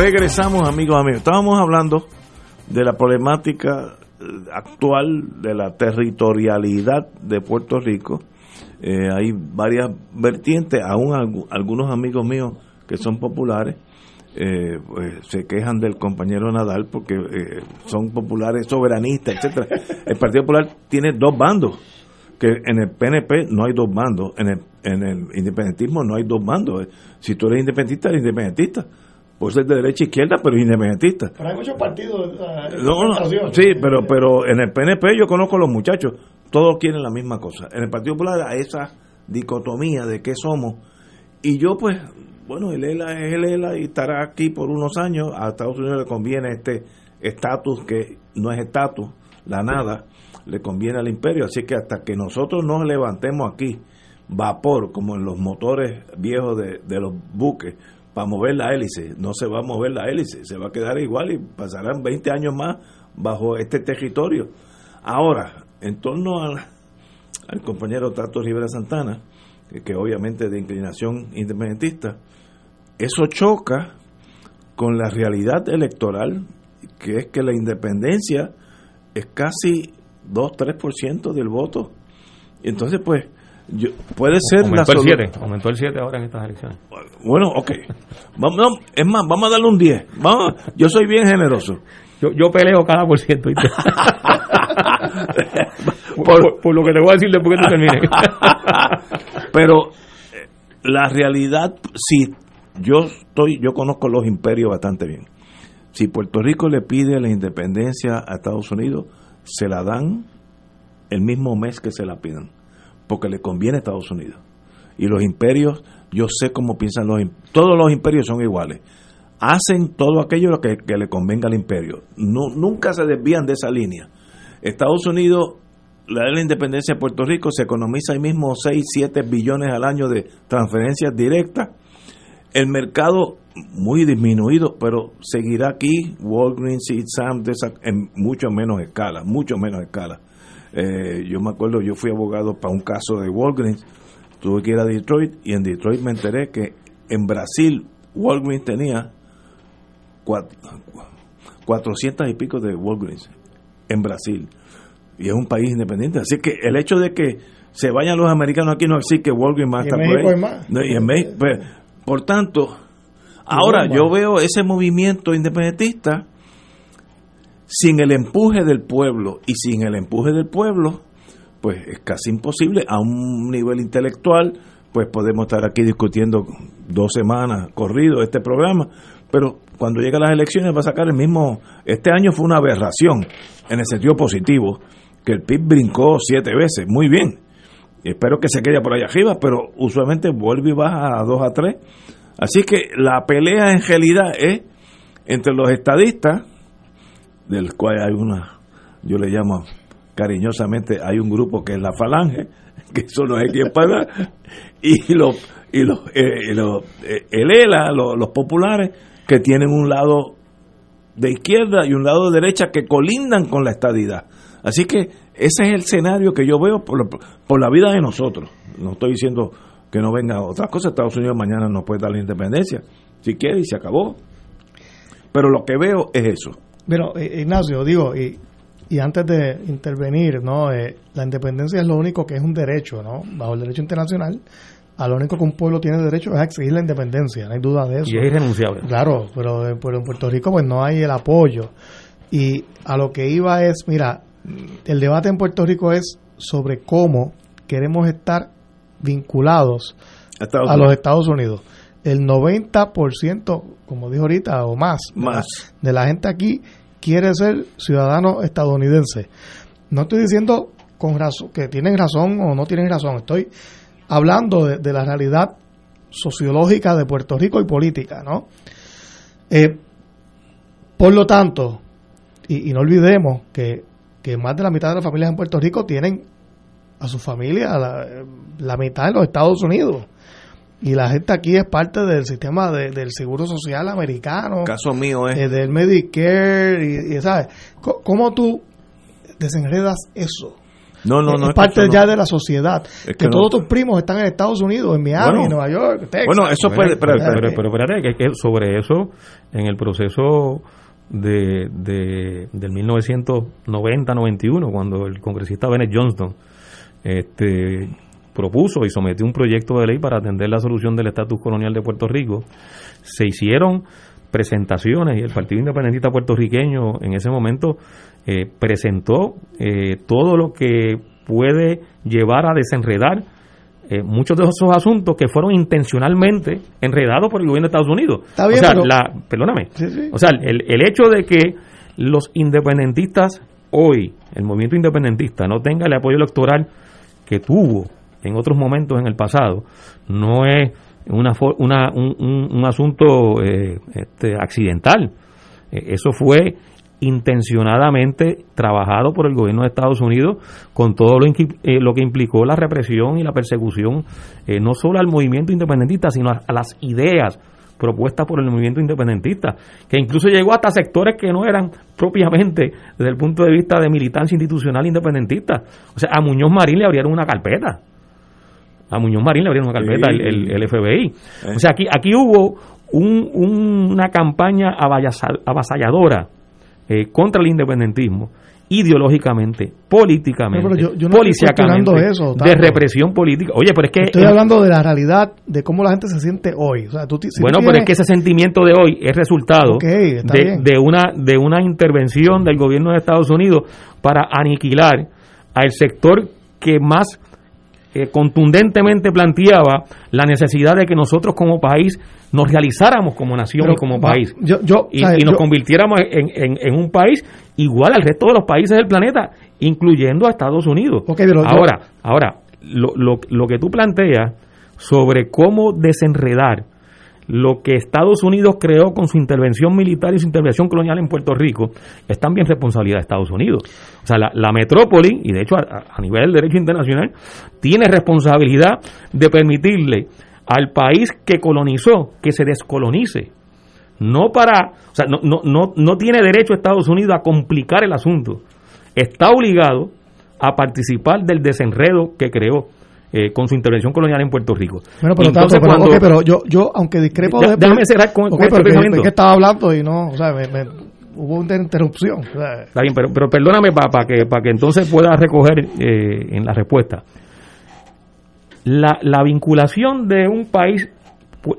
Regresamos, amigos, amigos. Estábamos hablando de la problemática eh, actual de la territorialidad de Puerto Rico. Eh, hay varias vertientes, aún algunos amigos míos que son populares eh, pues, se quejan del compañero Nadal porque son populares soberanistas, etcétera. El Partido Popular tiene dos bandos, que en el PNP no hay dos bandos, en el, en el independentismo no hay dos bandos. Si tú eres independentista, eres independentista puede ser de derecha e izquierda, pero independentista. Pero hay muchos partidos. sí, pero, pero en el PNP yo conozco a los muchachos, todos quieren la misma cosa. En el Partido Popular hay esa dicotomía de qué somos. Y yo pues, bueno, el ELA es el ELA y estará aquí por unos años. A Estados Unidos le conviene este estatus que no es estatus, la nada, le conviene al imperio. Así que hasta que nosotros nos levantemos aquí, vapor, como en los motores viejos de, de los buques, para mover la hélice, no se va a mover la hélice, se va a quedar igual y pasarán 20 años más bajo este territorio. Ahora, en torno al, compañero Tato Rivera Santana, que, que obviamente de inclinación independentista, eso choca con la realidad electoral, que es que la independencia es casi 2-3% del voto. Entonces, pues, yo, puede ser aumentó la el solu- 7, aumentó el 7 ahora en estas elecciones. Bueno, ok. Vamos, no, es más, vamos a darle un 10. Vamos, yo soy bien generoso. Yo, yo peleo cada por ciento. por, por- por lo que te voy a decir después que tú termines. Pero eh, la realidad, si yo estoy, yo conozco los imperios bastante bien. Si Puerto Rico le pide la independencia a Estados Unidos, se la dan el mismo mes que se la pidan, porque le conviene a Estados Unidos. Y los imperios, yo sé cómo piensan los todos los imperios son iguales. Hacen todo aquello que, que le convenga al imperio. Nunca se desvían de esa línea. Estados Unidos le da la independencia a Puerto Rico, se economiza ahí mismo 6, 7 billones al año de transferencias directas. El mercado muy disminuido, pero seguirá aquí Walgreens y Sam en mucho menos escala, mucho menos escala. Eh, yo me acuerdo, yo fui abogado para un caso de Walgreens, tuve que ir a Detroit y en Detroit me enteré que en Brasil Walgreens tenía cuat- 400 y pico de Walgreens en Brasil y es un país independiente. Así que el hecho de que se vayan los americanos aquí no existe que Walgreens más Y en está por ahí. más. No, y en México, pues, por tanto, ahora yo veo ese movimiento independentista sin el empuje del pueblo y sin el empuje del pueblo pues es casi imposible. A un nivel intelectual pues podemos estar aquí discutiendo dos semanas corrido este programa pero cuando lleguen las elecciones va a sacar el mismo este año fue una aberración en el sentido positivo que el PIB brincó siete veces muy bien. Espero que se quede por allá arriba pero usualmente vuelve y baja a dos a tres. Así que la pelea en realidad es entre los estadistas del cual hay una, yo le llamo cariñosamente, hay un grupo que es la Falange, que eso no es quien paga, y los, y los, eh, eh, el ELA, los, populares, que tienen un lado de izquierda y un lado de derecha que colindan con la estadidad. Así que ese es el escenario que yo veo por, por la vida de nosotros. No estoy diciendo que no venga otra cosa. Estados Unidos mañana nos puede dar la independencia, si quiere, y se acabó. Pero lo que veo es eso. Pero, eh, Ignacio, digo, y, y antes de intervenir, ¿no? Eh, la independencia es lo único que es un derecho, ¿no? Bajo el derecho internacional, a lo único que un pueblo tiene derecho es a exigir la independencia, no hay duda de eso. Y es irrenunciable. Claro, pero, eh, pero en Puerto Rico pues no hay el apoyo. Y a lo que iba es, mira, el debate en Puerto Rico es sobre cómo queremos estar vinculados Estados a los. Estados Unidos. El 90%, como dijo ahorita, o más, de la- Más. de la gente aquí quiere ser ciudadano estadounidense. No estoy diciendo con razón, que tienen razón o no tienen razón, estoy hablando de, de la realidad sociológica de Puerto Rico y política, ¿no? Eh, por lo tanto, y, y no olvidemos que, que más de la mitad de las familias en Puerto Rico tienen a su familia la, la mitad en los Estados Unidos. Y la gente aquí es parte del sistema de- del seguro social americano. caso mío es eh, del Medicare. Y, y, ¿sabes? ¿Cómo tú desenredas eso? No, no, no. es parte no- ya de la sociedad. Es que que no- todos tus primos están en Estados Unidos, en Miami, Bueno. en Nueva York, Texas. Bueno, eso puede- pero, espera, pero, pero espérate, que, que sobre eso, en el proceso de, de, del 1990-91, cuando el congresista Bennett Johnston este, propuso y sometió un proyecto de ley para atender la solución del estatus colonial de Puerto Rico, se hicieron presentaciones y el Partido Independentista puertorriqueño en ese momento eh, presentó eh, todo lo que puede llevar a desenredar eh, muchos de esos asuntos que fueron intencionalmente enredados por el gobierno de Estados Unidos. Está bien, o sea, pero- la, perdóname. Sí, sí. O sea, el, el hecho de que los independentistas hoy el movimiento independentista no tenga el apoyo electoral que tuvo en otros momentos en el pasado, no es una, una un, un, asunto eh, este, accidental. Eh, eso fue intencionadamente trabajado por el gobierno de Estados Unidos con todo lo, eh, lo que implicó la represión y la persecución, no solo al movimiento independentista, sino a, las ideas propuestas por el movimiento independentista, que incluso llegó hasta sectores que no eran propiamente desde el punto de vista de militancia institucional independentita. O sea, a Muñoz Marín le abrieron una carpeta a Muñoz Marín le abrieron una carpeta el, FBI. Eh. O sea, aquí, aquí hubo una campaña avasalladora eh, contra el independentismo ideológicamente, políticamente, policíacamente, de represión política. Oye, pero es que... Estoy hablando de la realidad, de cómo la gente se siente hoy. bueno, pero es que ese sentimiento de hoy es resultado de, de, una, de una intervención del gobierno de Estados Unidos para aniquilar al sector que más contundentemente planteaba la necesidad de que nosotros como país nos realizáramos como nación y como país y, nos convirtiéramos en, un país igual al resto de los países del planeta, incluyendo a Estados Unidos. ahora, ahora lo, lo, lo que tú planteas sobre cómo desenredar lo que Estados Unidos creó con su intervención militar y su intervención colonial en Puerto Rico es también responsabilidad de Estados Unidos. O sea, la, metrópoli, y de hecho a, nivel del derecho internacional, tiene responsabilidad de permitirle al país que colonizó que se descolonice. No para, o sea, no, no, no, no tiene derecho Estados Unidos a complicar el asunto. Está obligado a participar del desenredo que creó. Eh, con su intervención colonial en Puerto Rico. Bueno, pero, Entonces, cuando, pero yo, yo, aunque discrepo de... Déjame cerrar con, okay, este Es que estaba hablando y no, o sea, me, hubo una interrupción. Está bien, pero, pero perdóname para que, para que entonces pueda recoger eh, en la respuesta. La, la vinculación de un país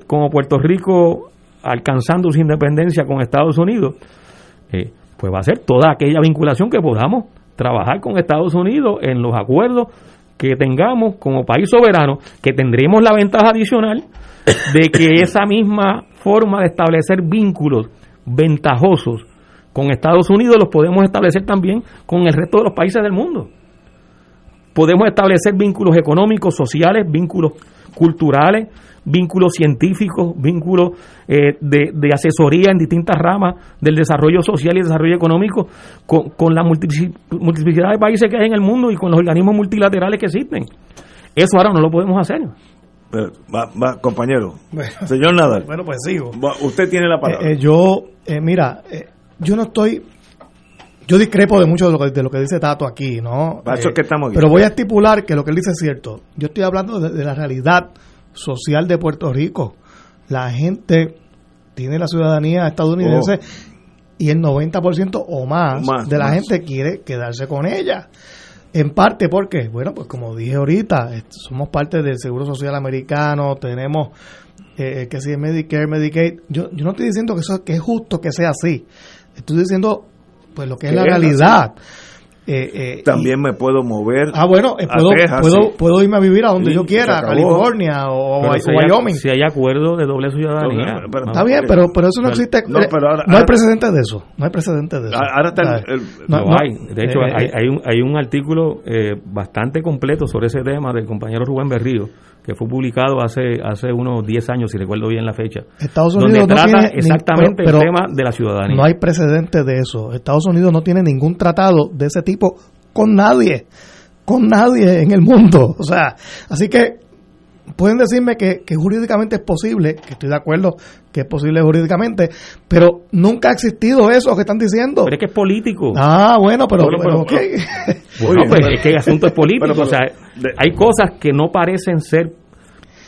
como Puerto Rico alcanzando su independencia con Estados Unidos, eh, pues va a ser toda aquella vinculación que podamos trabajar con Estados Unidos en los acuerdos que tengamos como país soberano, que tendremos la ventaja adicional de que esa misma forma de establecer vínculos ventajosos con Estados Unidos los podemos establecer también con el resto de los países del mundo. Podemos establecer vínculos económicos, sociales, vínculos culturales, vínculos científicos, vínculos eh, de, de, asesoría en distintas ramas del desarrollo social y desarrollo económico con, con la multiplicidad de países que hay en el mundo y con los organismos multilaterales que existen. Eso ahora no lo podemos hacer. va, compañero. Señor Nadal. Bueno, pues sigo. usted tiene la palabra. Eh, eh, yo, mira, yo no estoy yo discrepo de mucho de lo que, de lo que dice Tato aquí, ¿no? que estamos Pero voy a estipular que lo que él dice es cierto. Yo estoy hablando de la realidad social de Puerto Rico. La gente tiene la ciudadanía estadounidense oh. y el 90% o más, de la gente quiere quedarse con ella. En parte porque, bueno, pues como dije ahorita, somos parte del Seguro Social Americano, tenemos eh, que si es Medicare, Medicaid. Yo, yo no estoy diciendo que eso que es justo que sea así. Estoy diciendo pues lo que es la realidad. Eh, eh, También me puedo mover. Ah, bueno, eh, puedo, puedo, irme a vivir a donde yo quiera, a California o, a Wyoming. si hay acuerdo de doble ciudadanía. está bien, pero, pero eso no existe. No, hay precedentes de eso. No hay precedentes de eso. Ahora está no, hay. De hecho, hay, hay, un, hay un artículo bastante completo sobre ese tema del compañero Rubén Berrío que fue publicado hace hace unos 10 años, si recuerdo bien la fecha. Estados Unidos donde trata exactamente el tema de la ciudadanía. No hay precedente de eso. Estados Unidos no tiene ningún tratado de ese tipo con nadie, con nadie en el mundo. O sea, así que pueden decirme que, jurídicamente es posible, que estoy de acuerdo que es posible jurídicamente, pero nunca ha existido eso que están diciendo. Pero es que es político. Ah, bueno, pero, bueno, pues es que el asunto es político. o sea, hay cosas que no parecen ser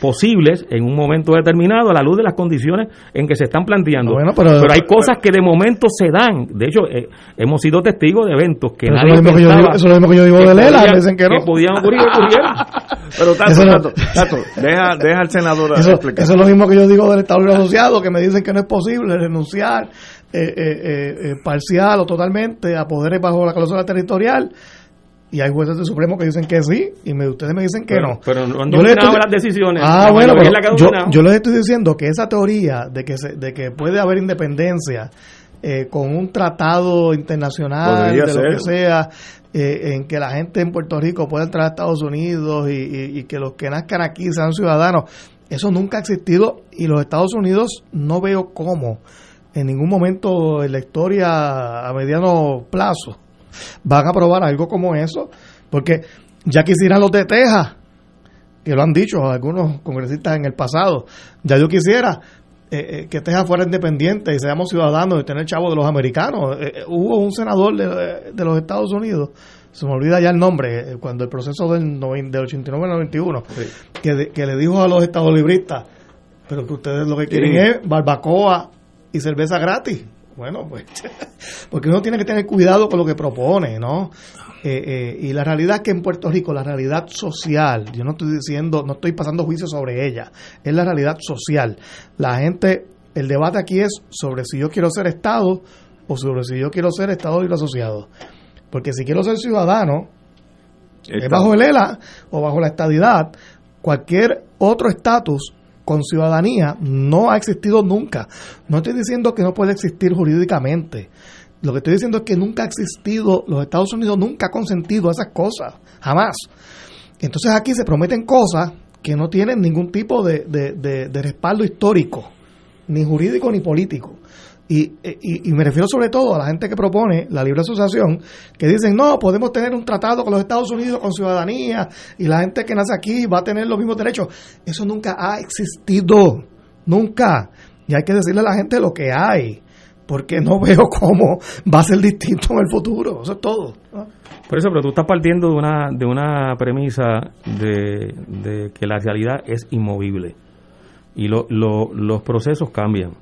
posibles en un momento determinado a la luz de las condiciones en que se están planteando. pero, hay cosas que de momento se dan. De hecho, eh, hemos sido testigos de eventos que nadie eso, es eso es lo mismo que yo digo de Lela, dicen que no. Que podían ocurrir ocurrieron. pero tanto, tanto, deja, deja al senador eso, explicar. Eso es lo mismo que yo digo del Estado Asociado, que me dicen que no es posible renunciar eh, eh, eh, parcial o totalmente a poderes bajo la cláusula territorial y hay jueces del Supremo que dicen que sí y me, ustedes me dicen que no. Pero no yo les las decisiones. Ah, bueno, pero yo, yo, les estoy diciendo que esa teoría de que, se, de que puede haber independencia eh, con un tratado internacional, Podría de lo que sea, eh, en que la gente en Puerto Rico pueda entrar a Estados Unidos y, y- y que los que nazcan aquí sean ciudadanos. Eso nunca ha existido y los Estados Unidos no veo cómo en ningún momento en la historia a mediano plazo van a aprobar algo como eso, porque ya quisieran los de Texas, que lo han dicho algunos congresistas en el pasado, ya yo quisiera eh, eh, que Texas fuera independiente y seamos ciudadanos y tener chavos de los americanos. Eh, eh, hubo un senador de, de los Estados Unidos, se me olvida ya el nombre, cuando el proceso del, del 89 al 91, que, de- que le dijo a los estadolibristas, pero que ustedes lo que quieren Sí. es barbacoa y cerveza gratis. Bueno, pues, porque uno tiene que tener cuidado con lo que propone, ¿no? Eh, eh, y la realidad es que en Puerto Rico, la realidad social, yo no estoy diciendo, no estoy pasando juicio sobre ella, es la realidad social. La gente, el debate aquí es sobre si yo quiero ser Estado o sobre si yo quiero ser Estado libre asociado. Porque si quiero ser ciudadano, es bajo el ELA o bajo la estadidad, cualquier otro estatus con ciudadanía no ha existido nunca. No estoy diciendo que no puede existir jurídicamente. Lo que estoy diciendo es que nunca ha existido, los Estados Unidos nunca ha consentido esas cosas, jamás. Entonces aquí se prometen cosas que no tienen ningún tipo de, de- de- de respaldo histórico, ni jurídico ni político. Y, y- y me refiero sobre todo a la gente que propone la libre asociación, que dicen, no, podemos tener un tratado con los Estados Unidos con ciudadanía y la gente que nace aquí va a tener los mismos derechos. Eso nunca ha existido, nunca. Y hay que decirle a la gente lo que hay, porque no veo cómo va a ser distinto en el futuro. Eso es todo. Por eso, pero tú estás partiendo de una, de una premisa de, de que la realidad es inmovible y lo- lo- los procesos cambian.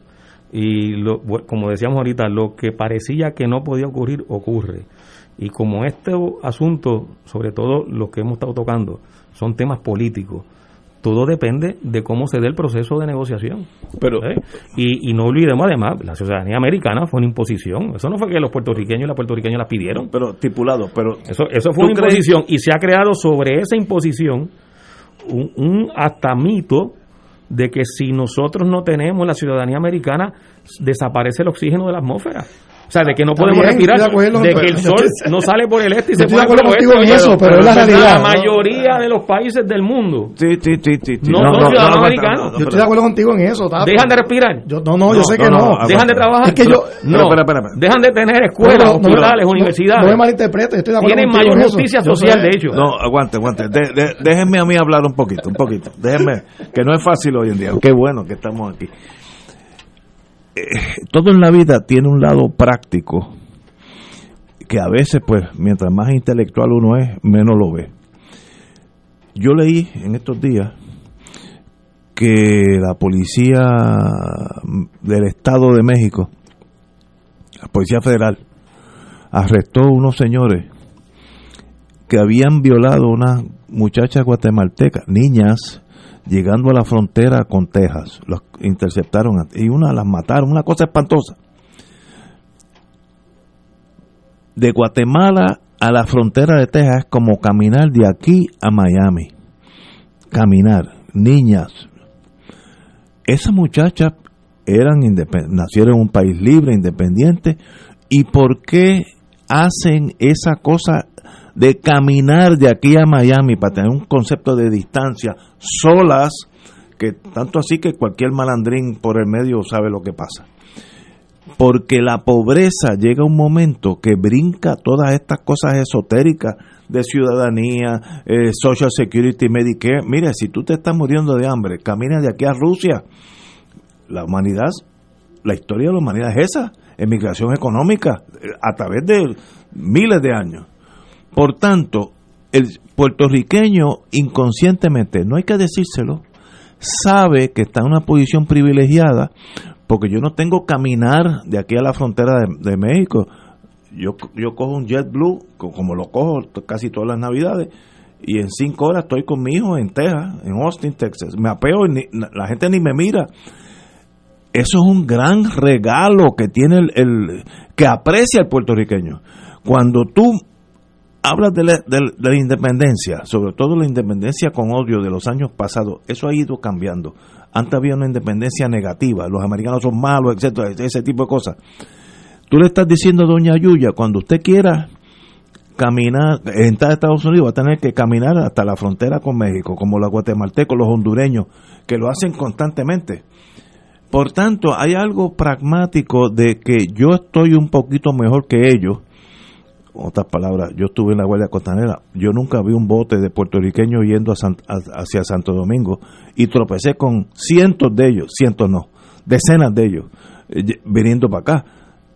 Y lo, como decíamos ahorita, lo que parecía que no podía ocurrir, ocurre. Y como este asunto, sobre todo los que hemos estado tocando, son temas políticos, todo depende de cómo se dé el proceso de negociación. Pero- ¿Eh? y, y no olvidemos además, la ciudadanía americana fue una imposición. Eso no fue que los puertorriqueños y las puertorriqueñas la pidieron. Pero estipulado, pero Eso, eso fue ¿Tú una crees- imposición y se ha creado sobre esa imposición un, un hasta mito de que si nosotros no tenemos la ciudadanía americana, desaparece el oxígeno de la atmósfera. O sea, de que no podemos bien, respirar, de que el sol no sale por el este y Yo se estoy de pone por acuerdo el contigo oeste. en eso, pero es la realidad. La mayoría de los países del mundo Sí, sí, sí, sí, sí. no, son ciudadanos americanos. Yo estoy de acuerdo contigo en eso. Dejan de respirar. Yo, no, no, yo No, sé no, que no. Dejan de trabajar. Es que yo- no, dejan de tener escuelas, hospitales, no, universidades. No me malinterpretes, estoy de acuerdo Tienen mayor justicia social, de hecho. No, aguante, aguante. De- de- déjenme a mí hablar un poquito, un poquito. Déjenme, que no es fácil hoy en día. Qué bueno que estamos aquí. Eh, todo en la vida tiene un lado práctico que a veces, pues, mientras más intelectual uno es, menos lo ve. Yo leí en estos días que la policía del Estado de México, la Policía Federal, arrestó unos señores que habían violado a unas muchachas guatemaltecas, niñas, llegando a la frontera con Texas. Los interceptaron y una las mataron, una cosa espantosa. De Guatemala a la frontera de Texas es como caminar de aquí a Miami. Caminar, niñas. Esas muchachas eran nacieron en un país libre, independiente, y por qué hacen esa cosa de caminar de aquí a Miami para tener un concepto de distancia solas, que tanto así que cualquier malandrín por el medio sabe lo que pasa. Porque la pobreza llega un momento que brinca todas estas cosas esotéricas de ciudadanía, eh, Social Security, Medicare. Mire, si tú te estás muriendo de hambre, camina de aquí a Rusia. La humanidad, la historia de la humanidad es esa, emigración económica, eh, a través de miles de años. Por tanto, el puertorriqueño inconscientemente, no hay que decírselo, sabe que está en una posición privilegiada porque yo no tengo caminar de aquí a la frontera de, México. Yo, yo cojo un JetBlue, co- como lo cojo casi todas las navidades, y en cinco horas estoy con mi hijo en Texas, en Austin, Texas. Me apeo y la gente ni me mira. Eso es un gran regalo que tiene el, el- que aprecia el puertorriqueño. Cuando tú hablas de la, de- la independencia, sobre todo la independencia con odio de los años pasados, eso ha ido cambiando. Antes había una independencia negativa, los americanos son malos, etcétera, ese tipo de cosas. tú le estás diciendo a doña Yuya, cuando usted quiera caminar, entrar a Estados Unidos, va a tener que caminar hasta la frontera con México, como los guatemaltecos, los hondureños, que lo hacen constantemente. Por tanto, hay algo pragmático de que yo estoy un poquito mejor que ellos. Otras palabras, yo estuve en la Guardia Costanera, yo nunca vi un bote de puertorriqueños yendo hacia Santo Domingo y tropecé con cientos de ellos, cientos no, decenas de ellos, eh, viniendo para acá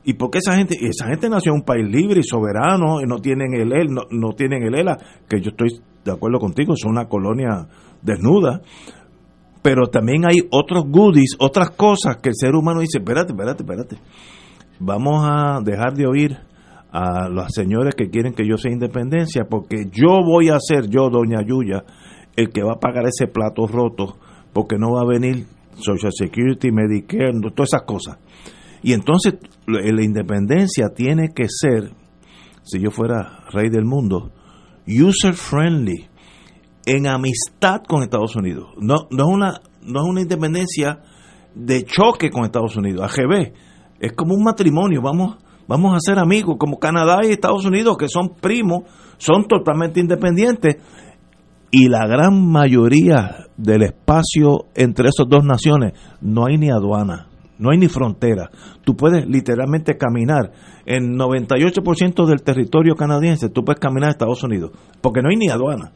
¿Y por qué esa gente? Esa gente nació en un país libre y soberano y no tienen el EL, no, no tienen el ELA, que yo estoy de acuerdo contigo, es una colonia desnuda. Pero también hay otros goodies, otras cosas que el ser humano dice, espérate, espérate, espérate. Vamos a dejar de oír a los señores que quieren que yo sea independencia, porque yo voy a ser, yo, doña Yuya, el que va a pagar ese plato roto, porque no va a venir Social Security, Medicare, todas esas cosas. Y entonces la independencia tiene que ser, si yo fuera rey del mundo, user friendly, en amistad con Estados Unidos. No, no, es, una, no es una independencia de choque con Estados Unidos, AGB. Es como un matrimonio, vamos, vamos a ser amigos, como Canadá y Estados Unidos, que son primos, son totalmente independientes. Y la gran mayoría del espacio entre esas dos naciones no hay ni aduana no hay ni frontera. Tú puedes literalmente caminar en 98% del territorio canadiense, tú puedes caminar a Estados Unidos, porque no hay ni aduana.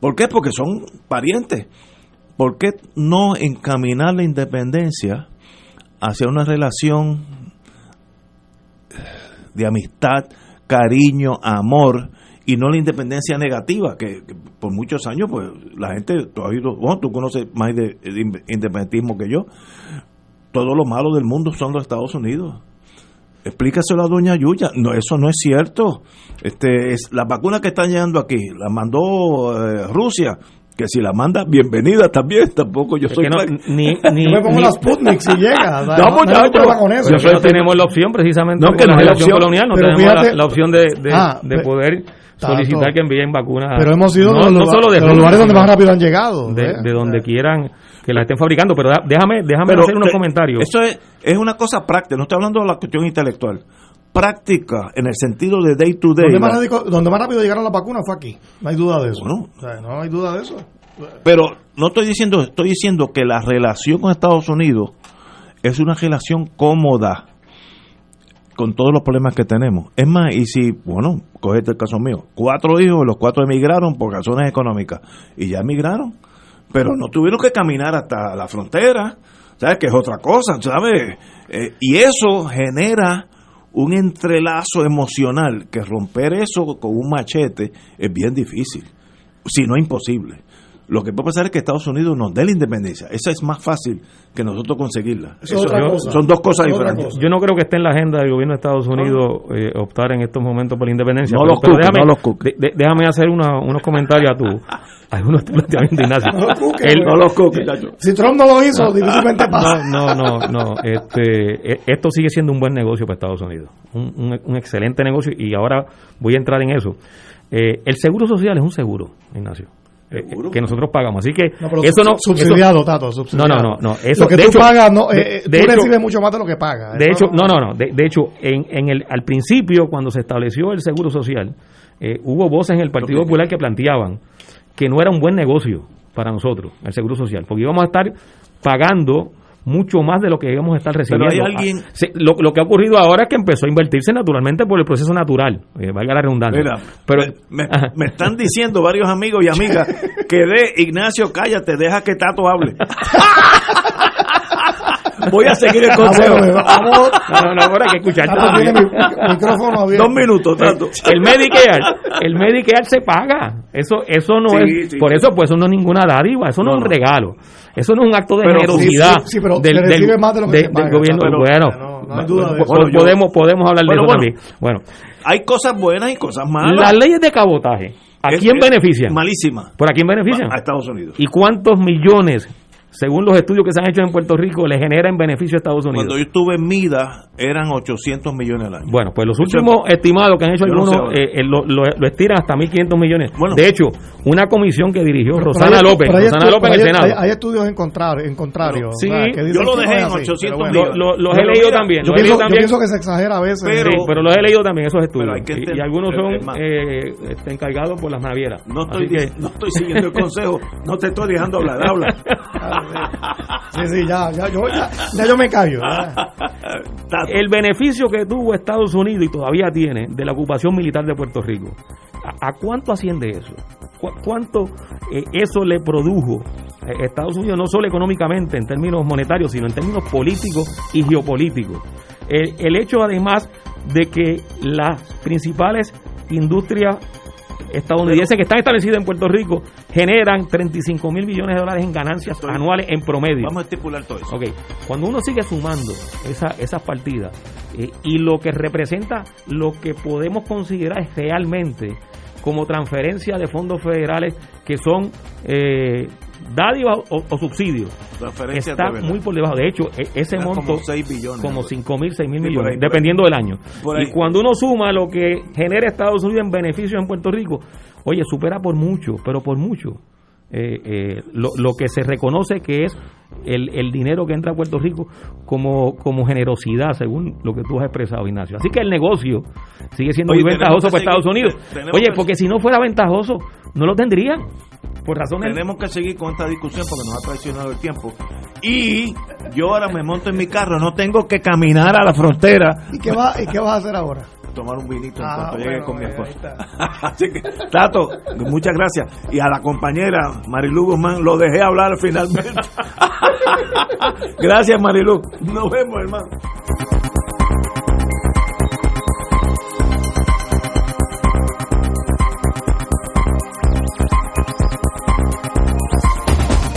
¿Por qué? Porque son parientes. ¿Por qué no encaminar la independencia hacia una relación de amistad, cariño, amor, y no la independencia negativa, que, por muchos años, pues la gente, tú, bueno, tú conoces más de independentismo que yo, todo lo malo del mundo son los Estados Unidos. Explícaselo a doña Yuya. No, eso no es cierto. Este, es, la vacuna que están llegando aquí, la mandó eh, Rusia que si la manda, bienvenida también, tampoco yo soy que no, ni, ni, me pongo las Sputnik si llega. no, no, no, con eso. Nosotros tenemos la opción precisamente no, que la opción colonial, no tenemos la, opción de, de, ah, de poder solicitar que envíen vacunas. Pero hemos ido no, los, solo de, los lugares donde más rápido han llegado. De, ¿eh? donde quieran que la estén fabricando, pero déjame, déjame hacer unos comentarios. Eso es, es una cosa práctica, no estoy hablando de la cuestión intelectual. Práctica en el sentido de day to day. Donde más, rápido llegaron las vacunas fue aquí, no hay duda de eso. no hay duda de eso. Pero no estoy diciendo, estoy diciendo que la relación con Estados Unidos es una relación cómoda con todos los problemas que tenemos. Es más, y si, bueno, cogete el caso mío, cuatro hijos, los cuatro emigraron por razones económicas y ya emigraron pero no tuvieron que caminar hasta la frontera, ¿sabes? Que es otra cosa, ¿sabes? Eh, y eso genera un entrelazo emocional, que romper eso con un machete es bien difícil, si no imposible. Lo que puede pasar es que Estados Unidos nos dé la independencia. Esa es más fácil que nosotros conseguirla. son dos cosas diferentes. Yo no creo que esté en la agenda del gobierno de Estados Unidos eh, optar en estos momentos por la independencia. No pero, déjame, déjame hacer unos comentarios a tu, algunos planteamientos, Ignacio. No los Si Trump no lo hizo, difícilmente pasa. No, no, no. Este, e, esto sigue siendo un buen negocio para Estados Unidos. Un, un, excelente negocio y ahora voy a entrar en eso. Eh, el seguro social es un seguro, Ignacio. Eh, que nosotros pagamos. Así que eso no. Subsidiado, Tato, subsidiado. No, no, no. no eso, lo que tú pagas, no, eh, de, tú recibes mucho más de lo que pagas. De hecho, no, no, no. De, hecho, en, en el, al principio, cuando se estableció el seguro social, eh, hubo voces en el Partido Popular que planteaban que no era un buen negocio para nosotros, el seguro social, porque íbamos a estar pagando mucho más de lo que íbamos a estar recibiendo. Pero hay alguien... Ah, lo, que ha ocurrido ahora es que empezó a invertirse naturalmente por el proceso natural, eh, valga la redundancia. Pero, me, me, están diciendo varios amigos y amigas que de Ignacio, cállate, deja que Tato hable. Voy a seguir el consejo. vamos. No, no, ahora hay que escuchar. micrófono Dos minutos, tanto. El Medicare, el Medicare se paga. Eso, eso no es. por eso, pues, eso no es ninguna dádiva. Eso no, es un regalo. Eso no es un acto de generosidad del, del, gobierno. bueno, podemos, podemos hablar de eso también. Bueno, hay cosas buenas y cosas malas. Las leyes de cabotaje, ¿a quién benefician? Malísimas. ¿Por a quién benefician? A Estados Unidos. ¿Y cuántos millones según los estudios que se han hecho en Puerto Rico, le genera en beneficio a Estados Unidos. Cuando yo estuve en MIDA, eran 800 millones al año. Bueno, pues los últimos estimados que han hecho algunos eh, eh, lo, lo, estiran hasta 1.500 millones. de hecho, una comisión que dirigió Rosana López, Rosana López en el Senado. Hay, estudios en contrario. En contrario sí, yo lo dejé en 800 millones. los he leído también. Yo, pienso, que se exagera a veces. Pero, sí, pero los he leído también, esos estudios. Y, algunos son eh, este, encargados por las navieras. No estoy, no estoy siguiendo el consejo, no te estoy dejando hablar, habla. sí, sí, ya, ya, yo, ya, ya yo me callo. El beneficio que tuvo Estados Unidos y todavía tiene de la ocupación militar de Puerto Rico, ¿a, cuánto asciende eso? ¿Cuánto eh, eso le produjo a Estados Unidos, no solo económicamente en términos monetarios, sino en términos políticos y geopolíticos? El, el hecho además de que las principales industrias estadounidenses que están establecidos en Puerto Rico generan 35 mil millones de dólares en ganancias anuales en promedio. Vamos a estipular todo eso. Okay. Cuando uno sigue sumando esa, esas partidas eh, y lo que representa lo que podemos considerar realmente como transferencia de fondos federales que son eh, dádivas o, subsidios está muy por debajo. De hecho, e, ese monto como 6 billones, como 5 mil, 6 mil millones, dependiendo del año. Y cuando uno suma lo que genera Estados Unidos en beneficios en Puerto Rico, oye, supera por mucho, pero por mucho. Eh, eh, lo, lo, que se reconoce que es el, el, dinero que entra a Puerto Rico como, como generosidad, según lo que tú has expresado, Ignacio. Así que el negocio sigue siendo muy ventajoso para Estados Unidos. Oye, porque si no fuera ventajoso, no lo tendrían. Por razones. Tenemos que seguir con esta discusión porque nos ha traicionado el tiempo. Y yo ahora me monto en mi carro, no tengo que caminar a la frontera. ¿Y qué, va, ¿y qué vas a hacer ahora? tomar un vinito en ah, cuanto llegue con mi esposa. Así que, Tato, muchas gracias. Y a la compañera Marilu Guzmán lo dejé hablar finalmente. gracias, Marilu. Nos vemos, hermano.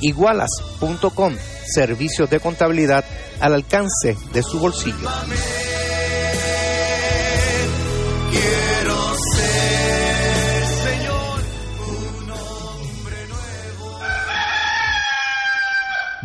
igualas.com, servicios de contabilidad al alcance de su bolsillo.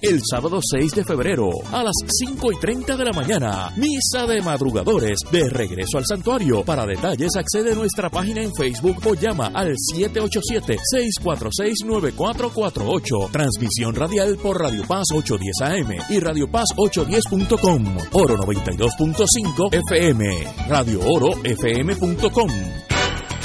el sábado 6 de febrero a las 5 y 30 de la mañana. Misa de madrugadores de regreso al santuario. Para detalles accede a nuestra página en Facebook o llama al 787-646-9448. Transmisión radial por Radio Paz 810 AM y Radio Paz 810.com. Oro 92.5 FM. Radio Oro FM.com.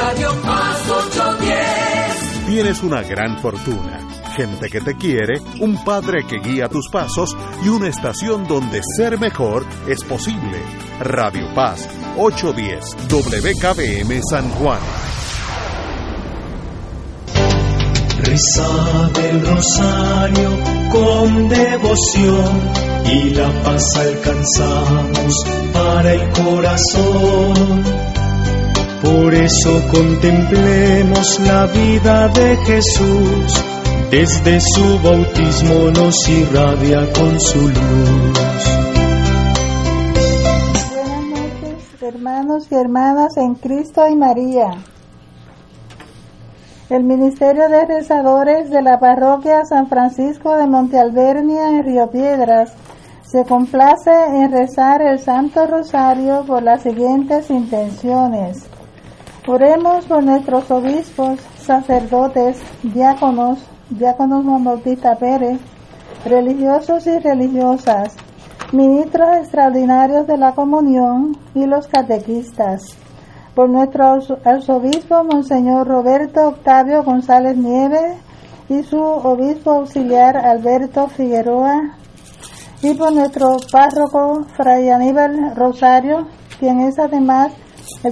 Radio Paz 810. Tienes una gran fortuna, gente que te quiere, un padre que guía tus pasos y una estación donde ser mejor es posible. Radio Paz 810 WKBM San Juan. Reza del rosario con devoción y la paz alcanzamos para el corazón. Por eso contemplemos la vida de Jesús, desde su bautismo nos irradia con su luz. Buenas noches, hermanos y hermanas en Cristo y María. El Ministerio de Rezadores de la Parroquia San Francisco de Monte Albernia en Río Piedras se complace en rezar el Santo Rosario por las siguientes intenciones. Oremos por nuestros obispos, sacerdotes, diáconos, diáconos Juan Bautista Pérez, religiosos y religiosas, ministros extraordinarios de la comunión y los catequistas. Por nuestro arzobispo, Monseñor Roberto Octavio González Nieves, y su obispo auxiliar Alberto Figueroa, y por nuestro párroco Fray Aníbal Rosario, quien es además